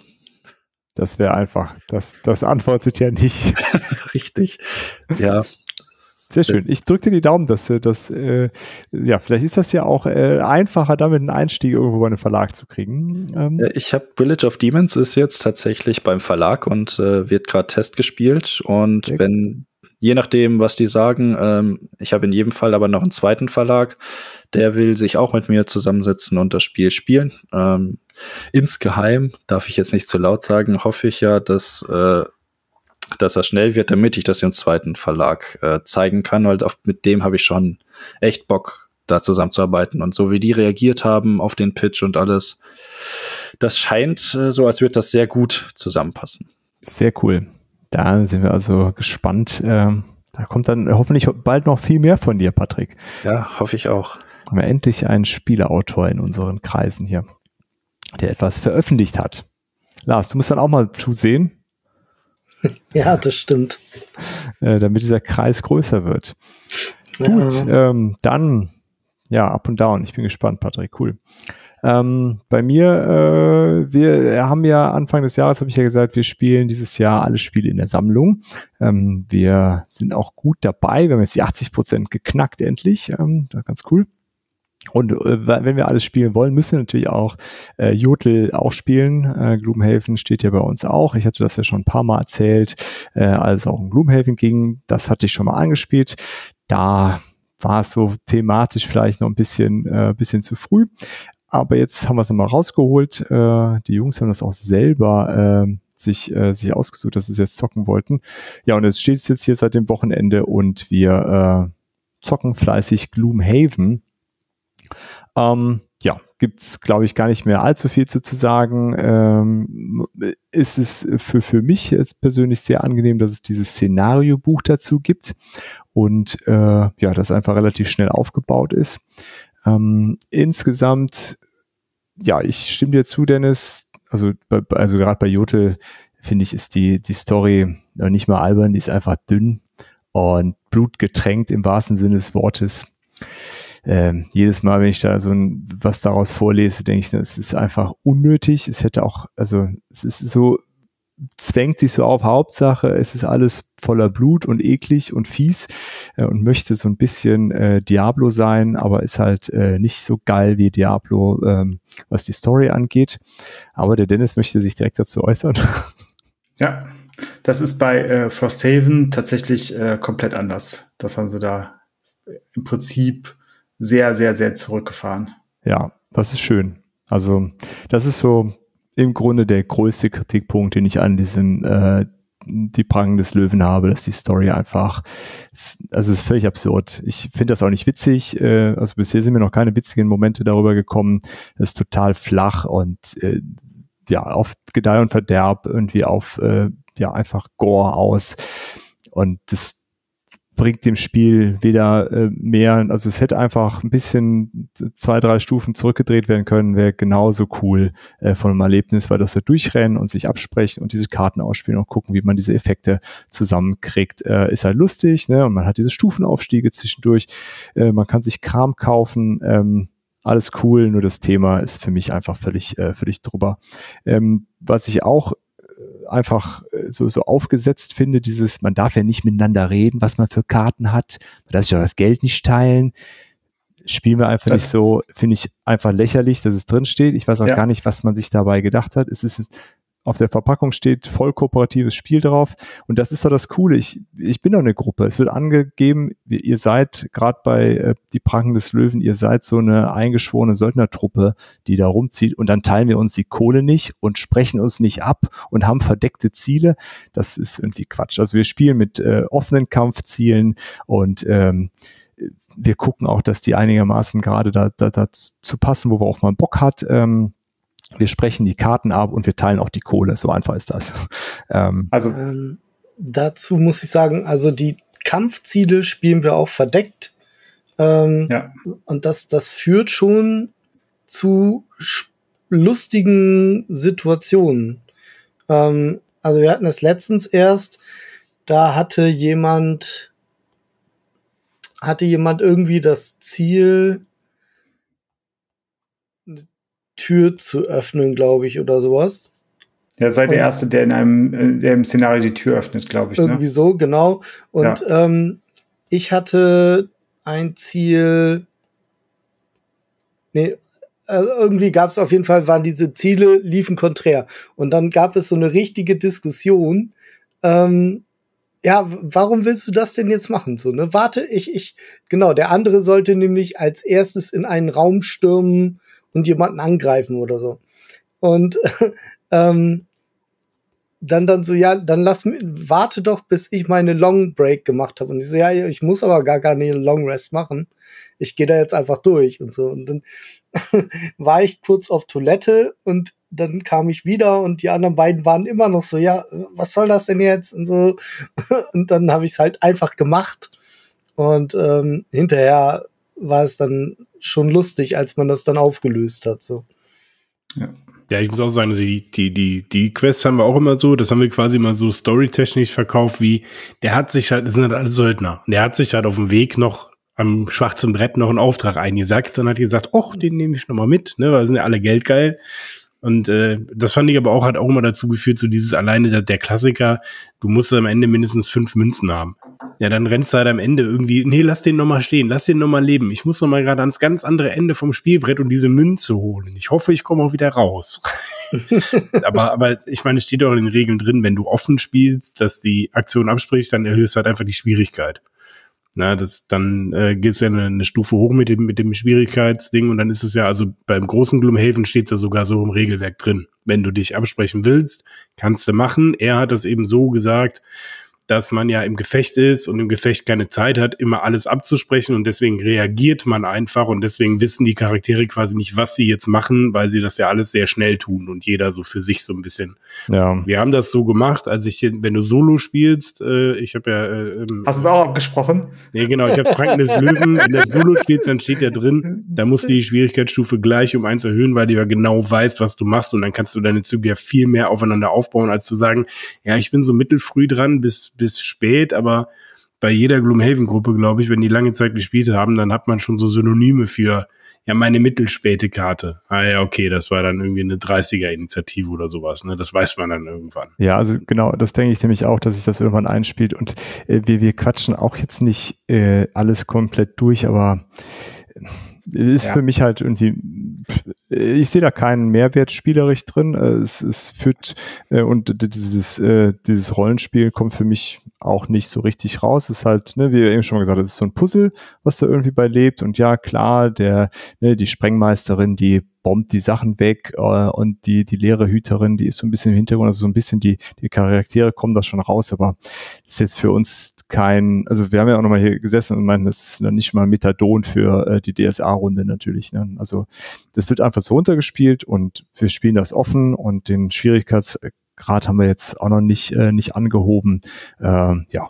Das wäre einfach. Das, das antwortet ja nicht. Richtig. Ja. Sehr schön. Ich drücke dir die Daumen, dass das, äh, ja, vielleicht ist das ja auch äh, einfacher, damit einen Einstieg irgendwo bei einem Verlag zu kriegen. Ähm. Ich habe Village of Demons ist jetzt tatsächlich beim Verlag und äh, wird gerade Test gespielt. Und okay. wenn je nachdem, was die sagen. Ähm, ich habe in jedem Fall aber noch einen zweiten Verlag, der will sich auch mit mir zusammensetzen und das Spiel spielen. Ähm, insgeheim, darf ich jetzt nicht zu laut sagen, hoffe ich ja, dass, äh, dass er schnell wird, damit ich das im zweiten Verlag äh, zeigen kann, weil auf, mit dem habe ich schon echt Bock, da zusammenzuarbeiten. Und so wie die reagiert haben auf den Pitch und alles, das scheint äh, so, als würde das sehr gut zusammenpassen. Sehr cool. Da sind wir also gespannt. Ähm, da kommt dann hoffentlich bald noch viel mehr von dir, Patrick. Ja, hoffe ich auch. Haben wir endlich einen Spieleautor in unseren Kreisen hier, der etwas veröffentlicht hat. Lars, du musst dann auch mal zusehen. Ja, das stimmt. Äh, damit dieser Kreis größer wird. Ja. Gut, ähm, dann ja, up und down. Ich bin gespannt, Patrick. Cool. Ähm, bei mir, äh, wir haben ja Anfang des Jahres, habe ich ja gesagt, wir spielen dieses Jahr alle Spiele in der Sammlung. Ähm, wir sind auch gut dabei. Wir haben jetzt die 80 Prozent geknackt endlich. Ähm, ganz cool. Und äh, wenn wir alles spielen wollen, müssen wir natürlich auch äh, Jotel auch spielen. Äh, Gloomhaven steht ja bei uns auch. Ich hatte das ja schon ein paar Mal erzählt, äh, als es auch um Gloomhaven ging. Das hatte ich schon mal angespielt. Da war es so thematisch vielleicht noch ein bisschen, äh, bisschen zu früh. Aber jetzt haben wir es nochmal rausgeholt. Äh, die Jungs haben das auch selber äh, sich, äh, sich ausgesucht, dass sie es jetzt zocken wollten. Ja, und jetzt steht es jetzt hier seit dem Wochenende und wir äh, zocken fleißig Gloomhaven. Ähm, ja, gibt's glaube ich, gar nicht mehr allzu viel zu, zu sagen. Ähm, ist es für, für mich jetzt persönlich sehr angenehm, dass es dieses Szenariobuch dazu gibt und äh, ja, das einfach relativ schnell aufgebaut ist. Ähm, insgesamt ja, ich stimme dir zu, Dennis. Also, also gerade bei Jotel finde ich, ist die, die Story nicht mal albern, die ist einfach dünn und blutgetränkt im wahrsten Sinne des Wortes. Ähm, jedes Mal, wenn ich da so ein, was daraus vorlese, denke ich, es ist einfach unnötig. Es hätte auch, also es ist so zwängt sich so auf Hauptsache, es ist alles voller Blut und eklig und fies äh, und möchte so ein bisschen äh, Diablo sein, aber ist halt äh, nicht so geil wie Diablo, ähm, was die Story angeht. Aber der Dennis möchte sich direkt dazu äußern. Ja, das ist bei äh, Frosthaven tatsächlich äh, komplett anders. Das haben sie da im Prinzip sehr, sehr, sehr zurückgefahren. Ja, das ist schön. Also das ist so im Grunde der größte Kritikpunkt, den ich an diesem äh, die Prangen des Löwen habe, dass die Story einfach, also es ist völlig absurd. Ich finde das auch nicht witzig. Äh, also bisher sind mir noch keine witzigen Momente darüber gekommen. Es ist total flach und äh, ja, auf Gedeih und Verderb irgendwie auf äh, ja einfach Gore aus. Und das bringt dem Spiel weder äh, mehr, also es hätte einfach ein bisschen zwei, drei Stufen zurückgedreht werden können, wäre genauso cool äh, von einem Erlebnis, weil das da durchrennen und sich absprechen und diese Karten ausspielen und gucken, wie man diese Effekte zusammenkriegt. Äh, ist halt lustig, ne? Und man hat diese Stufenaufstiege zwischendurch, äh, man kann sich Kram kaufen, ähm, alles cool, nur das Thema ist für mich einfach völlig, äh, völlig drüber. Ähm, was ich auch einfach äh, so, so aufgesetzt finde, dieses, man darf ja nicht miteinander reden, was man für Karten hat, man darf sich ja das Geld nicht teilen. Spielen wir einfach nicht so, finde ich einfach lächerlich, dass es drin steht. Ich weiß auch ja. gar nicht, was man sich dabei gedacht hat. Es ist auf der Verpackung steht voll kooperatives Spiel drauf. Und das ist doch das Coole. Ich, ich bin doch eine Gruppe. Es wird angegeben, ihr seid gerade bei äh, Die Pranken des Löwen, ihr seid so eine eingeschworene Söldnertruppe, die da rumzieht. Und dann teilen wir uns die Kohle nicht und sprechen uns nicht ab und haben verdeckte Ziele. Das ist irgendwie Quatsch. Also wir spielen mit äh, offenen Kampfzielen und ähm, wir gucken auch, dass die einigermaßen gerade da, da, dazu passen, wo wir auch mal Bock hat. Ähm, wir sprechen die Karten ab und wir teilen auch die Kohle. So einfach ist das. Ähm, also ähm, dazu muss ich sagen, also die Kampfziele spielen wir auch verdeckt. Ähm, ja. Und das, das führt schon zu lustigen Situationen. Ähm, also wir hatten es letztens erst, da hatte jemand, hatte jemand irgendwie das Ziel, Tür zu öffnen, glaube ich, oder sowas. Ja, sei der Erste, der in einem, äh, der im Szenario die Tür öffnet, glaube ich. Ne? Irgendwie ne? so, genau. Und ja. ähm, ich hatte ein Ziel. Nee, also irgendwie gab es auf jeden Fall, waren diese Ziele, liefen konträr. Und dann gab es so eine richtige Diskussion. Ähm, ja, warum willst du das denn jetzt machen? So, ne? Warte, ich, ich, genau, der andere sollte nämlich als erstes in einen Raum stürmen und jemanden angreifen oder so. Und ähm, dann dann so, ja, dann lass warte doch, bis ich meine Long Break gemacht habe. Und ich so, ja, ich muss aber gar keine Long Rest machen. Ich gehe da jetzt einfach durch und so. Und dann war ich kurz auf Toilette und dann kam ich wieder und die anderen beiden waren immer noch so, ja, was soll das denn jetzt? Und so. Und dann habe ich es halt einfach gemacht. Und ähm, hinterher war es dann schon lustig, als man das dann aufgelöst hat. So. Ja. Ja, ich muss auch sagen, die, die, die, die Quests haben wir auch immer so, das haben wir quasi immer so storytechnisch verkauft, wie der hat sich halt, das sind halt alle Söldner, der hat sich halt auf dem Weg noch am schwarzen Brett noch einen Auftrag eingesackt und hat gesagt, ach, den nehme ich nochmal mit, ne, weil sind ja alle geldgeil. Und äh, das fand ich aber auch, hat auch immer dazu geführt, so dieses alleine der, der Klassiker, du musst am Ende mindestens fünf Münzen haben. Ja, dann rennst du halt am Ende irgendwie, nee, lass den nochmal stehen, lass den nochmal leben. Ich muss nochmal gerade ans ganz andere Ende vom Spielbrett und diese Münze holen. Ich hoffe, ich komme auch wieder raus. aber, aber ich meine, es steht auch in den Regeln drin, wenn du offen spielst, dass die Aktion abspricht, dann erhöhst du halt einfach die Schwierigkeit. Na, das, dann äh, geht es ja eine, eine, Stufe hoch mit dem, mit dem Schwierigkeitsding und dann ist es ja, also beim großen Gloomhaven steht es ja sogar so im Regelwerk drin. Wenn du dich absprechen willst, kannst du machen. Er hat das eben so gesagt, dass man ja im Gefecht ist und im Gefecht keine Zeit hat, immer alles abzusprechen und deswegen reagiert man einfach und deswegen wissen die Charaktere quasi nicht, was sie jetzt machen, weil sie das ja alles sehr schnell tun und jeder so für sich so ein bisschen. Ja. Wir haben das so gemacht, als ich, wenn du Solo spielst, äh, ich habe ja. Äh, ähm, Hast du es auch abgesprochen? Nee, genau, ich habe Kranken des Löwen, wenn der Solo steht, dann steht der drin, da musst du die Schwierigkeitsstufe gleich um eins erhöhen, weil du ja genau weißt, was du machst und dann kannst du deine Züge ja viel mehr aufeinander aufbauen, als zu sagen, ja, ich bin so mittelfrüh dran bis bis spät, aber bei jeder Gloomhaven-Gruppe, glaube ich, wenn die lange Zeit gespielt haben, dann hat man schon so Synonyme für, ja, meine mittelspäte Karte. Ah ja, okay, das war dann irgendwie eine 30er-Initiative oder sowas, ne? Das weiß man dann irgendwann. Ja, also genau, das denke ich nämlich auch, dass sich das irgendwann einspielt. Und äh, wir, wir quatschen auch jetzt nicht äh, alles komplett durch, aber ist ja. für mich halt irgendwie ich sehe da keinen Mehrwert spielerisch drin. Äh, es, es führt äh, und dieses, äh, dieses Rollenspiel kommt für mich auch nicht so richtig raus. Es ist halt, ne, wie eben schon mal gesagt, es ist so ein Puzzle, was da irgendwie bei lebt. Und ja, klar, der, ne, die Sprengmeisterin, die bombt die Sachen weg äh, und die, die leere Hüterin, die ist so ein bisschen im Hintergrund, also so ein bisschen die, die Charaktere kommen da schon raus, aber ist jetzt für uns kein, also wir haben ja auch nochmal hier gesessen und meinen, das ist noch nicht mal Methadon für äh, die DSA-Runde natürlich. Ne? Also das wird einfach so runtergespielt und wir spielen das offen und den Schwierigkeitsgrad haben wir jetzt auch noch nicht, äh, nicht angehoben. Äh, ja,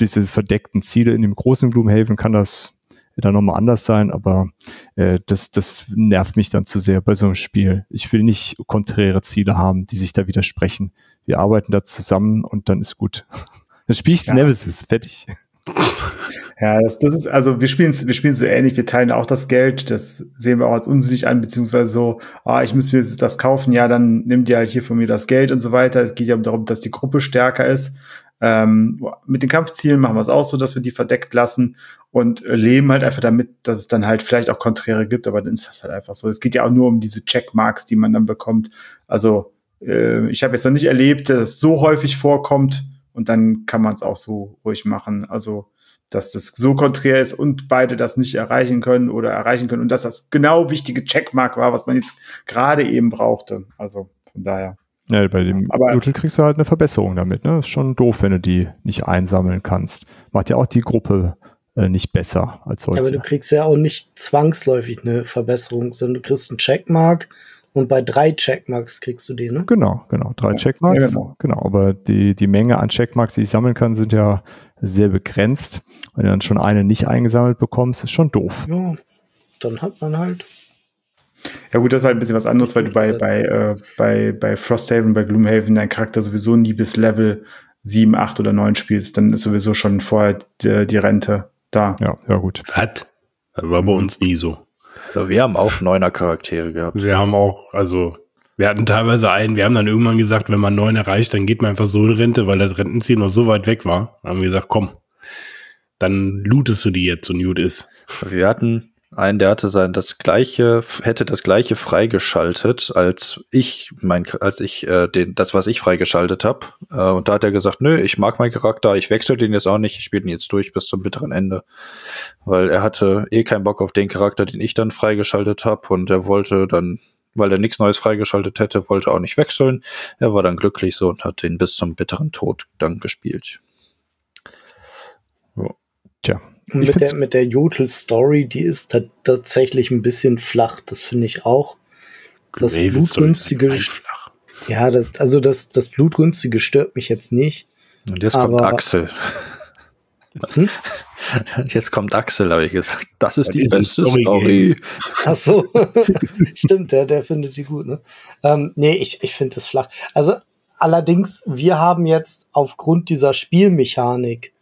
diese verdeckten Ziele in dem großen Gloomhaven kann das dann nochmal anders sein, aber äh, das, das nervt mich dann zu sehr bei so einem Spiel. Ich will nicht konträre Ziele haben, die sich da widersprechen. Wir arbeiten da zusammen und dann ist gut. Dann spiele ich ja. Nemesis, fertig. Ja, das, das ist, also wir spielen wir spielen so ähnlich, wir teilen auch das Geld, das sehen wir auch als unsinnig an, beziehungsweise so, ah, ich muss mir das kaufen, ja, dann nimm dir halt hier von mir das Geld und so weiter. Es geht ja darum, dass die Gruppe stärker ist. Ähm, mit den Kampfzielen machen wir es auch so, dass wir die verdeckt lassen und leben halt einfach damit, dass es dann halt vielleicht auch Konträre gibt, aber dann ist das halt einfach so. Es geht ja auch nur um diese Checkmarks, die man dann bekommt. Also äh, ich habe jetzt noch nicht erlebt, dass es so häufig vorkommt und dann kann man es auch so ruhig machen. Also dass das so konträr ist und beide das nicht erreichen können oder erreichen können und dass das genau wichtige Checkmark war, was man jetzt gerade eben brauchte. Also von daher. Ja, bei dem aber, kriegst du halt eine Verbesserung damit. Ne? ist schon doof, wenn du die nicht einsammeln kannst. Macht ja auch die Gruppe äh, nicht besser als solche. aber du kriegst ja auch nicht zwangsläufig eine Verbesserung, sondern du kriegst einen Checkmark und bei drei Checkmarks kriegst du den, ne? Genau, genau. Drei ja, Checkmarks. Ja, genau. genau. Aber die, die Menge an Checkmarks, die ich sammeln kann, sind ja sehr begrenzt. Wenn du dann schon eine nicht eingesammelt bekommst, ist schon doof. Ja, dann hat man halt ja gut, das ist halt ein bisschen was anderes, weil du bei, bei, äh, bei, bei Frosthaven, bei Gloomhaven dein Charakter sowieso nie bis Level 7, 8 oder 9 spielst, dann ist sowieso schon vorher die, die Rente da. Ja, ja gut. Was? Das war bei uns nie so. Wir haben auch neuner Charaktere gehabt. Wir haben auch, also wir hatten teilweise einen, wir haben dann irgendwann gesagt, wenn man neun erreicht, dann geht man einfach so in Rente, weil das Rentenziel noch so weit weg war. Dann haben wir gesagt, komm, dann lootest du die jetzt, so gut ist. Wir hatten einen, der hatte sein das gleiche, hätte das gleiche freigeschaltet, als ich mein, als ich äh, den, das, was ich freigeschaltet habe. Äh, und da hat er gesagt, nö, ich mag meinen Charakter, ich wechsle den jetzt auch nicht, ich spiele den jetzt durch bis zum bitteren Ende. Weil er hatte eh keinen Bock auf den Charakter, den ich dann freigeschaltet habe und er wollte dann, weil er nichts Neues freigeschaltet hätte, wollte auch nicht wechseln. Er war dann glücklich so und hat den bis zum bitteren Tod dann gespielt. Ja. Tja, mit der, mit der Jodel-Story, die ist tatsächlich ein bisschen flach, das finde ich auch. Das Blutrünstige. Ja, das, also das, das Blutrünstige stört mich jetzt nicht. Und jetzt kommt Axel. Hm? Jetzt kommt Axel, habe ich gesagt. Das ist ja, die beste Story. Story. Ach so. Stimmt, der, der findet die gut, ne? Ähm, nee, ich, ich finde das flach. Also, allerdings, wir haben jetzt aufgrund dieser Spielmechanik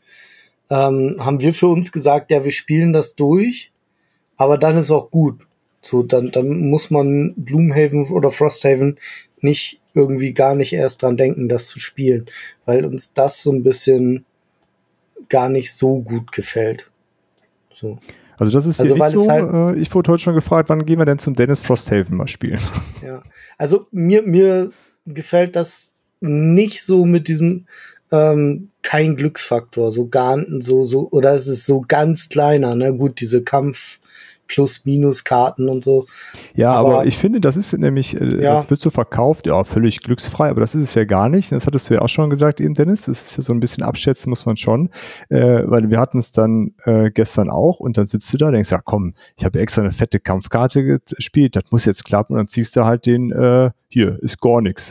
ähm, haben wir für uns gesagt, ja, wir spielen das durch, aber dann ist auch gut. So, dann, dann muss man Gloomhaven oder Frosthaven nicht irgendwie gar nicht erst dran denken, das zu spielen, weil uns das so ein bisschen gar nicht so gut gefällt. So. Also das ist also, nicht so. Halt, äh, ich wurde heute schon gefragt, wann gehen wir denn zum Dennis Frosthaven mal spielen? Ja, also mir, mir gefällt das nicht so mit diesem, ähm, kein Glücksfaktor, so gar so so oder es ist so ganz kleiner, ne? Gut, diese Kampf Plus-Minus-Karten und so. Ja, aber, aber, ich finde, das ist nämlich, äh, ja. das wird so verkauft, ja, völlig glücksfrei, aber das ist es ja gar nicht. Das hattest du ja auch schon gesagt, eben Dennis. Das ist ja so ein bisschen abschätzen, muss man schon. Äh, weil wir hatten es dann äh, gestern auch und dann sitzt du da und denkst, ja komm, ich habe extra eine fette Kampfkarte gespielt, das muss jetzt klappen und dann ziehst du halt den, äh, hier, ist gar nichts.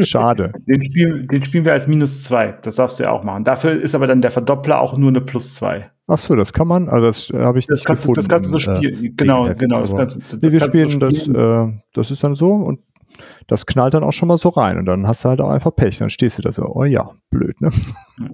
Schade. Den spielen, den spielen wir als minus zwei. Das darfst du ja auch machen. Dafür ist aber dann der Verdoppler auch nur eine plus zwei. Ach so, das kann man. Also das äh, habe ich das nicht kannst, gefunden. Das kannst du so spielen. Äh, genau, genau. Das kannst, das nee, wir spielen so das. Äh, das ist dann so und das knallt dann auch schon mal so rein und dann hast du halt auch einfach Pech. Dann stehst du da so, oh ja, blöd, ne?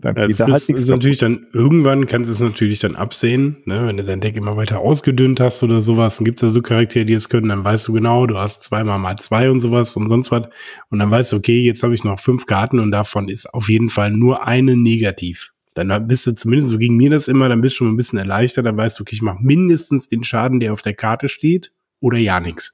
Dann ja, das halt ist, ist natürlich dann, irgendwann kannst du es natürlich dann absehen, ne? Wenn du dein Deck immer weiter ausgedünnt hast oder sowas, dann gibt es da so Charaktere, die es können, dann weißt du genau, du hast zweimal mal zwei und sowas und sonst was. Und dann weißt du, okay, jetzt habe ich noch fünf Karten und davon ist auf jeden Fall nur eine negativ. Dann bist du zumindest, so ging mir das immer, dann bist du schon ein bisschen erleichtert, dann weißt du, okay, ich mache mindestens den Schaden, der auf der Karte steht oder ja nichts.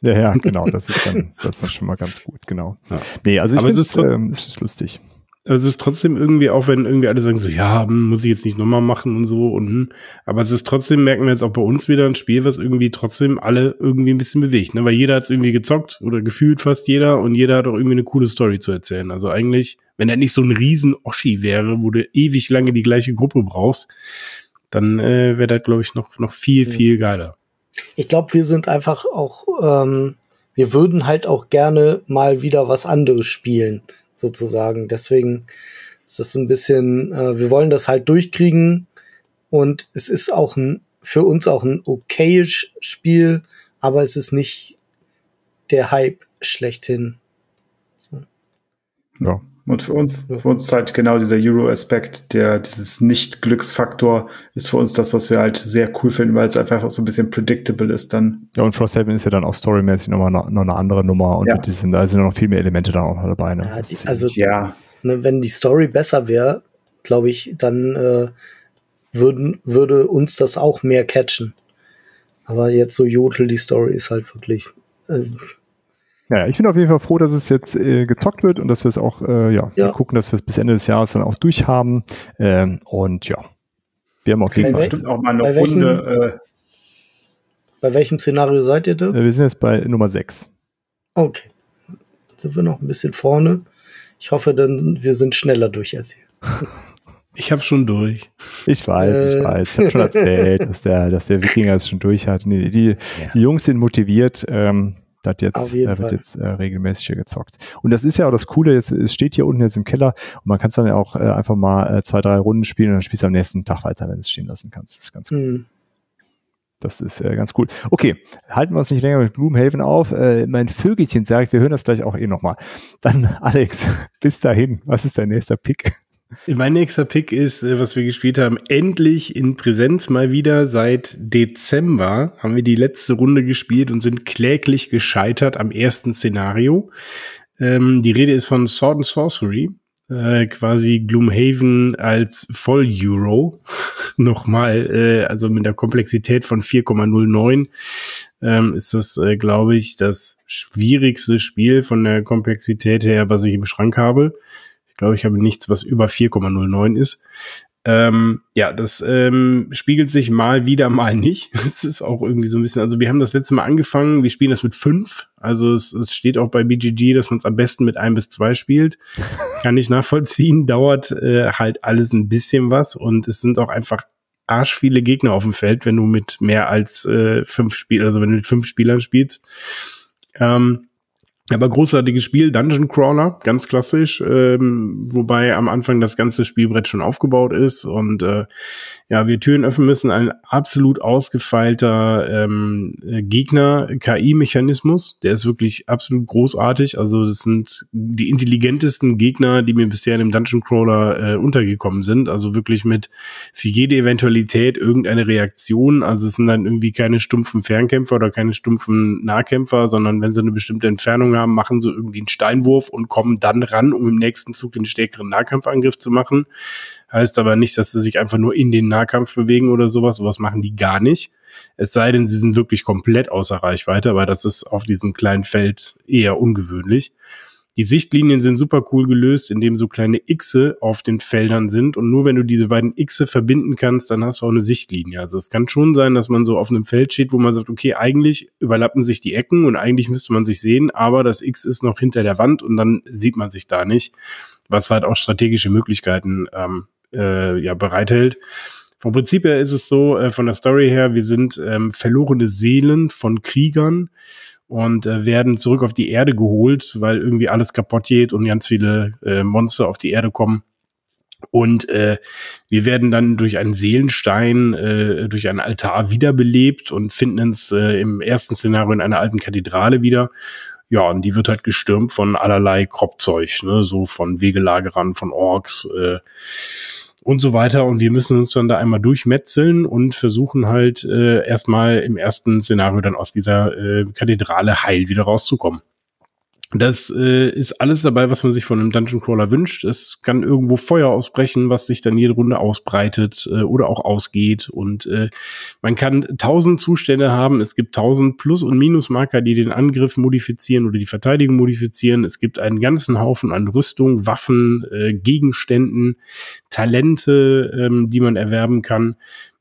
Ja, ja, genau, das ist dann, das ist dann schon mal ganz gut, genau. Ja. Nee, also ich finde es, ähm, es ist lustig. Also es ist trotzdem irgendwie, auch wenn irgendwie alle sagen so, ja, hm, muss ich jetzt nicht nochmal machen und so und hm. aber es ist trotzdem, merken wir jetzt auch bei uns wieder ein Spiel, was irgendwie trotzdem alle irgendwie ein bisschen bewegt, ne? Weil jeder hat es irgendwie gezockt oder gefühlt fast jeder und jeder hat auch irgendwie eine coole Story zu erzählen. Also eigentlich, wenn er nicht so ein riesen Oschi wäre, wo du ewig lange die gleiche Gruppe brauchst, dann äh, wäre das, glaube ich, noch, noch viel, viel geiler. Ich glaube, wir sind einfach auch, ähm, wir würden halt auch gerne mal wieder was anderes spielen sozusagen. Deswegen ist das so ein bisschen, äh, wir wollen das halt durchkriegen und es ist auch ein, für uns auch ein okayisch Spiel, aber es ist nicht der Hype schlechthin. So. Ja. Und für uns, für uns halt genau dieser Euro-Aspekt, der dieses Nicht-Glücksfaktor ist für uns das, was wir halt sehr cool finden, weil es einfach auch so ein bisschen predictable ist dann. Ja, und Frosthaven ist ja dann auch storymäßig nochmal noch, noch eine andere Nummer und ja. mit diesen, da sind noch viel mehr Elemente dann auch noch dabei. Ne? Ja, die, also, ja. Ne, wenn die Story besser wäre, glaube ich, dann äh, würden, würde uns das auch mehr catchen. Aber jetzt so Jodel, die Story ist halt wirklich. Äh, ja, ich bin auf jeden Fall froh, dass es jetzt äh, gezockt wird und dass wir es auch, äh, ja, ja. gucken, dass wir es bis Ende des Jahres dann auch durchhaben. Ähm, und ja, wir haben auf jeden Fall bestimmt auch mal eine bei Runde. Äh, bei welchem Szenario seid ihr da? Äh, wir sind jetzt bei Nummer 6. Okay. Jetzt sind wir noch ein bisschen vorne. Ich hoffe, dann wir sind schneller durch als ihr. Ich habe schon durch. Ich weiß, äh. ich weiß. Ich habe schon erzählt, dass der, dass der Wikinger es schon durch hat. Die, die, ja. die Jungs sind motiviert. Ähm, das jetzt, äh, wird jetzt äh, regelmäßig hier gezockt. Und das ist ja auch das Coole, jetzt, es steht hier unten jetzt im Keller und man kann es dann ja auch äh, einfach mal äh, zwei, drei Runden spielen und dann spielst du am nächsten Tag weiter, wenn du es stehen lassen kannst. Das ist ganz cool. Mhm. Das ist äh, ganz cool. Okay, halten wir uns nicht länger mit Gloomhaven auf. Äh, mein Vögelchen sagt, wir hören das gleich auch eh nochmal. Dann, Alex, bis dahin, was ist dein nächster Pick? Mein nächster Pick ist, äh, was wir gespielt haben, endlich in Präsenz mal wieder. Seit Dezember haben wir die letzte Runde gespielt und sind kläglich gescheitert am ersten Szenario. Ähm, die Rede ist von Sword and Sorcery. Äh, quasi Gloomhaven als Voll-Euro. Nochmal, äh, also mit der Komplexität von 4,09 ähm, ist das, äh, glaube ich, das schwierigste Spiel von der Komplexität her, was ich im Schrank habe. Ich glaube, ich habe nichts, was über 4,09 ist. Ähm, ja, das ähm, spiegelt sich mal wieder, mal nicht. Das ist auch irgendwie so ein bisschen, also wir haben das letzte Mal angefangen, wir spielen das mit fünf. Also es, es steht auch bei BGG, dass man es am besten mit ein bis zwei spielt. Kann ich nachvollziehen, dauert äh, halt alles ein bisschen was und es sind auch einfach arsch viele Gegner auf dem Feld, wenn du mit mehr als äh, fünf Spielern, also wenn du mit fünf Spielern spielst. Ähm, aber großartiges Spiel, Dungeon Crawler, ganz klassisch, ähm, wobei am Anfang das ganze Spielbrett schon aufgebaut ist und äh, ja, wir Türen öffnen müssen. Ein absolut ausgefeilter ähm, Gegner-KI-Mechanismus, der ist wirklich absolut großartig. Also das sind die intelligentesten Gegner, die mir bisher in dem Dungeon Crawler äh, untergekommen sind. Also wirklich mit für jede Eventualität irgendeine Reaktion. Also es sind dann irgendwie keine stumpfen Fernkämpfer oder keine stumpfen Nahkämpfer, sondern wenn sie eine bestimmte Entfernung haben, machen sie irgendwie einen Steinwurf und kommen dann ran, um im nächsten Zug den stärkeren Nahkampfangriff zu machen. Heißt aber nicht, dass sie sich einfach nur in den Nahkampf bewegen oder sowas. Sowas machen die gar nicht. Es sei denn, sie sind wirklich komplett außer Reichweite, aber das ist auf diesem kleinen Feld eher ungewöhnlich. Die Sichtlinien sind super cool gelöst, indem so kleine Xe auf den Feldern sind. Und nur wenn du diese beiden Xe verbinden kannst, dann hast du auch eine Sichtlinie. Also es kann schon sein, dass man so auf einem Feld steht, wo man sagt, okay, eigentlich überlappen sich die Ecken und eigentlich müsste man sich sehen, aber das X ist noch hinter der Wand und dann sieht man sich da nicht, was halt auch strategische Möglichkeiten ähm, äh, ja, bereithält. Vom Prinzip her ist es so, äh, von der Story her, wir sind ähm, verlorene Seelen von Kriegern, und äh, werden zurück auf die Erde geholt, weil irgendwie alles kaputt geht und ganz viele äh, Monster auf die Erde kommen. Und äh, wir werden dann durch einen Seelenstein, äh, durch einen Altar wiederbelebt und finden uns äh, im ersten Szenario in einer alten Kathedrale wieder. Ja, und die wird halt gestürmt von allerlei Kropfzeug, ne? so von Wegelagerern, von Orks, äh, und so weiter. Und wir müssen uns dann da einmal durchmetzeln und versuchen halt äh, erstmal im ersten Szenario dann aus dieser äh, Kathedrale heil wieder rauszukommen. Das äh, ist alles dabei, was man sich von einem Dungeon Crawler wünscht. Es kann irgendwo Feuer ausbrechen, was sich dann jede Runde ausbreitet äh, oder auch ausgeht. Und äh, man kann tausend Zustände haben. Es gibt tausend Plus- und Minusmarker, die den Angriff modifizieren oder die Verteidigung modifizieren. Es gibt einen ganzen Haufen an Rüstung, Waffen, äh, Gegenständen, Talente, ähm, die man erwerben kann.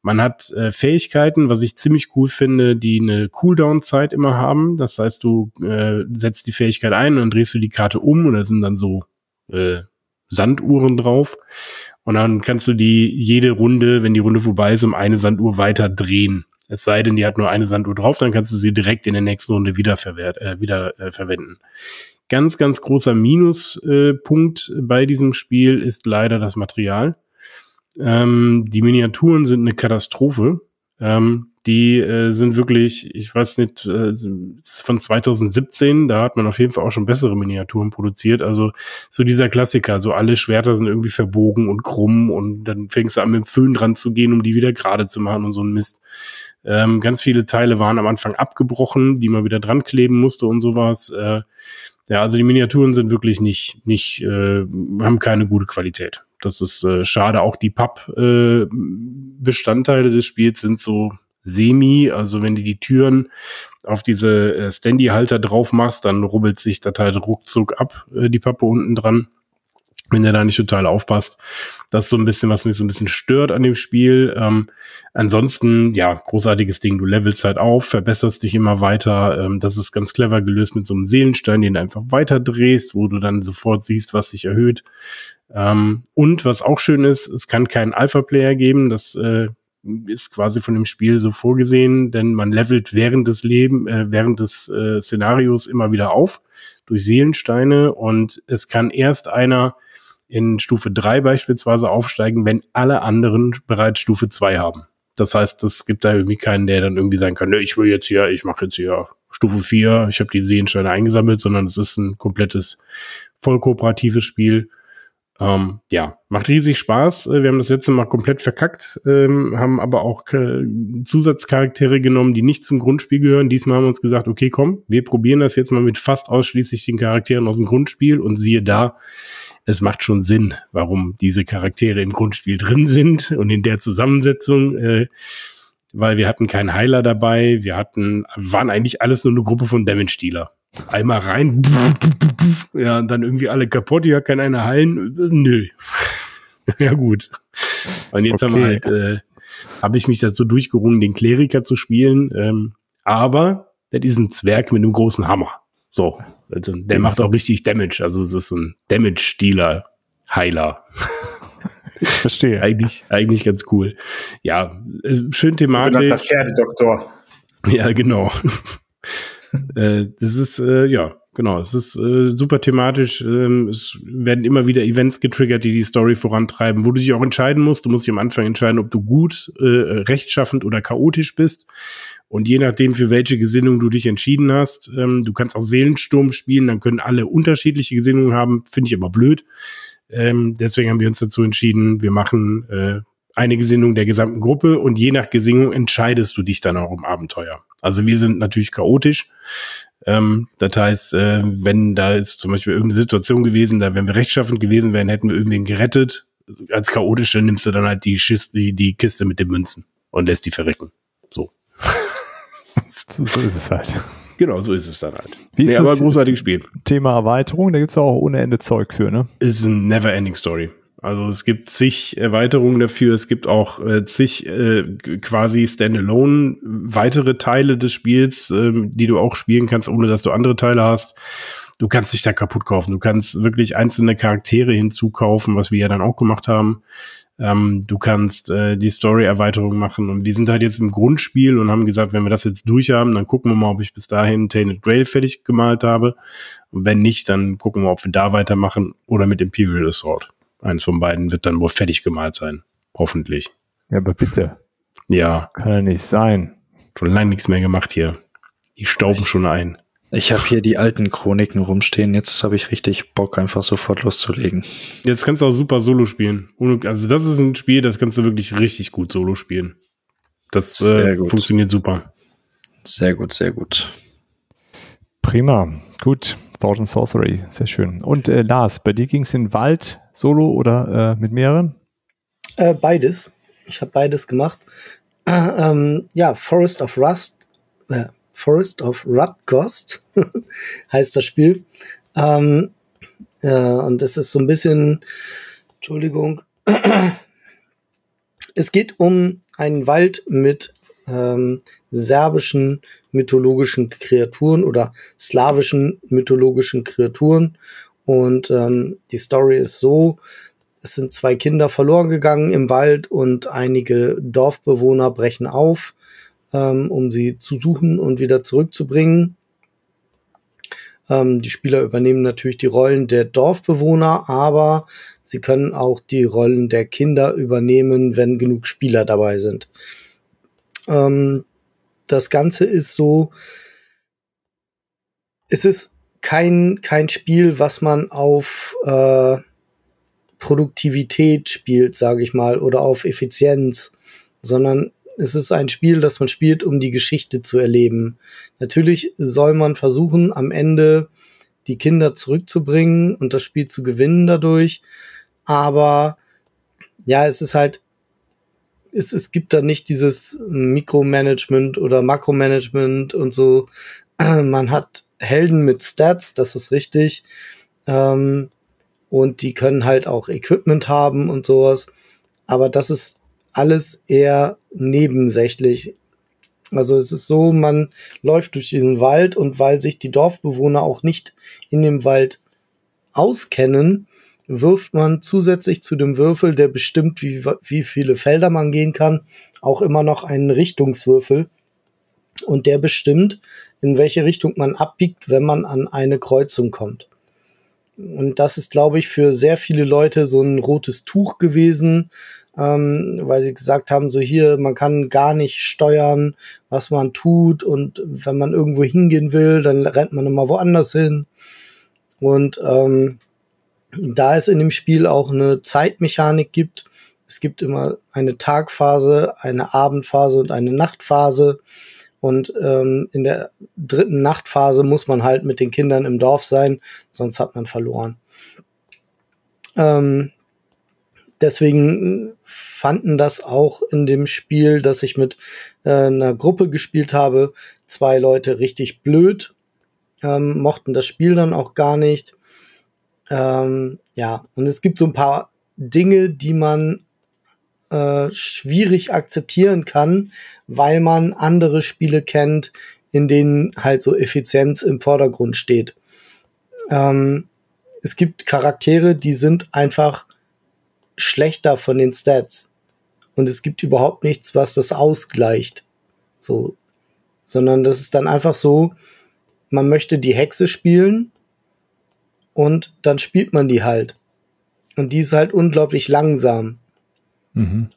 Man hat äh, Fähigkeiten, was ich ziemlich cool finde, die eine Cooldown-Zeit immer haben. Das heißt, du äh, setzt die Fähigkeit ein und dann drehst du die Karte um und da sind dann so äh, Sanduhren drauf. Und dann kannst du die jede Runde, wenn die Runde vorbei ist, um eine Sanduhr weiter drehen. Es sei denn, die hat nur eine Sanduhr drauf, dann kannst du sie direkt in der nächsten Runde wieder, verwehrt, äh, wieder äh, verwenden. Ganz, ganz großer Minuspunkt äh, bei diesem Spiel ist leider das Material. Ähm, die Miniaturen sind eine Katastrophe. Ähm, die äh, sind wirklich, ich weiß nicht, äh, von 2017, da hat man auf jeden Fall auch schon bessere Miniaturen produziert. Also so dieser Klassiker, so alle Schwerter sind irgendwie verbogen und krumm und dann fängst du an mit dem Föhn dran zu gehen, um die wieder gerade zu machen und so ein Mist. Ähm, ganz viele Teile waren am Anfang abgebrochen, die man wieder dran kleben musste und sowas. Äh, ja, also die Miniaturen sind wirklich nicht, nicht, äh, haben keine gute Qualität. Das ist äh, schade. Auch die Papp-Bestandteile äh, des Spiels sind so semi. Also wenn du die Türen auf diese äh, Standy-Halter drauf machst, dann rubbelt sich das halt ruckzuck ab, äh, die Pappe unten dran wenn der da nicht total aufpasst. Das ist so ein bisschen, was mich so ein bisschen stört an dem Spiel. Ähm, ansonsten, ja, großartiges Ding. Du levelst halt auf, verbesserst dich immer weiter. Ähm, das ist ganz clever gelöst mit so einem Seelenstein, den du einfach weiter drehst, wo du dann sofort siehst, was sich erhöht. Ähm, und was auch schön ist, es kann keinen Alpha-Player geben. Das äh, ist quasi von dem Spiel so vorgesehen, denn man levelt während des Leben, äh, während des äh, Szenarios immer wieder auf durch Seelensteine und es kann erst einer in Stufe 3 beispielsweise aufsteigen, wenn alle anderen bereits Stufe 2 haben. Das heißt, es gibt da irgendwie keinen, der dann irgendwie sagen kann, ne, ich will jetzt hier, ich mache jetzt hier Stufe 4, ich habe die Sehensteine eingesammelt, sondern es ist ein komplettes voll kooperatives Spiel. Ähm, ja, macht riesig Spaß. Äh, wir haben das letzte Mal komplett verkackt, ähm, haben aber auch Zusatzcharaktere genommen, die nicht zum Grundspiel gehören. Diesmal haben wir uns gesagt, okay, komm, wir probieren das jetzt mal mit fast ausschließlich den Charakteren aus dem Grundspiel und siehe da, es macht schon Sinn, warum diese Charaktere im Grundspiel drin sind und in der Zusammensetzung, äh, weil wir hatten keinen Heiler dabei, wir hatten, waren eigentlich alles nur eine Gruppe von Damage-Dealer. Einmal rein, ja, und dann irgendwie alle kaputt, ja, kann einer heilen, nö. ja, gut. Und jetzt okay. haben wir halt, äh, habe ich mich dazu durchgerungen, den Kleriker zu spielen, ähm, aber das ist ein Zwerg mit einem großen Hammer. So, also der macht auch richtig Damage. Also es ist ein Damage-Dealer, Heiler. Verstehe. eigentlich, eigentlich ganz cool. Ja, äh, schön thematisch. Das Pferdedoktor. Ja, genau. äh, das ist, äh, ja, genau. Es ist äh, super thematisch. Ähm, es werden immer wieder Events getriggert, die die Story vorantreiben, wo du dich auch entscheiden musst. Du musst dich am Anfang entscheiden, ob du gut, äh, rechtschaffend oder chaotisch bist. Und je nachdem, für welche Gesinnung du dich entschieden hast, ähm, du kannst auch Seelensturm spielen, dann können alle unterschiedliche Gesinnungen haben, finde ich aber blöd. Ähm, deswegen haben wir uns dazu entschieden, wir machen äh, eine Gesinnung der gesamten Gruppe und je nach Gesinnung entscheidest du dich dann auch im Abenteuer. Also wir sind natürlich chaotisch. Ähm, das heißt, äh, wenn da ist zum Beispiel irgendeine Situation gewesen, da wenn wir rechtschaffend gewesen wären, hätten wir irgendwen gerettet. Als chaotische nimmst du dann halt die, Schiss, die, die Kiste mit den Münzen und lässt die verrecken. So. so, so ist es halt. Genau, so ist es dann halt. Wie ist nee, aber großartiges Spiel. Thema Erweiterung, da gibt es auch ohne Ende Zeug für, ne? Ist ein never-ending Story. Also es gibt zig Erweiterungen dafür, es gibt auch äh, zig äh, quasi Standalone weitere Teile des Spiels, äh, die du auch spielen kannst, ohne dass du andere Teile hast. Du kannst dich da kaputt kaufen. Du kannst wirklich einzelne Charaktere hinzukaufen, was wir ja dann auch gemacht haben. Ähm, du kannst äh, die Story-Erweiterung machen. Und wir sind halt jetzt im Grundspiel und haben gesagt, wenn wir das jetzt durch haben, dann gucken wir mal, ob ich bis dahin Tainted Grail fertig gemalt habe. Und wenn nicht, dann gucken wir, ob wir da weitermachen oder mit Imperial Assault. Eins von beiden wird dann wohl fertig gemalt sein. Hoffentlich. Ja, aber bitte. Ja. Kann ja nicht sein. Schon lange nichts mehr gemacht hier. Die stauben schon ein. Ich habe hier die alten Chroniken rumstehen. Jetzt habe ich richtig Bock, einfach sofort loszulegen. Jetzt kannst du auch super Solo spielen. Also das ist ein Spiel, das kannst du wirklich richtig gut Solo spielen. Das äh, funktioniert super. Sehr gut, sehr gut. Prima. Gut. Thought and Sorcery, sehr schön. Und äh, Lars, bei dir ging es in den Wald solo oder äh, mit mehreren? Äh, beides. Ich habe beides gemacht. ähm, ja, Forest of Rust, äh, Forest of Rutghost heißt das Spiel. Ähm, äh, und das ist so ein bisschen, Entschuldigung, es geht um einen Wald mit ähm, serbischen mythologischen Kreaturen oder slawischen mythologischen Kreaturen. Und ähm, die Story ist so, es sind zwei Kinder verloren gegangen im Wald und einige Dorfbewohner brechen auf, ähm, um sie zu suchen und wieder zurückzubringen. Ähm, die Spieler übernehmen natürlich die Rollen der Dorfbewohner, aber sie können auch die Rollen der Kinder übernehmen, wenn genug Spieler dabei sind. Ähm, das Ganze ist so, es ist kein, kein Spiel, was man auf äh, Produktivität spielt, sage ich mal, oder auf Effizienz, sondern es ist ein Spiel, das man spielt, um die Geschichte zu erleben. Natürlich soll man versuchen, am Ende die Kinder zurückzubringen und das Spiel zu gewinnen dadurch. Aber ja, es ist halt, es, es gibt da nicht dieses Mikromanagement oder Makromanagement und so. Man hat Helden mit Stats, das ist richtig. Ähm, und die können halt auch Equipment haben und sowas. Aber das ist alles eher nebensächlich. Also es ist so, man läuft durch diesen Wald und weil sich die Dorfbewohner auch nicht in dem Wald auskennen, wirft man zusätzlich zu dem Würfel, der bestimmt, wie, wie viele Felder man gehen kann, auch immer noch einen Richtungswürfel. Und der bestimmt, in welche Richtung man abbiegt, wenn man an eine Kreuzung kommt. Und das ist, glaube ich, für sehr viele Leute so ein rotes Tuch gewesen, ähm, weil sie gesagt haben, so hier, man kann gar nicht steuern, was man tut und wenn man irgendwo hingehen will, dann rennt man immer woanders hin. Und ähm, da es in dem Spiel auch eine Zeitmechanik gibt, es gibt immer eine Tagphase, eine Abendphase und eine Nachtphase. Und ähm, in der dritten Nachtphase muss man halt mit den Kindern im Dorf sein, sonst hat man verloren. Ähm, deswegen fanden das auch in dem Spiel, das ich mit äh, einer Gruppe gespielt habe, zwei Leute richtig blöd, ähm, mochten das Spiel dann auch gar nicht. Ähm, ja, und es gibt so ein paar Dinge, die man äh, schwierig akzeptieren kann, weil man andere Spiele kennt, in denen halt so Effizienz im Vordergrund steht. Ähm, es gibt Charaktere, die sind einfach schlechter von den Stats. Und es gibt überhaupt nichts, was das ausgleicht. So. Sondern das ist dann einfach so, man möchte die Hexe spielen und dann spielt man die halt. Und die ist halt unglaublich langsam. Mhm.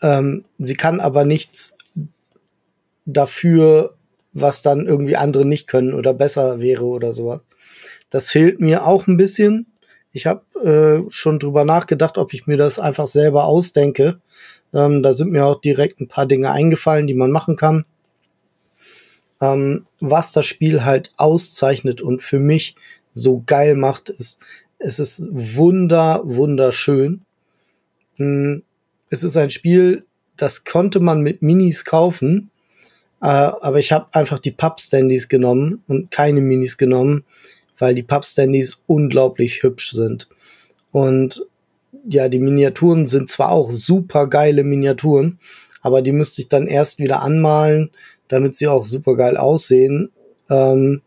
Ähm, sie kann aber nichts dafür, was dann irgendwie andere nicht können oder besser wäre oder sowas. Das fehlt mir auch ein bisschen. Ich habe äh, schon drüber nachgedacht, ob ich mir das einfach selber ausdenke. Ähm, da sind mir auch direkt ein paar Dinge eingefallen, die man machen kann. Ähm, was das Spiel halt auszeichnet und für mich so geil macht, ist, es ist wunder, wunderschön. Hm, es ist ein Spiel, das konnte man mit Minis kaufen, äh, aber ich habe einfach die Pub-Standys genommen und keine Minis genommen, weil die Pub-Standys unglaublich hübsch sind. Und ja, die Miniaturen sind zwar auch super geile Miniaturen, aber die müsste ich dann erst wieder anmalen, damit sie auch super geil aussehen. Ähm,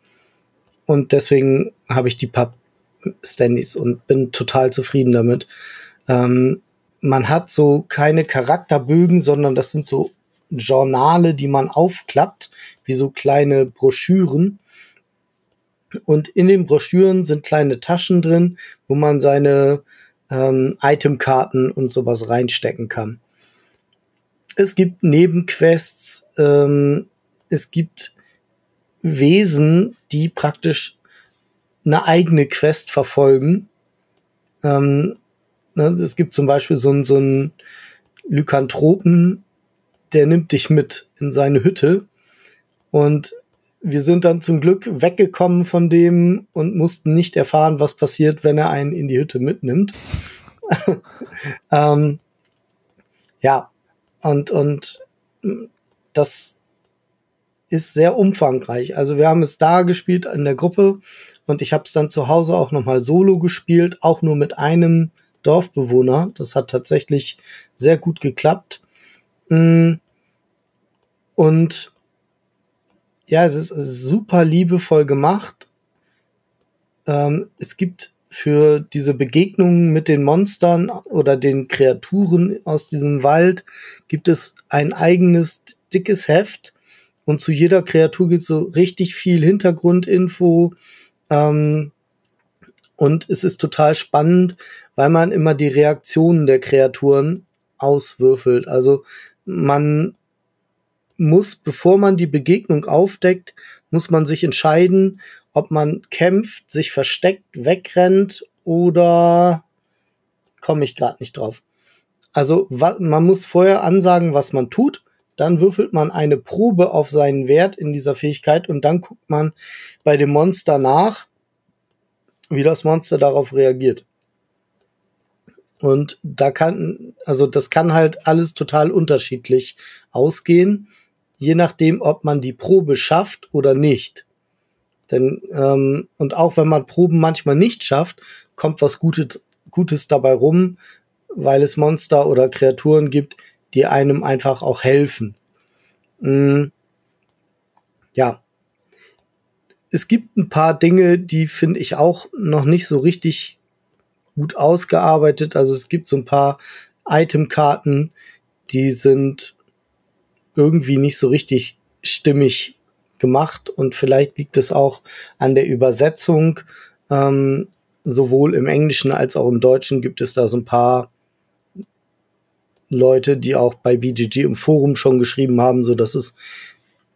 und deswegen habe ich die Pub-Standys und bin total zufrieden damit. Ähm, man hat so keine Charakterbögen, sondern das sind so Journale, die man aufklappt, wie so kleine Broschüren. Und in den Broschüren sind kleine Taschen drin, wo man seine ähm, Itemkarten und sowas reinstecken kann. Es gibt Nebenquests, ähm, es gibt Wesen, die praktisch eine eigene Quest verfolgen. Ähm, ne, es gibt zum Beispiel so, so einen Lykanthropen, der nimmt dich mit in seine Hütte und wir sind dann zum Glück weggekommen von dem und mussten nicht erfahren, was passiert, wenn er einen in die Hütte mitnimmt. ähm, ja, und, und das ist sehr umfangreich. Also wir haben es da gespielt in der Gruppe und ich habe es dann zu Hause auch nochmal solo gespielt, auch nur mit einem Dorfbewohner. Das hat tatsächlich sehr gut geklappt. Mm. Und ja, es ist super liebevoll gemacht. Ähm, es gibt für diese Begegnungen mit den Monstern oder den Kreaturen aus diesem Wald gibt es ein eigenes dickes Heft und zu jeder Kreatur gibt es so richtig viel Hintergrundinfo ähm, und es ist total spannend, weil man immer die Reaktionen der Kreaturen auswürfelt. Also man muss, bevor man die Begegnung aufdeckt, muss man sich entscheiden, ob man kämpft, sich versteckt, wegrennt oder komme ich gerade nicht drauf. Also man muss vorher ansagen, was man tut. Dann würfelt man eine Probe auf seinen Wert in dieser Fähigkeit und dann guckt man bei dem Monster nach, wie das Monster darauf reagiert. Und da kann, also das kann halt alles total unterschiedlich ausgehen je nachdem, ob man die Probe schafft oder nicht. Denn, ähm, und auch wenn man Proben manchmal nicht schafft, kommt was Gutes, Gutes dabei rum, weil es Monster oder Kreaturen gibt, die einem einfach auch helfen. Mhm. Ja. Es gibt ein paar Dinge, die finde ich auch noch nicht so richtig gut ausgearbeitet. Also es gibt so ein paar Itemkarten, die sind irgendwie nicht so richtig stimmig gemacht und vielleicht liegt es auch an der Übersetzung. Ähm, sowohl im Englischen als auch im Deutschen gibt es da so ein paar Leute, die auch bei BGG im Forum schon geschrieben haben, so dass es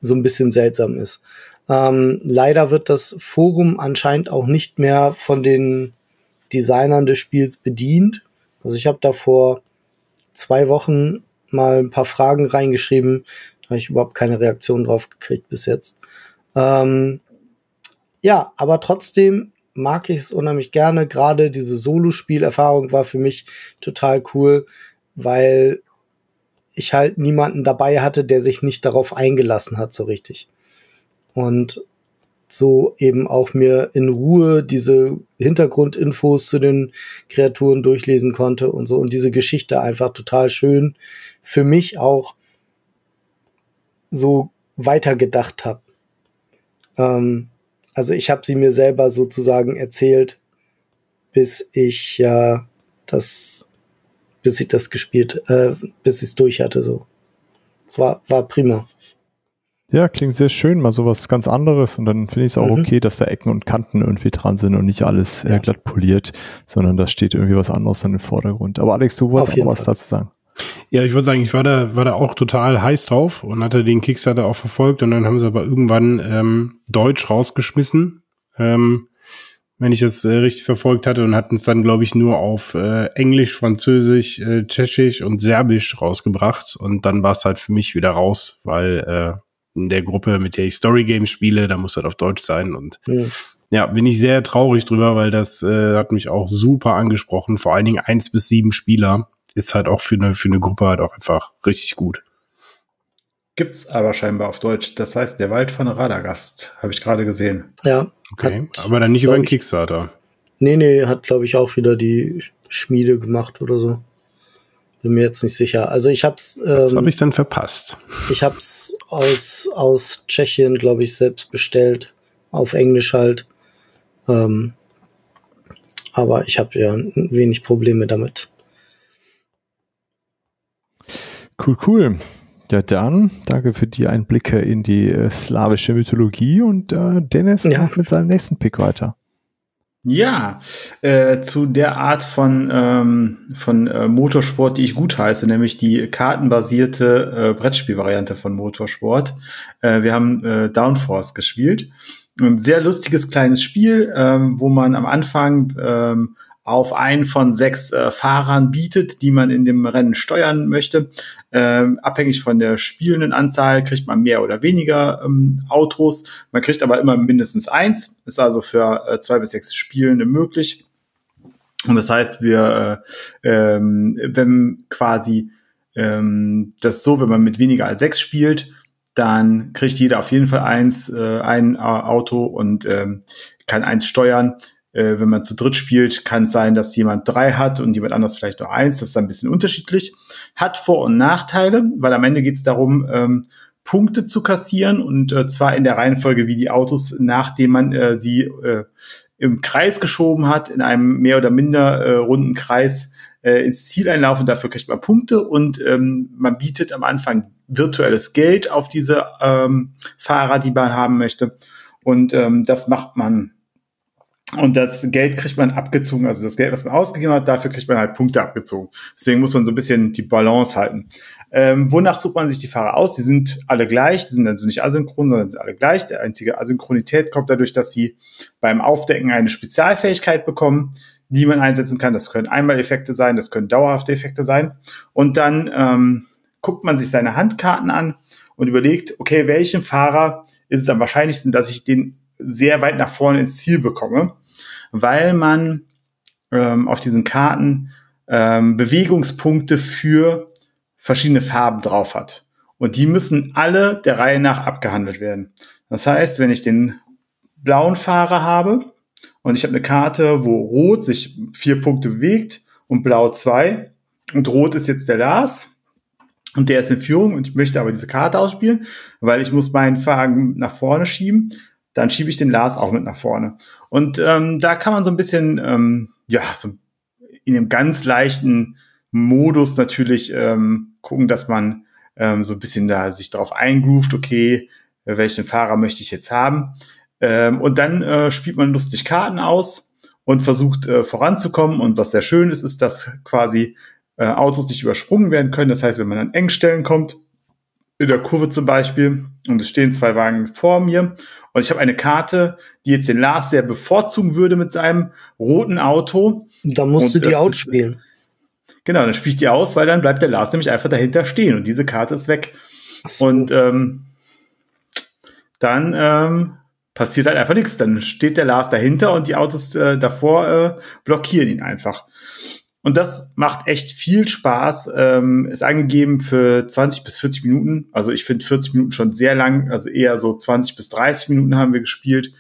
so ein bisschen seltsam ist. Ähm, leider wird das Forum anscheinend auch nicht mehr von den Designern des Spiels bedient. Also ich habe da vor zwei Wochen mal ein paar Fragen reingeschrieben. Da habe ich überhaupt keine Reaktion drauf gekriegt bis jetzt. Ähm, ja, aber trotzdem mag ich es unheimlich gerne. Gerade diese Solo-Spielerfahrung war für mich total cool, weil ich halt niemanden dabei hatte, der sich nicht darauf eingelassen hat, so richtig. Und so eben auch mir in Ruhe diese Hintergrundinfos zu den Kreaturen durchlesen konnte und so und diese Geschichte einfach total schön für mich auch so weitergedacht habe. Ähm, also ich habe sie mir selber sozusagen erzählt, bis ich ja äh, das, bis ich das gespielt, äh, bis ich es durch hatte. So, es war war prima. Ja, klingt sehr schön, mal sowas ganz anderes. Und dann finde ich es auch mhm. okay, dass da Ecken und Kanten irgendwie dran sind und nicht alles äh, glatt poliert, sondern da steht irgendwie was anderes in den Vordergrund. Aber Alex, du wolltest auch was Fall. dazu sagen. Ja, ich würde sagen, ich war da, war da auch total heiß drauf und hatte den Kickstarter auch verfolgt und dann haben sie aber irgendwann ähm, Deutsch rausgeschmissen, ähm, wenn ich das äh, richtig verfolgt hatte und hatten es dann, glaube ich, nur auf äh, Englisch, Französisch, äh, Tschechisch und Serbisch rausgebracht und dann war es halt für mich wieder raus, weil äh, in der Gruppe, mit der ich Story Games spiele, da muss das auf Deutsch sein und ja. ja bin ich sehr traurig drüber, weil das äh, hat mich auch super angesprochen, vor allen Dingen eins bis sieben Spieler ist halt auch für eine, für eine Gruppe halt auch einfach richtig gut. Gibt's aber scheinbar auf Deutsch. Das heißt, der Wald von Radagast, habe ich gerade gesehen. Ja. Okay, hat, aber dann nicht über den Kickstarter. Nee, nee, hat, glaube ich, auch wieder die Schmiede gemacht oder so. Bin mir jetzt nicht sicher. Also ich hab's. Ähm, Was habe ich dann verpasst? Ich hab's aus, aus Tschechien, glaube ich, selbst bestellt. Auf Englisch halt. Ähm, aber ich habe ja wenig Probleme damit. Cool, cool. Ja, dann danke für die Einblicke in die äh, slawische Mythologie und äh, Dennis ja. mit seinem nächsten Pick weiter. Ja, äh, zu der Art von, ähm, von äh, Motorsport, die ich gut heiße, nämlich die kartenbasierte äh, Brettspielvariante von Motorsport. Äh, wir haben äh, Downforce gespielt. Ein sehr lustiges kleines Spiel, ähm, wo man am Anfang ähm, auf einen von sechs äh, Fahrern bietet, die man in dem Rennen steuern möchte. Ähm, abhängig von der spielenden Anzahl kriegt man mehr oder weniger ähm, Autos. Man kriegt aber immer mindestens eins. Ist also für äh, zwei bis sechs Spielende möglich. Und das heißt, wir, äh, ähm, wenn quasi ähm, das so, wenn man mit weniger als sechs spielt, dann kriegt jeder auf jeden Fall eins, äh, ein Auto und ähm, kann eins steuern. Äh, wenn man zu dritt spielt, kann es sein, dass jemand drei hat und jemand anders vielleicht nur eins. Das ist ein bisschen unterschiedlich. Hat Vor- und Nachteile, weil am Ende geht es darum, ähm, Punkte zu kassieren und äh, zwar in der Reihenfolge, wie die Autos, nachdem man äh, sie äh, im Kreis geschoben hat, in einem mehr oder minder äh, runden Kreis äh, ins Ziel einlaufen. Dafür kriegt man Punkte und ähm, man bietet am Anfang virtuelles Geld auf diese ähm, Fahrer, die man haben möchte. Und ähm, das macht man und das Geld kriegt man abgezogen, also das Geld, was man ausgegeben hat, dafür kriegt man halt Punkte abgezogen. Deswegen muss man so ein bisschen die Balance halten. Ähm, wonach sucht man sich die Fahrer aus? Die sind alle gleich, die sind also nicht asynchron, sondern sind alle gleich. Der einzige Asynchronität kommt dadurch, dass sie beim Aufdecken eine Spezialfähigkeit bekommen, die man einsetzen kann. Das können Einmaleffekte sein, das können dauerhafte Effekte sein. Und dann ähm, guckt man sich seine Handkarten an und überlegt, okay, welchen Fahrer ist es am wahrscheinlichsten, dass ich den sehr weit nach vorne ins Ziel bekomme weil man ähm, auf diesen Karten ähm, Bewegungspunkte für verschiedene Farben drauf hat. Und die müssen alle der Reihe nach abgehandelt werden. Das heißt, wenn ich den blauen Fahrer habe und ich habe eine Karte, wo Rot sich vier Punkte bewegt und Blau zwei und Rot ist jetzt der Lars und der ist in Führung und ich möchte aber diese Karte ausspielen, weil ich muss meinen Fahrer nach vorne schieben, dann schiebe ich den Lars auch mit nach vorne. Und ähm, da kann man so ein bisschen, ähm, ja, so in einem ganz leichten Modus natürlich ähm, gucken, dass man ähm, so ein bisschen da sich darauf eingroovt, okay, welchen Fahrer möchte ich jetzt haben. Ähm, und dann äh, spielt man lustig Karten aus und versucht äh, voranzukommen. Und was sehr schön ist, ist, dass quasi äh, Autos nicht übersprungen werden können. Das heißt, wenn man an Engstellen kommt, in der Kurve zum Beispiel, und es stehen zwei Wagen vor mir und ich habe eine Karte, die jetzt den Lars sehr bevorzugen würde mit seinem roten Auto. Und dann musst und du die ausspielen. Genau, dann spiele ich die aus, weil dann bleibt der Lars nämlich einfach dahinter stehen und diese Karte ist weg. So. Und ähm, dann ähm, passiert halt einfach nichts. Dann steht der Lars dahinter und die Autos äh, davor äh, blockieren ihn einfach. Und das macht echt viel Spaß. Ähm, ist angegeben für 20 bis 40 Minuten. Also ich finde 40 Minuten schon sehr lang. Also eher so 20 bis 30 Minuten haben wir gespielt.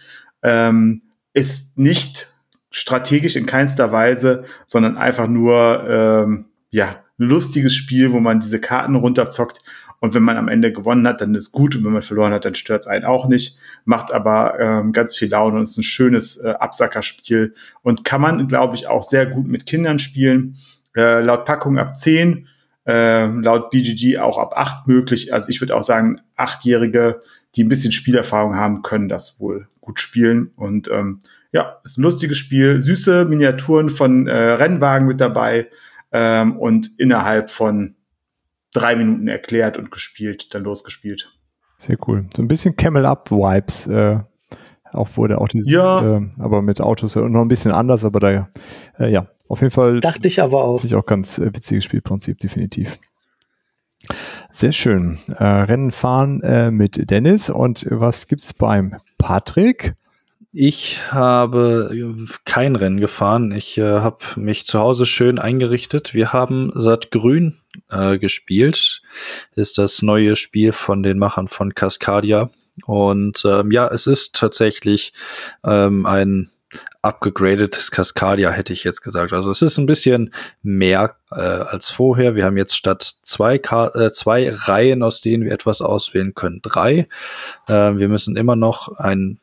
Ähm, ist nicht strategisch in keinster Weise, sondern einfach nur ähm, ja lustiges Spiel, wo man diese Karten runterzockt und wenn man am Ende gewonnen hat, dann ist gut. Und wenn man verloren hat, dann stört es einen auch nicht. Macht aber ähm, ganz viel Laune und ist ein schönes äh, Absackerspiel. Und kann man, glaube ich, auch sehr gut mit Kindern spielen. Äh, laut Packung ab 10, äh, laut BGG auch ab 8 möglich. Also ich würde auch sagen, Achtjährige, die ein bisschen Spielerfahrung haben, können das wohl gut spielen. Und ähm, ja, ist ein lustiges Spiel. Süße Miniaturen von äh, Rennwagen mit dabei. Ähm, und innerhalb von drei Minuten erklärt und gespielt, dann losgespielt. Sehr cool. So ein bisschen Camel-Up-Vibes. Äh, auch wurde auch dieses, ja. äh, aber mit Autos noch ein bisschen anders, aber da, äh, ja, auf jeden Fall. Dachte ich aber auch. Finde ich auch ganz äh, witziges Spielprinzip, definitiv. Sehr schön. Äh, Rennen fahren äh, mit Dennis und was gibt's beim Patrick? Ich habe kein Rennen gefahren. Ich äh, habe mich zu Hause schön eingerichtet. Wir haben Satt Grün äh, gespielt. Ist das neue Spiel von den Machern von Cascadia. Und ähm, ja, es ist tatsächlich ähm, ein abgegradetes Cascadia, hätte ich jetzt gesagt. Also es ist ein bisschen mehr äh, als vorher. Wir haben jetzt statt zwei, Ka äh, zwei Reihen, aus denen wir etwas auswählen können, drei. Äh, wir müssen immer noch ein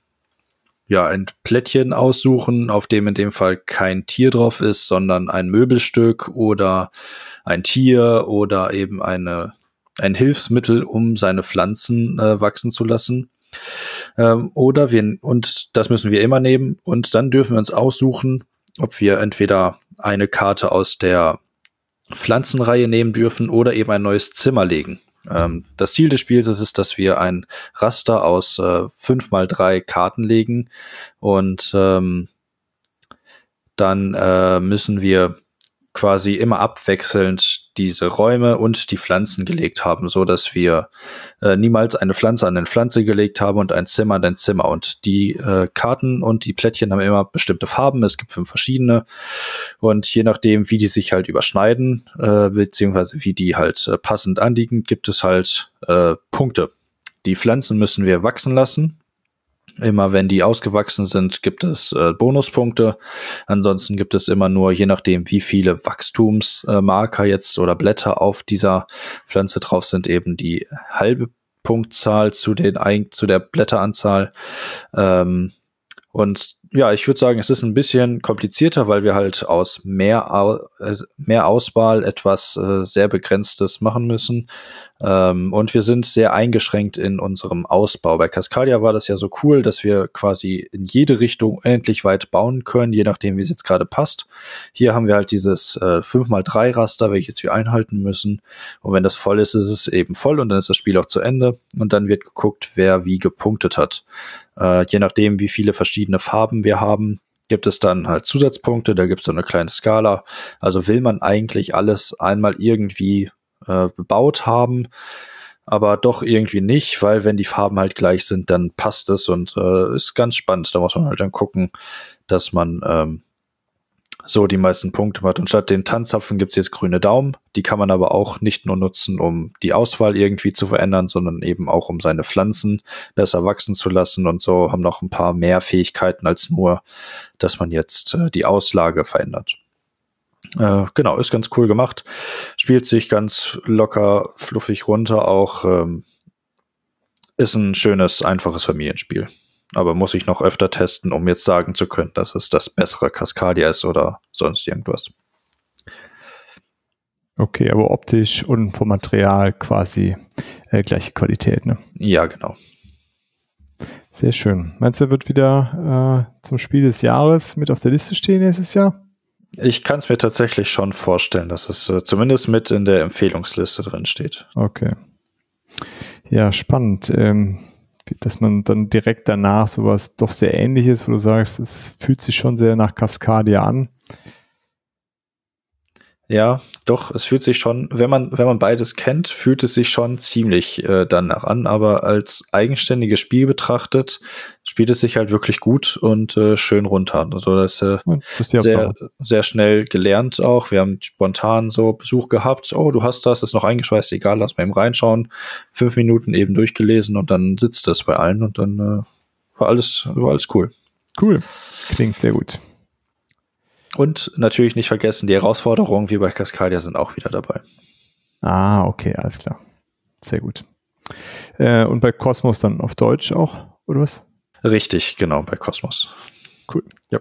ja, ein Plättchen aussuchen, auf dem in dem Fall kein Tier drauf ist, sondern ein Möbelstück oder ein Tier oder eben eine, ein Hilfsmittel, um seine Pflanzen äh, wachsen zu lassen. Ähm, oder wir, und das müssen wir immer nehmen, und dann dürfen wir uns aussuchen, ob wir entweder eine Karte aus der Pflanzenreihe nehmen dürfen oder eben ein neues Zimmer legen. Ähm, das Ziel des Spiels ist dass wir ein Raster aus äh, fünf mal drei Karten legen und ähm, dann äh, müssen wir quasi immer abwechselnd diese Räume und die Pflanzen gelegt haben, so dass wir äh, niemals eine Pflanze an eine Pflanze gelegt haben und ein Zimmer an ein Zimmer. Und die äh, Karten und die Plättchen haben immer bestimmte Farben. Es gibt fünf verschiedene. Und je nachdem, wie die sich halt überschneiden, äh, beziehungsweise wie die halt äh, passend anliegen, gibt es halt äh, Punkte. Die Pflanzen müssen wir wachsen lassen Immer wenn die ausgewachsen sind, gibt es äh, Bonuspunkte. Ansonsten gibt es immer nur, je nachdem, wie viele Wachstumsmarker äh, jetzt oder Blätter auf dieser Pflanze drauf sind, eben die halbe Punktzahl zu den zu der Blätteranzahl. Ähm, und ja, ich würde sagen, es ist ein bisschen komplizierter, weil wir halt aus mehr, äh, mehr Auswahl etwas äh, sehr Begrenztes machen müssen. Ähm, und wir sind sehr eingeschränkt in unserem Ausbau. Bei Cascadia war das ja so cool, dass wir quasi in jede Richtung endlich weit bauen können, je nachdem, wie es jetzt gerade passt. Hier haben wir halt dieses äh, 5x3 Raster, welches wir einhalten müssen. Und wenn das voll ist, ist es eben voll und dann ist das Spiel auch zu Ende. Und dann wird geguckt, wer wie gepunktet hat. Äh, je nachdem, wie viele verschiedene Farben wir haben, gibt es dann halt Zusatzpunkte, da gibt es so eine kleine Skala. Also will man eigentlich alles einmal irgendwie äh, bebaut haben, aber doch irgendwie nicht, weil wenn die Farben halt gleich sind, dann passt es und äh, ist ganz spannend. Da muss man halt dann gucken, dass man ähm, so die meisten Punkte hat. Und statt den Tanzzapfen gibt's jetzt grüne Daumen. Die kann man aber auch nicht nur nutzen, um die Auswahl irgendwie zu verändern, sondern eben auch, um seine Pflanzen besser wachsen zu lassen. Und so haben noch ein paar mehr Fähigkeiten als nur, dass man jetzt äh, die Auslage verändert. Äh, genau, ist ganz cool gemacht. Spielt sich ganz locker, fluffig runter. Auch ähm, ist ein schönes, einfaches Familienspiel aber muss ich noch öfter testen, um jetzt sagen zu können, dass es das bessere Cascadia ist oder sonst irgendwas. Okay, aber optisch und vom Material quasi äh, gleiche Qualität, ne? Ja, genau. Sehr schön. Meinst du, wird wieder äh, zum Spiel des Jahres mit auf der Liste stehen nächstes Jahr? Ich kann es mir tatsächlich schon vorstellen, dass es äh, zumindest mit in der Empfehlungsliste drin steht. Okay. Ja, spannend. Ähm, dass man dann direkt danach sowas doch sehr ähnliches, wo du sagst, es fühlt sich schon sehr nach Cascadia an. Ja, doch, es fühlt sich schon, wenn man, wenn man beides kennt, fühlt es sich schon ziemlich äh, danach an, aber als eigenständiges Spiel betrachtet, spielt es sich halt wirklich gut und äh, schön runter. Also das, äh, das ist sehr, sehr schnell gelernt auch. Wir haben spontan so Besuch gehabt, oh, du hast das, ist noch eingeschweißt, egal, lass mal eben reinschauen. Fünf Minuten eben durchgelesen und dann sitzt das bei allen und dann äh, war alles, war alles cool. Cool. Klingt sehr gut. Und natürlich nicht vergessen, die Herausforderungen wie bei Cascadia sind auch wieder dabei. Ah, okay, alles klar. Sehr gut. Äh, und bei Cosmos dann auf Deutsch auch, oder was? Richtig, genau, bei Cosmos. Cool. Ja,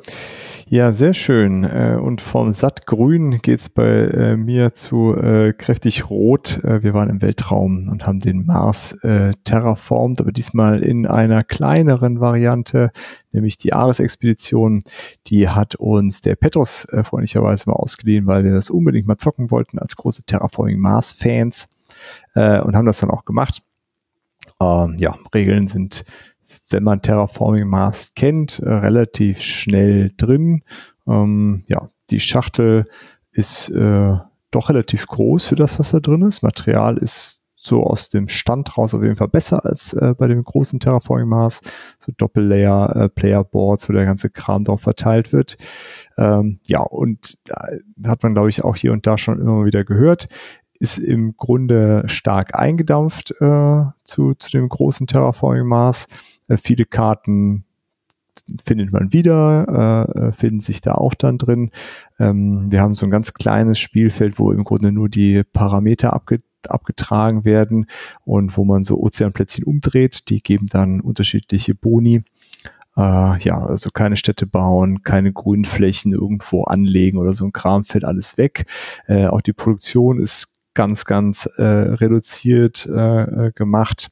ja sehr schön. Äh, und vom sattgrün geht's bei äh, mir zu äh, kräftig rot. wir waren im Weltraum und haben den Mars terraformt, aber diesmal in einer kleineren Variante, nämlich die Ares-Expedition. Die hat uns der Petros freundlicherweise mal ausgeliehen, weil wir das unbedingt mal zocken wollten als große Terraforming Mars-Fans und haben das dann auch gemacht. Ähm, ja, Regeln sind wenn man Terraforming Mars kennt, äh, relativ schnell drin. Ähm, ja, die Schachtel ist äh, doch relativ groß für das, was da drin ist. Material ist so aus dem Stand raus auf jeden Fall besser als äh, bei dem großen Terraforming Mars. So Doppellayer äh, Playerboards, wo der ganze Kram drauf verteilt wird. Ähm, ja, und da hat man, glaube ich, auch hier und da schon immer wieder gehört ist im Grunde stark eingedampft äh, zu, zu dem großen Terraforming Mars. Äh, viele Karten findet man wieder, äh, äh, finden sich da auch dann drin. Ähm, wir haben so ein ganz kleines Spielfeld, wo im Grunde nur die Parameter abge abgetragen werden und wo man so Ozeanplätzchen umdreht. Die geben dann unterschiedliche Boni. Ja, also keine Städte bauen, keine Grünflächen irgendwo anlegen oder so ein Kram fällt alles weg. Auch die Produktion ist ganz, ganz reduziert gemacht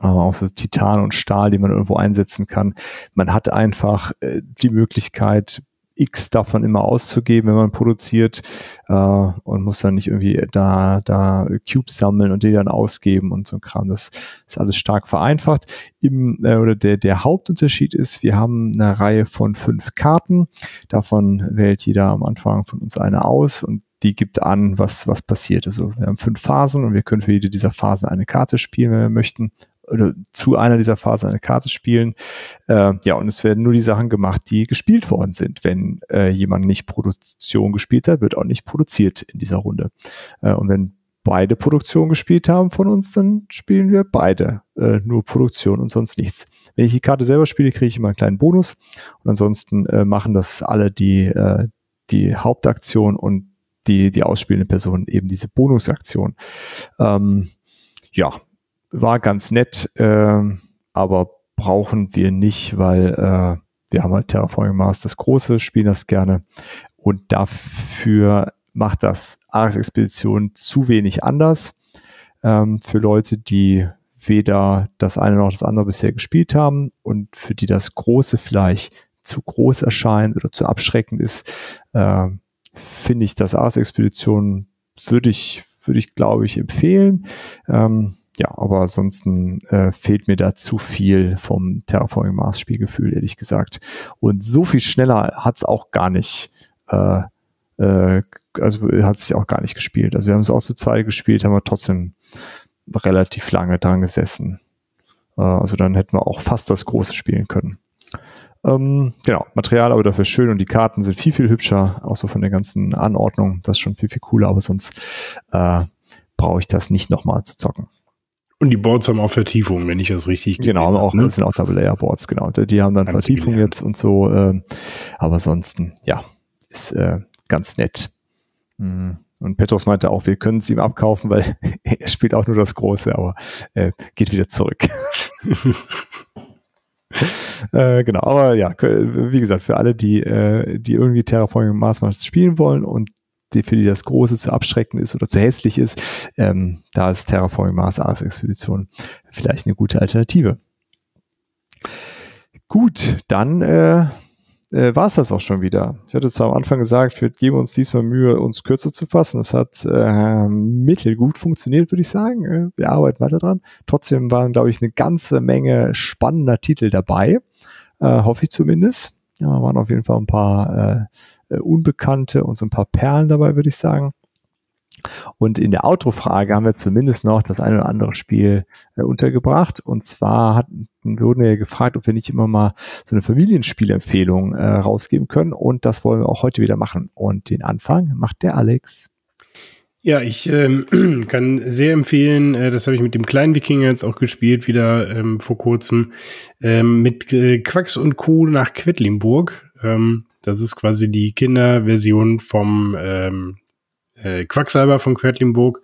aber auch so Titan und Stahl, die man irgendwo einsetzen kann. Man hat einfach äh, die Möglichkeit, X davon immer auszugeben, wenn man produziert äh, und muss dann nicht irgendwie da, da Cubes sammeln und die dann ausgeben und so ein Kram. Das ist alles stark vereinfacht. Im, äh, oder der, der Hauptunterschied ist, wir haben eine Reihe von fünf Karten. Davon wählt jeder am Anfang von uns eine aus und die gibt an, was, was passiert. Also wir haben fünf Phasen und wir können für jede dieser Phasen eine Karte spielen, wenn wir möchten oder zu einer dieser Phasen eine Karte spielen. Äh, ja, und es werden nur die Sachen gemacht, die gespielt worden sind. Wenn äh, jemand nicht Produktion gespielt hat, wird auch nicht produziert in dieser Runde. Äh, und wenn beide Produktion gespielt haben von uns, dann spielen wir beide äh, nur Produktion und sonst nichts. Wenn ich die Karte selber spiele, kriege ich immer einen kleinen Bonus. Und ansonsten äh, machen das alle die, äh, die Hauptaktion und die, die ausspielende Person eben diese Bonusaktion. Ähm, ja, war ganz nett, äh, aber brauchen wir nicht, weil äh, wir haben halt Terraforming Mars das große, spielen das gerne und dafür macht das Ares Expedition zu wenig anders ähm, für Leute, die weder das eine noch das andere bisher gespielt haben und für die das große vielleicht zu groß erscheint oder zu abschreckend ist, äh, finde ich das Ares Expedition würde ich würde ich glaube ich empfehlen. Ähm, ja, aber ansonsten äh, fehlt mir da zu viel vom Terraforming Mars Spielgefühl, ehrlich gesagt. Und so viel schneller hat's auch gar nicht, äh, äh, also hat sich auch gar nicht gespielt. Also wir haben es auch zu zweit gespielt, haben wir trotzdem relativ lange dran gesessen. Äh, also dann hätten wir auch fast das große spielen können. Ähm, genau, Material aber dafür schön und die Karten sind viel, viel hübscher, auch so von der ganzen Anordnung. Das ist schon viel, viel cooler, aber sonst äh, brauche ich das nicht nochmal zu zocken. Und die Boards haben auch Vertiefung, wenn ich das richtig Genau, auch, ne? sind auch Double-Layer-Boards, genau. Die haben dann ganz Vertiefung viel, ja. jetzt und so. Äh, aber ansonsten, ja, ist äh, ganz nett. Mhm. Und Petros meinte auch, wir können es ihm abkaufen, weil er spielt auch nur das Große, aber äh, geht wieder zurück. äh, genau, aber ja, wie gesagt, für alle, die, äh, die irgendwie Terraforming Mars spielen wollen und die, für die das Große zu abschreckend ist oder zu hässlich ist, ähm, da ist Terraforming Mars Ars Expedition vielleicht eine gute Alternative. Gut, dann äh, äh, war es das auch schon wieder. Ich hatte zwar am Anfang gesagt, wir geben uns diesmal Mühe, uns kürzer zu fassen. Das hat äh, mittelgut funktioniert, würde ich sagen. Äh, wir arbeiten weiter dran. Trotzdem waren, glaube ich, eine ganze Menge spannender Titel dabei. Äh, hoffe ich zumindest. Ja, waren auf jeden Fall ein paar äh, äh, Unbekannte und so ein paar Perlen dabei, würde ich sagen. Und in der Outro-Frage haben wir zumindest noch das eine oder andere Spiel äh, untergebracht. Und zwar hatten, wurden wir gefragt, ob wir nicht immer mal so eine Familienspielempfehlung äh, rausgeben können. Und das wollen wir auch heute wieder machen. Und den Anfang macht der Alex. Ja, ich ähm, kann sehr empfehlen, äh, das habe ich mit dem kleinen Wikinger jetzt auch gespielt, wieder ähm, vor kurzem, ähm, mit äh, Quacks und Co. nach Quedlinburg. Ähm, das ist quasi die Kinderversion vom ähm, äh, Quacksalber von Quedlinburg.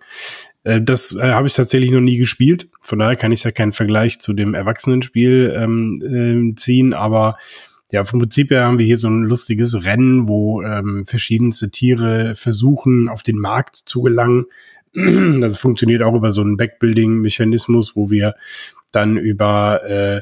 Äh, das äh, habe ich tatsächlich noch nie gespielt. Von daher kann ich ja keinen Vergleich zu dem Erwachsenenspiel ähm, äh, ziehen. Aber ja, vom Prinzip her haben wir hier so ein lustiges Rennen, wo ähm, verschiedenste Tiere versuchen, auf den Markt zu gelangen. Das funktioniert auch über so einen Backbuilding-Mechanismus, wo wir dann über äh,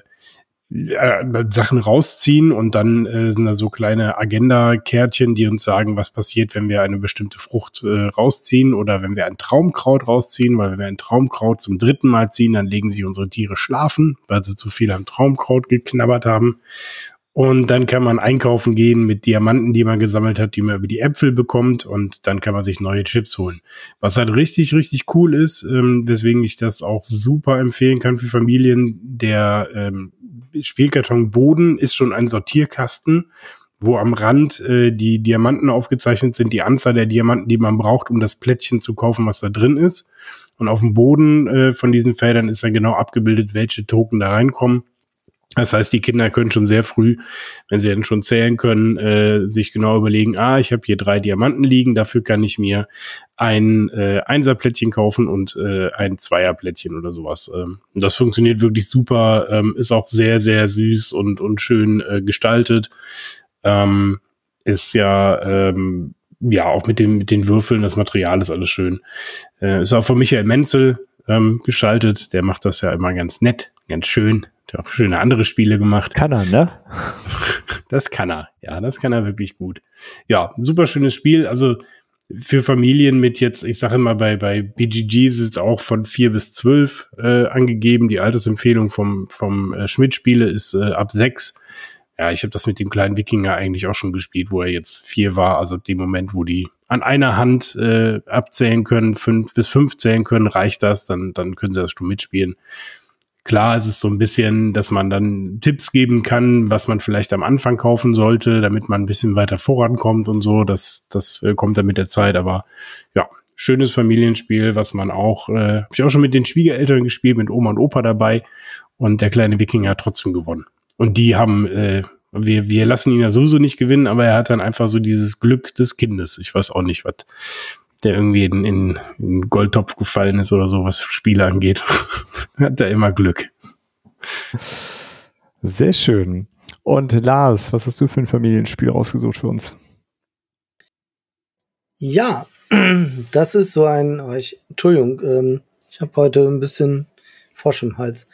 Sachen rausziehen und dann äh, sind da so kleine Agenda-Kärtchen, die uns sagen, was passiert, wenn wir eine bestimmte Frucht äh, rausziehen oder wenn wir ein Traumkraut rausziehen, weil wenn wir ein Traumkraut zum dritten Mal ziehen, dann legen sich unsere Tiere schlafen, weil sie zu viel am Traumkraut geknabbert haben. Und dann kann man einkaufen gehen mit Diamanten, die man gesammelt hat, die man über die Äpfel bekommt. Und dann kann man sich neue Chips holen. Was halt richtig, richtig cool ist, ähm, weswegen ich das auch super empfehlen kann für Familien. Der ähm, Spielkartonboden ist schon ein Sortierkasten, wo am Rand äh, die Diamanten aufgezeichnet sind, die Anzahl der Diamanten, die man braucht, um das Plättchen zu kaufen, was da drin ist. Und auf dem Boden äh, von diesen Feldern ist dann genau abgebildet, welche Token da reinkommen. Das heißt, die Kinder können schon sehr früh, wenn sie dann schon zählen können, äh, sich genau überlegen, ah, ich habe hier drei Diamanten liegen, dafür kann ich mir ein äh, Einserplättchen kaufen und äh, ein Zweierplättchen oder sowas. Ähm, das funktioniert wirklich super, ähm, ist auch sehr, sehr süß und, und schön äh, gestaltet. Ähm, ist ja, ähm, ja, auch mit, dem, mit den Würfeln, das Material ist alles schön. Äh, ist auch von Michael Menzel ähm, geschaltet, der macht das ja immer ganz nett ganz schön. Hat auch schöne andere Spiele gemacht. Kann er, ne? Das kann er. Ja, das kann er wirklich gut. Ja, super schönes Spiel. Also für Familien mit jetzt, ich sage immer, bei, bei BGG ist es auch von vier bis zwölf äh, angegeben. Die Altersempfehlung vom, vom äh, Schmidt-Spiele ist äh, ab sechs. Ja, ich habe das mit dem kleinen Wikinger eigentlich auch schon gespielt, wo er jetzt vier war. Also dem Moment, wo die an einer Hand äh, abzählen können, fünf bis fünf zählen können, reicht das, dann, dann können sie das schon mitspielen. Klar ist es so ein bisschen, dass man dann Tipps geben kann, was man vielleicht am Anfang kaufen sollte, damit man ein bisschen weiter vorankommt und so. Das, das äh, kommt dann mit der Zeit. Aber ja, schönes Familienspiel, was man auch, äh, habe ich auch schon mit den Schwiegereltern gespielt, mit Oma und Opa dabei. Und der kleine Wikinger hat trotzdem gewonnen. Und die haben, äh, wir, wir lassen ihn ja sowieso nicht gewinnen, aber er hat dann einfach so dieses Glück des Kindes. Ich weiß auch nicht, was der irgendwie in, in, in Goldtopf gefallen ist oder so, was Spiele angeht. Hat er immer Glück. Sehr schön. Und Lars, was hast du für ein Familienspiel rausgesucht für uns? Ja, das ist so ein, oh, ich, Entschuldigung, ähm, ich habe heute ein bisschen Frosch im Hals.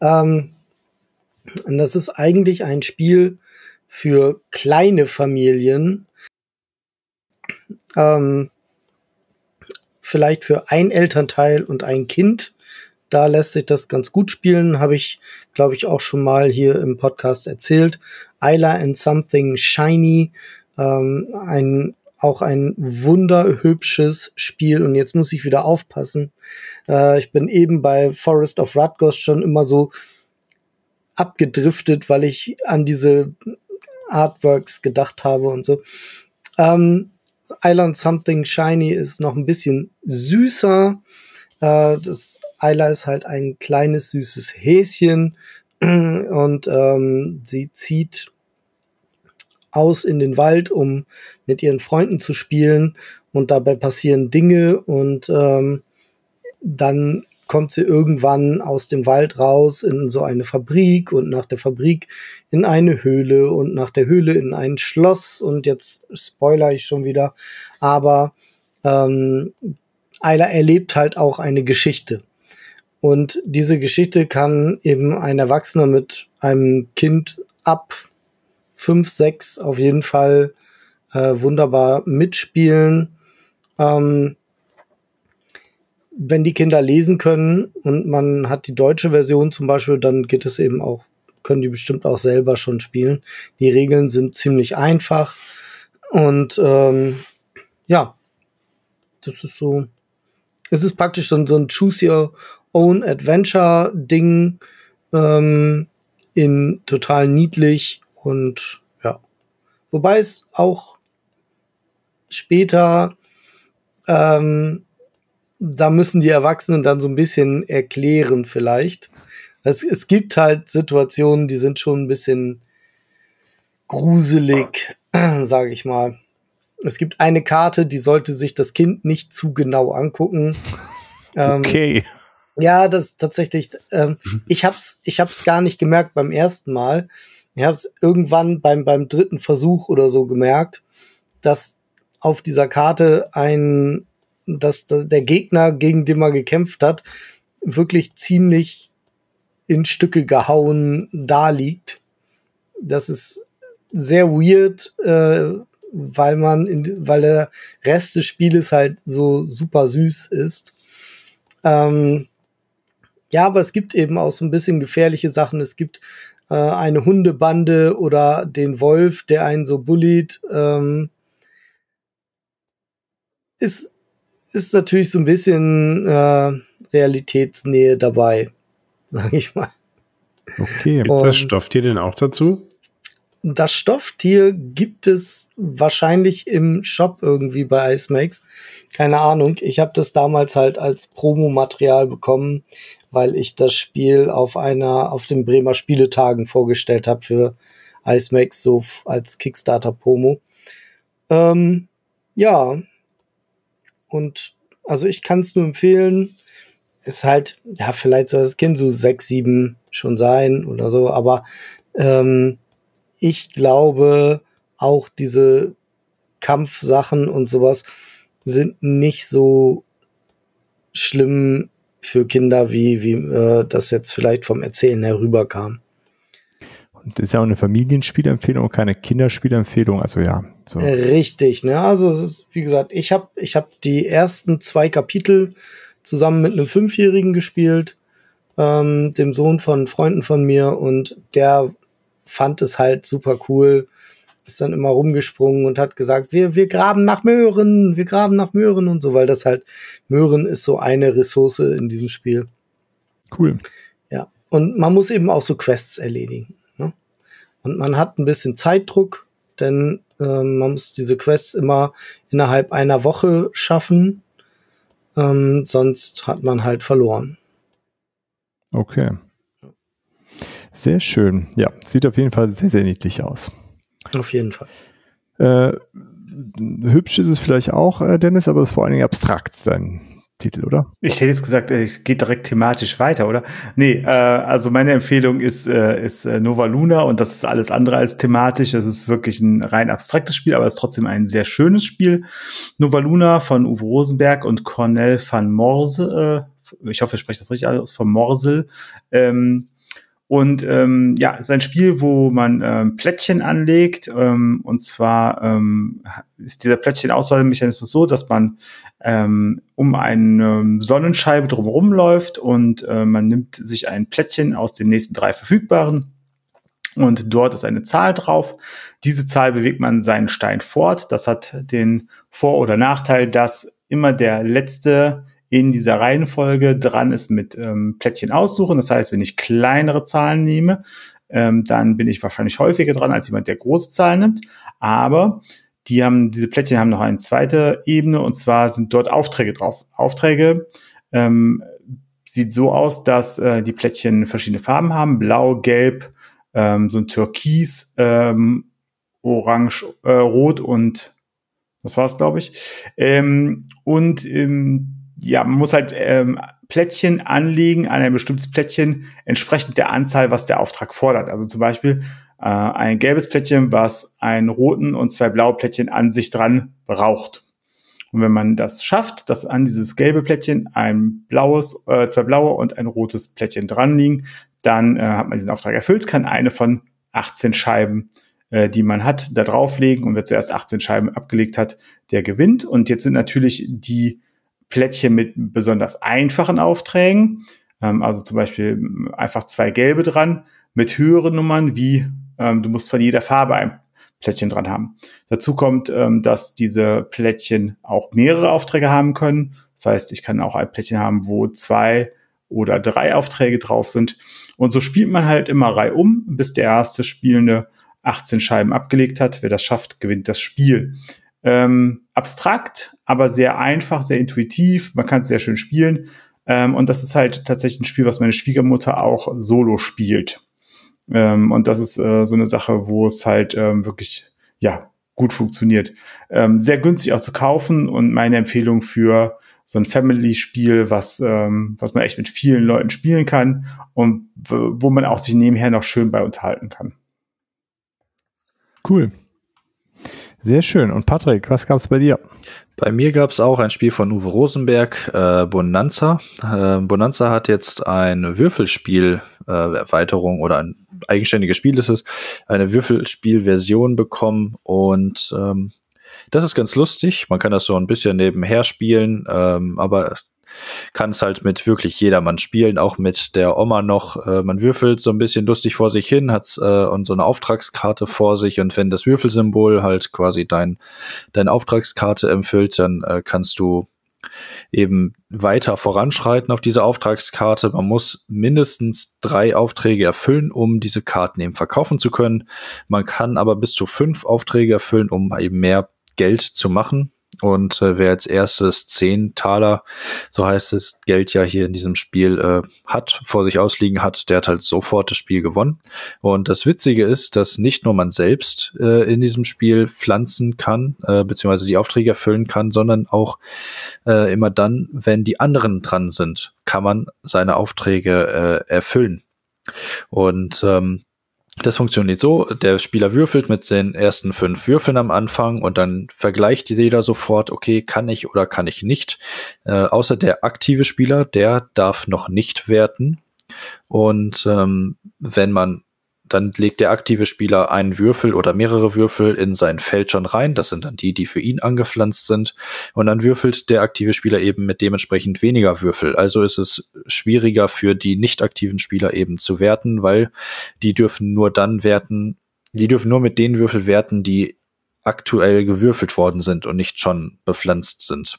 Ähm, und das ist eigentlich ein Spiel für kleine Familien. Ähm, vielleicht für ein Elternteil und ein Kind. Da lässt sich das ganz gut spielen, habe ich, glaube ich, auch schon mal hier im Podcast erzählt. Isla and Something Shiny, ähm, ein auch ein wunderhübsches Spiel. Und jetzt muss ich wieder aufpassen. Äh, ich bin eben bei Forest of Rutgers schon immer so abgedriftet, weil ich an diese Artworks gedacht habe und so. Ähm, Island Something Shiny ist noch ein bisschen süßer. Äh, das Isla ist halt ein kleines, süßes Häschen und ähm, sie zieht aus in den Wald, um mit ihren Freunden zu spielen und dabei passieren Dinge und ähm, dann kommt sie irgendwann aus dem Wald raus in so eine Fabrik und nach der Fabrik in eine Höhle und nach der Höhle in ein Schloss und jetzt spoiler ich schon wieder, aber ähm, Ayla erlebt halt auch eine Geschichte. Und diese Geschichte kann eben ein Erwachsener mit einem Kind ab fünf, sechs auf jeden Fall äh, wunderbar mitspielen. Ähm, wenn die Kinder lesen können und man hat die deutsche Version zum Beispiel, dann geht es eben auch, können die bestimmt auch selber schon spielen. Die Regeln sind ziemlich einfach und ähm, ja, das ist so. Es ist praktisch so, so ein Choose Your Own Adventure Ding ähm, in total niedlich und ja. Wobei es auch später ähm, da müssen die Erwachsenen dann so ein bisschen erklären vielleicht. Es, es gibt halt Situationen, die sind schon ein bisschen gruselig, sage ich mal. Es gibt eine Karte, die sollte sich das Kind nicht zu genau angucken. Okay. Ähm, ja, das tatsächlich. Ähm, ich hab's, ich hab's gar nicht gemerkt beim ersten Mal. Ich hab's irgendwann beim beim dritten Versuch oder so gemerkt, dass auf dieser Karte ein dass, der Gegner, gegen den man gekämpft hat, wirklich ziemlich in Stücke gehauen da liegt. Das ist sehr weird, äh, weil man, in, weil der Rest des Spieles halt so super süß ist. Ähm, ja, aber es gibt eben auch so ein bisschen gefährliche Sachen. Es gibt äh, eine Hundebande oder den Wolf, der einen so bullied. Ähm, ist ist natürlich so ein bisschen äh, Realitätsnähe dabei, sage ich mal. Okay, gibt das Stofftier denn auch dazu? Das Stofftier gibt es wahrscheinlich im Shop irgendwie bei Icemax. Keine Ahnung. Ich habe das damals halt als Promomaterial bekommen, weil ich das Spiel auf einer auf den Bremer Spieletagen vorgestellt habe für Icemax so als Kickstarter Promo. Ähm, ja, und also ich kann es nur empfehlen. Ist halt, ja, vielleicht soll das Kind so sechs, sieben schon sein oder so, aber ähm, ich glaube, auch diese Kampfsachen und sowas sind nicht so schlimm für Kinder, wie, wie äh, das jetzt vielleicht vom Erzählen herüberkam. Und das ist ja auch eine Familienspielempfehlung, keine Kinderspielempfehlung. Also ja. So. Richtig, ne? Also es ist, wie gesagt, ich habe ich hab die ersten zwei Kapitel zusammen mit einem Fünfjährigen gespielt, ähm, dem Sohn von Freunden von mir, und der fand es halt super cool. Ist dann immer rumgesprungen und hat gesagt, wir, wir graben nach Möhren, wir graben nach Möhren und so, weil das halt, Möhren ist so eine Ressource in diesem Spiel. Cool. Ja. Und man muss eben auch so Quests erledigen. Und man hat ein bisschen Zeitdruck, denn ähm, man muss diese Quests immer innerhalb einer Woche schaffen. Ähm, sonst hat man halt verloren. Okay. Sehr schön. Ja, sieht auf jeden Fall sehr, sehr niedlich aus. Auf jeden Fall. Äh, hübsch ist es vielleicht auch, äh, Dennis, aber es ist vor allen Dingen abstrakt, dein Titel, oder? Ich hätte jetzt gesagt, äh, es geht direkt thematisch weiter, oder? Nee, äh, also meine Empfehlung ist, äh, ist äh, Nova Luna und das ist alles andere als thematisch. Das ist wirklich ein rein abstraktes Spiel, aber es ist trotzdem ein sehr schönes Spiel. Nova Luna von Uwe Rosenberg und Cornel van Morse, äh, ich hoffe, ich spreche das richtig aus, von Morsel. Ähm, und ähm, ja, es ist ein Spiel, wo man ähm, Plättchen anlegt. Ähm, und zwar ähm, ist dieser Plättchen-Auswahlmechanismus so, dass man ähm, um eine Sonnenscheibe drumherum läuft und äh, man nimmt sich ein Plättchen aus den nächsten drei verfügbaren und dort ist eine Zahl drauf. Diese Zahl bewegt man seinen Stein fort. Das hat den Vor- oder Nachteil, dass immer der letzte in dieser Reihenfolge dran ist mit ähm, Plättchen aussuchen. Das heißt, wenn ich kleinere Zahlen nehme, ähm, dann bin ich wahrscheinlich häufiger dran als jemand, der große Zahlen nimmt. Aber die haben, diese Plättchen haben noch eine zweite Ebene und zwar sind dort Aufträge drauf. Aufträge ähm, sieht so aus, dass äh, die Plättchen verschiedene Farben haben. Blau, Gelb, ähm, so ein Türkis, ähm, Orange, äh, Rot und das war's, glaube ich. Ähm, und ähm, ja, man muss halt ähm, Plättchen anlegen an ein bestimmtes Plättchen entsprechend der Anzahl, was der Auftrag fordert. Also zum Beispiel äh, ein gelbes Plättchen, was einen roten und zwei blaue Plättchen an sich dran braucht. Und wenn man das schafft, dass an dieses gelbe Plättchen ein blaues, äh, zwei blaue und ein rotes Plättchen dran liegen, dann äh, hat man diesen Auftrag erfüllt, kann eine von 18 Scheiben, äh, die man hat, da drauflegen und wer zuerst 18 Scheiben abgelegt hat, der gewinnt. Und jetzt sind natürlich die Plättchen mit besonders einfachen Aufträgen, ähm, also zum Beispiel einfach zwei gelbe dran, mit höheren Nummern wie ähm, du musst von jeder Farbe ein Plättchen dran haben. Dazu kommt, ähm, dass diese Plättchen auch mehrere Aufträge haben können. Das heißt, ich kann auch ein Plättchen haben, wo zwei oder drei Aufträge drauf sind. Und so spielt man halt immer reihum, bis der erste Spielende 18 Scheiben abgelegt hat. Wer das schafft, gewinnt das Spiel. Ähm, abstrakt, aber sehr einfach, sehr intuitiv. Man kann es sehr schön spielen. Ähm, und das ist halt tatsächlich ein Spiel, was meine Schwiegermutter auch solo spielt. Ähm, und das ist äh, so eine Sache, wo es halt ähm, wirklich, ja, gut funktioniert. Ähm, sehr günstig auch zu kaufen und meine Empfehlung für so ein Family-Spiel, was, ähm, was man echt mit vielen Leuten spielen kann und wo man auch sich nebenher noch schön bei unterhalten kann. Cool. Sehr schön. Und Patrick, was gab es bei dir? Bei mir gab es auch ein Spiel von Uwe Rosenberg, äh, Bonanza. Äh, Bonanza hat jetzt eine Würfelspiel-Erweiterung äh, oder ein eigenständiges Spiel ist es, eine Würfelspiel-Version bekommen und ähm, das ist ganz lustig. Man kann das so ein bisschen nebenher spielen, ähm, aber kann es halt mit wirklich jedermann spielen, auch mit der Oma noch. Äh, man würfelt so ein bisschen lustig vor sich hin, hat äh, und so eine Auftragskarte vor sich und wenn das Würfelsymbol halt quasi dein, deine Auftragskarte empfüllt, dann äh, kannst du eben weiter voranschreiten auf diese Auftragskarte. Man muss mindestens drei Aufträge erfüllen, um diese Karten eben verkaufen zu können. Man kann aber bis zu fünf Aufträge erfüllen, um eben mehr Geld zu machen. Und äh, wer als erstes zehn Taler, so heißt es, Geld ja hier in diesem Spiel äh, hat, vor sich ausliegen hat, der hat halt sofort das Spiel gewonnen. Und das Witzige ist, dass nicht nur man selbst äh, in diesem Spiel pflanzen kann, äh, beziehungsweise die Aufträge erfüllen kann, sondern auch äh, immer dann, wenn die anderen dran sind, kann man seine Aufträge äh, erfüllen. Und ähm, Das funktioniert so, der Spieler würfelt mit den ersten fünf Würfeln am Anfang und dann vergleicht jeder sofort, okay, kann ich oder kann ich nicht. Äh, außer der aktive Spieler, der darf noch nicht werten. Und ähm, wenn man dann legt der aktive Spieler einen Würfel oder mehrere Würfel in sein Feld schon rein. Das sind dann die, die für ihn angepflanzt sind. Und dann würfelt der aktive Spieler eben mit dementsprechend weniger Würfel. Also ist es schwieriger für die nicht aktiven Spieler eben zu werten, weil die dürfen nur dann werten, die dürfen nur mit den Würfel werten, die aktuell gewürfelt worden sind und nicht schon bepflanzt sind.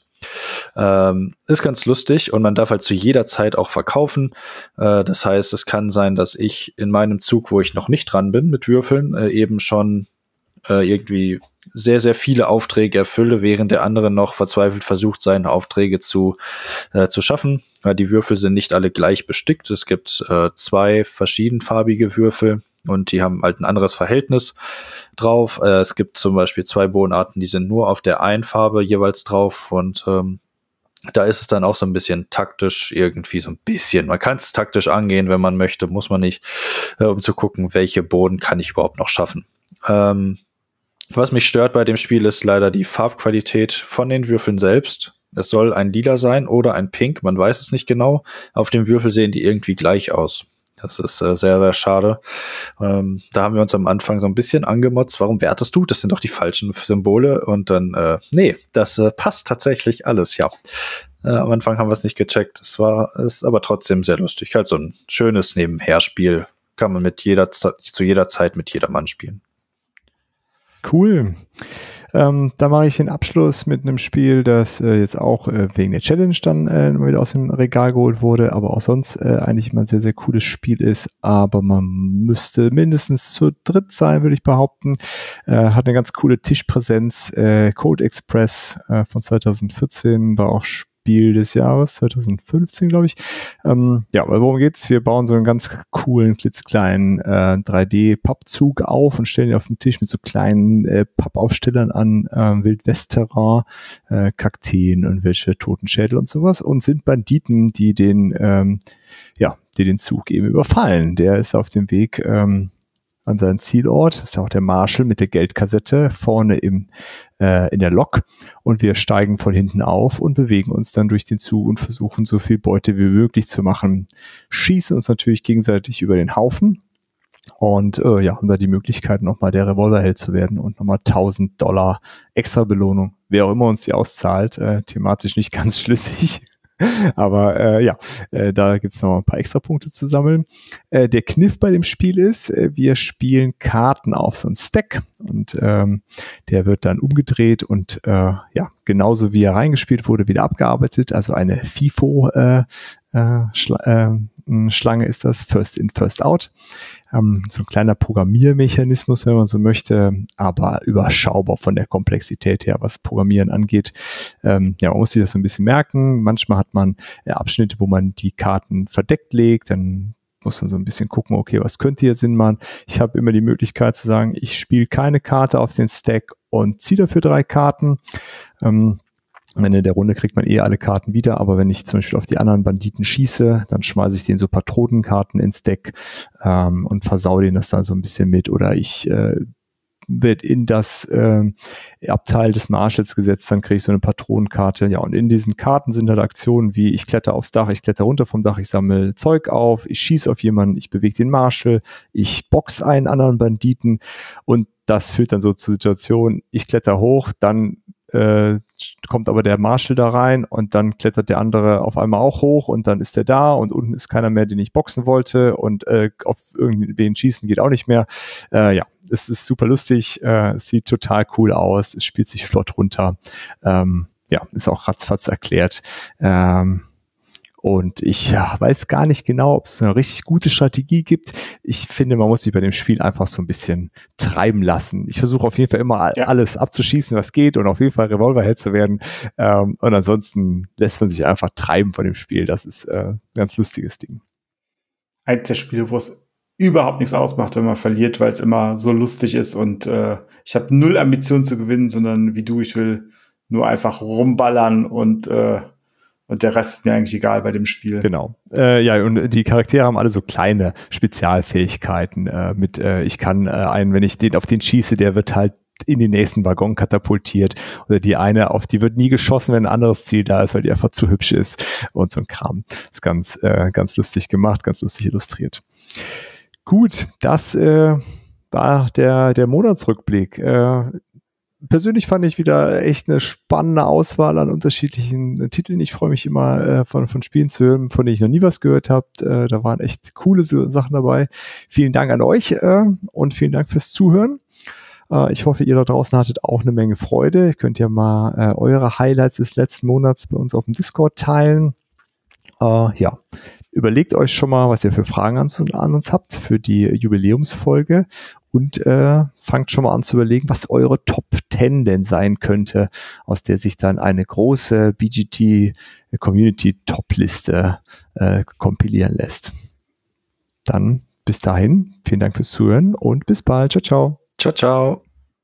Ähm, ist ganz lustig und man darf halt zu jeder Zeit auch verkaufen. Äh, das heißt, es kann sein, dass ich in meinem Zug, wo ich noch nicht dran bin mit Würfeln, äh, eben schon äh, irgendwie sehr, sehr viele Aufträge erfülle, während der andere noch verzweifelt versucht, seine Aufträge zu, äh, zu schaffen. die Würfel sind nicht alle gleich bestickt. Es gibt äh, zwei verschiedenfarbige Würfel und die haben halt ein anderes Verhältnis drauf. Äh, es gibt zum Beispiel zwei Bodenarten, die sind nur auf der einen Farbe jeweils drauf und ähm, da ist es dann auch so ein bisschen taktisch irgendwie so ein bisschen. Man kann es taktisch angehen, wenn man möchte, muss man nicht, äh, um zu gucken, welche Boden kann ich überhaupt noch schaffen. Ähm, was mich stört bei dem Spiel ist leider die Farbqualität von den Würfeln selbst. Es soll ein Lila sein oder ein Pink, man weiß es nicht genau. Auf dem Würfel sehen die irgendwie gleich aus. Das ist äh, sehr, sehr schade. Ähm, da haben wir uns am Anfang so ein bisschen angemotzt. Warum wertest du? Das sind doch die falschen Symbole. Und dann, äh, nee, das äh, passt tatsächlich alles, ja. Äh, am Anfang haben wir es nicht gecheckt. Es war, ist aber trotzdem sehr lustig. Halt so ein schönes Nebenherspiel. Kann man mit jeder, zu jeder Zeit mit jedermann spielen. Cool. Ähm, da mache ich den Abschluss mit einem Spiel, das äh, jetzt auch äh, wegen der Challenge dann äh, wieder aus dem Regal geholt wurde, aber auch sonst äh, eigentlich immer ein sehr, sehr cooles Spiel ist. Aber man müsste mindestens zu dritt sein, würde ich behaupten. Äh, hat eine ganz coole Tischpräsenz. Äh, Code Express äh, von 2014 war auch Spiel des Jahres, 2015, glaube ich. Ähm, ja, aber worum geht's? Wir bauen so einen ganz coolen, klitzekleinen äh, 3D-Pappzug auf und stellen ihn auf den Tisch mit so kleinen äh, Pappaufstellern an, äh, Wildwestterrain, äh, Kakteen und welche Totenschädel und sowas und sind Banditen, die den, ähm, ja, die den Zug eben überfallen. Der ist auf dem Weg, ähm, an seinen Zielort. Das ist ja auch der Marshall mit der Geldkassette vorne im, äh, in der Lok. Und wir steigen von hinten auf und bewegen uns dann durch den Zug und versuchen so viel Beute wie möglich zu machen. Schießen uns natürlich gegenseitig über den Haufen. Und äh, ja, haben da die Möglichkeit, nochmal der Revolverheld zu werden und nochmal 1000 Dollar extra Belohnung. Wer auch immer uns die auszahlt, äh, thematisch nicht ganz schlüssig. Aber äh, ja, äh, da gibt's noch ein paar extra Punkte zu sammeln. Äh, der Kniff bei dem Spiel ist, äh, wir spielen Karten auf so ein Stack und ähm, der wird dann umgedreht und äh, ja, genauso wie er reingespielt wurde, wieder abgearbeitet. Also eine FIFO äh, äh, äh, Schlange ist das, First in, First out ähm, so ein kleiner Programmiermechanismus, wenn man so möchte, aber überschaubar von der Komplexität her, was Programmieren angeht. Ähm, ja, man muss sich das so ein bisschen merken. Manchmal hat man äh, Abschnitte, wo man die Karten verdeckt legt, dann muss man so ein bisschen gucken, okay, was könnte hier Sinn machen. Ich habe immer die Möglichkeit zu sagen, ich spiele keine Karte auf den Stack und ziehe dafür drei Karten. Ähm, am Ende der Runde kriegt man eh alle Karten wieder, aber wenn ich zum Beispiel auf die anderen Banditen schieße, dann schmeiße ich denen so Patronenkarten ins Deck ähm, und versau denen das dann so ein bisschen mit. Oder ich äh, wird in das äh, Abteil des Marshalls gesetzt, dann kriege ich so eine Patronenkarte. Ja, und in diesen Karten sind halt Aktionen wie ich kletter aufs Dach, ich kletter runter vom Dach, ich sammle Zeug auf, ich schieße auf jemanden, ich bewege den Marshall, ich box einen anderen Banditen und das führt dann so zur Situation, ich kletter hoch, dann äh, kommt aber der Marshall da rein und dann klettert der andere auf einmal auch hoch und dann ist der da und unten ist keiner mehr, den ich boxen wollte und äh, auf irgendwen schießen geht auch nicht mehr. Äh, ja, es ist super lustig, äh, sieht total cool aus, es spielt sich flott runter. Ähm, ja, ist auch ratzfatz erklärt. Ähm, und ich ja, weiß gar nicht genau, ob es eine richtig gute Strategie gibt. Ich finde, man muss sich bei dem Spiel einfach so ein bisschen treiben lassen. Ich versuche auf jeden Fall immer ja. alles abzuschießen, was geht und auf jeden Fall Revolverheld zu werden. Ähm, und ansonsten lässt man sich einfach treiben von dem Spiel. Das ist äh, ein ganz lustiges Ding. Eins der Spiele, wo es überhaupt nichts ausmacht, wenn man verliert, weil es immer so lustig ist und äh, ich habe null Ambition zu gewinnen, sondern wie du, ich will nur einfach rumballern und äh, Und der Rest ist mir eigentlich egal bei dem Spiel. Genau. Äh, ja, und die Charaktere haben alle so kleine Spezialfähigkeiten. Äh, mit, äh, ich kann äh, einen, wenn ich den auf den schieße, der wird halt in den nächsten Waggon katapultiert. Oder die eine, auf die wird nie geschossen, wenn ein anderes Ziel da ist, weil die einfach zu hübsch ist und so ein Kram. Ist ganz, äh, ganz lustig gemacht, ganz lustig illustriert. Gut, das äh, war der, der Monatsrückblick. Äh, persönlich fand ich wieder echt eine spannende Auswahl an unterschiedlichen Titeln. Ich freue mich immer äh, von, von Spielen zu hören, von denen ich noch nie was gehört habe. Äh, da waren echt coole Sachen dabei. Vielen Dank an euch äh, und vielen Dank fürs Zuhören. Äh, ich hoffe, ihr da draußen hattet auch eine Menge Freude. Ihr könnt ja mal äh, eure Highlights des letzten Monats bei uns auf dem Discord teilen. Äh, ja, überlegt euch schon mal, was ihr für Fragen an uns habt für die Jubiläumsfolge und äh, fangt schon mal an zu überlegen, was eure Top 10 denn sein könnte, aus der sich dann eine große BGT Community Top Liste äh, kompilieren lässt. Dann bis dahin, vielen Dank fürs Zuhören und bis bald. Ciao, ciao. Ciao, ciao.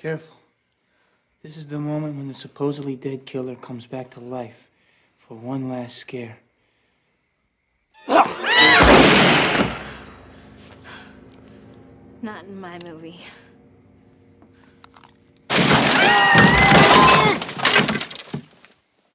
Careful. This is the moment when the supposedly dead killer comes back to life for one last scare. Not in my movie.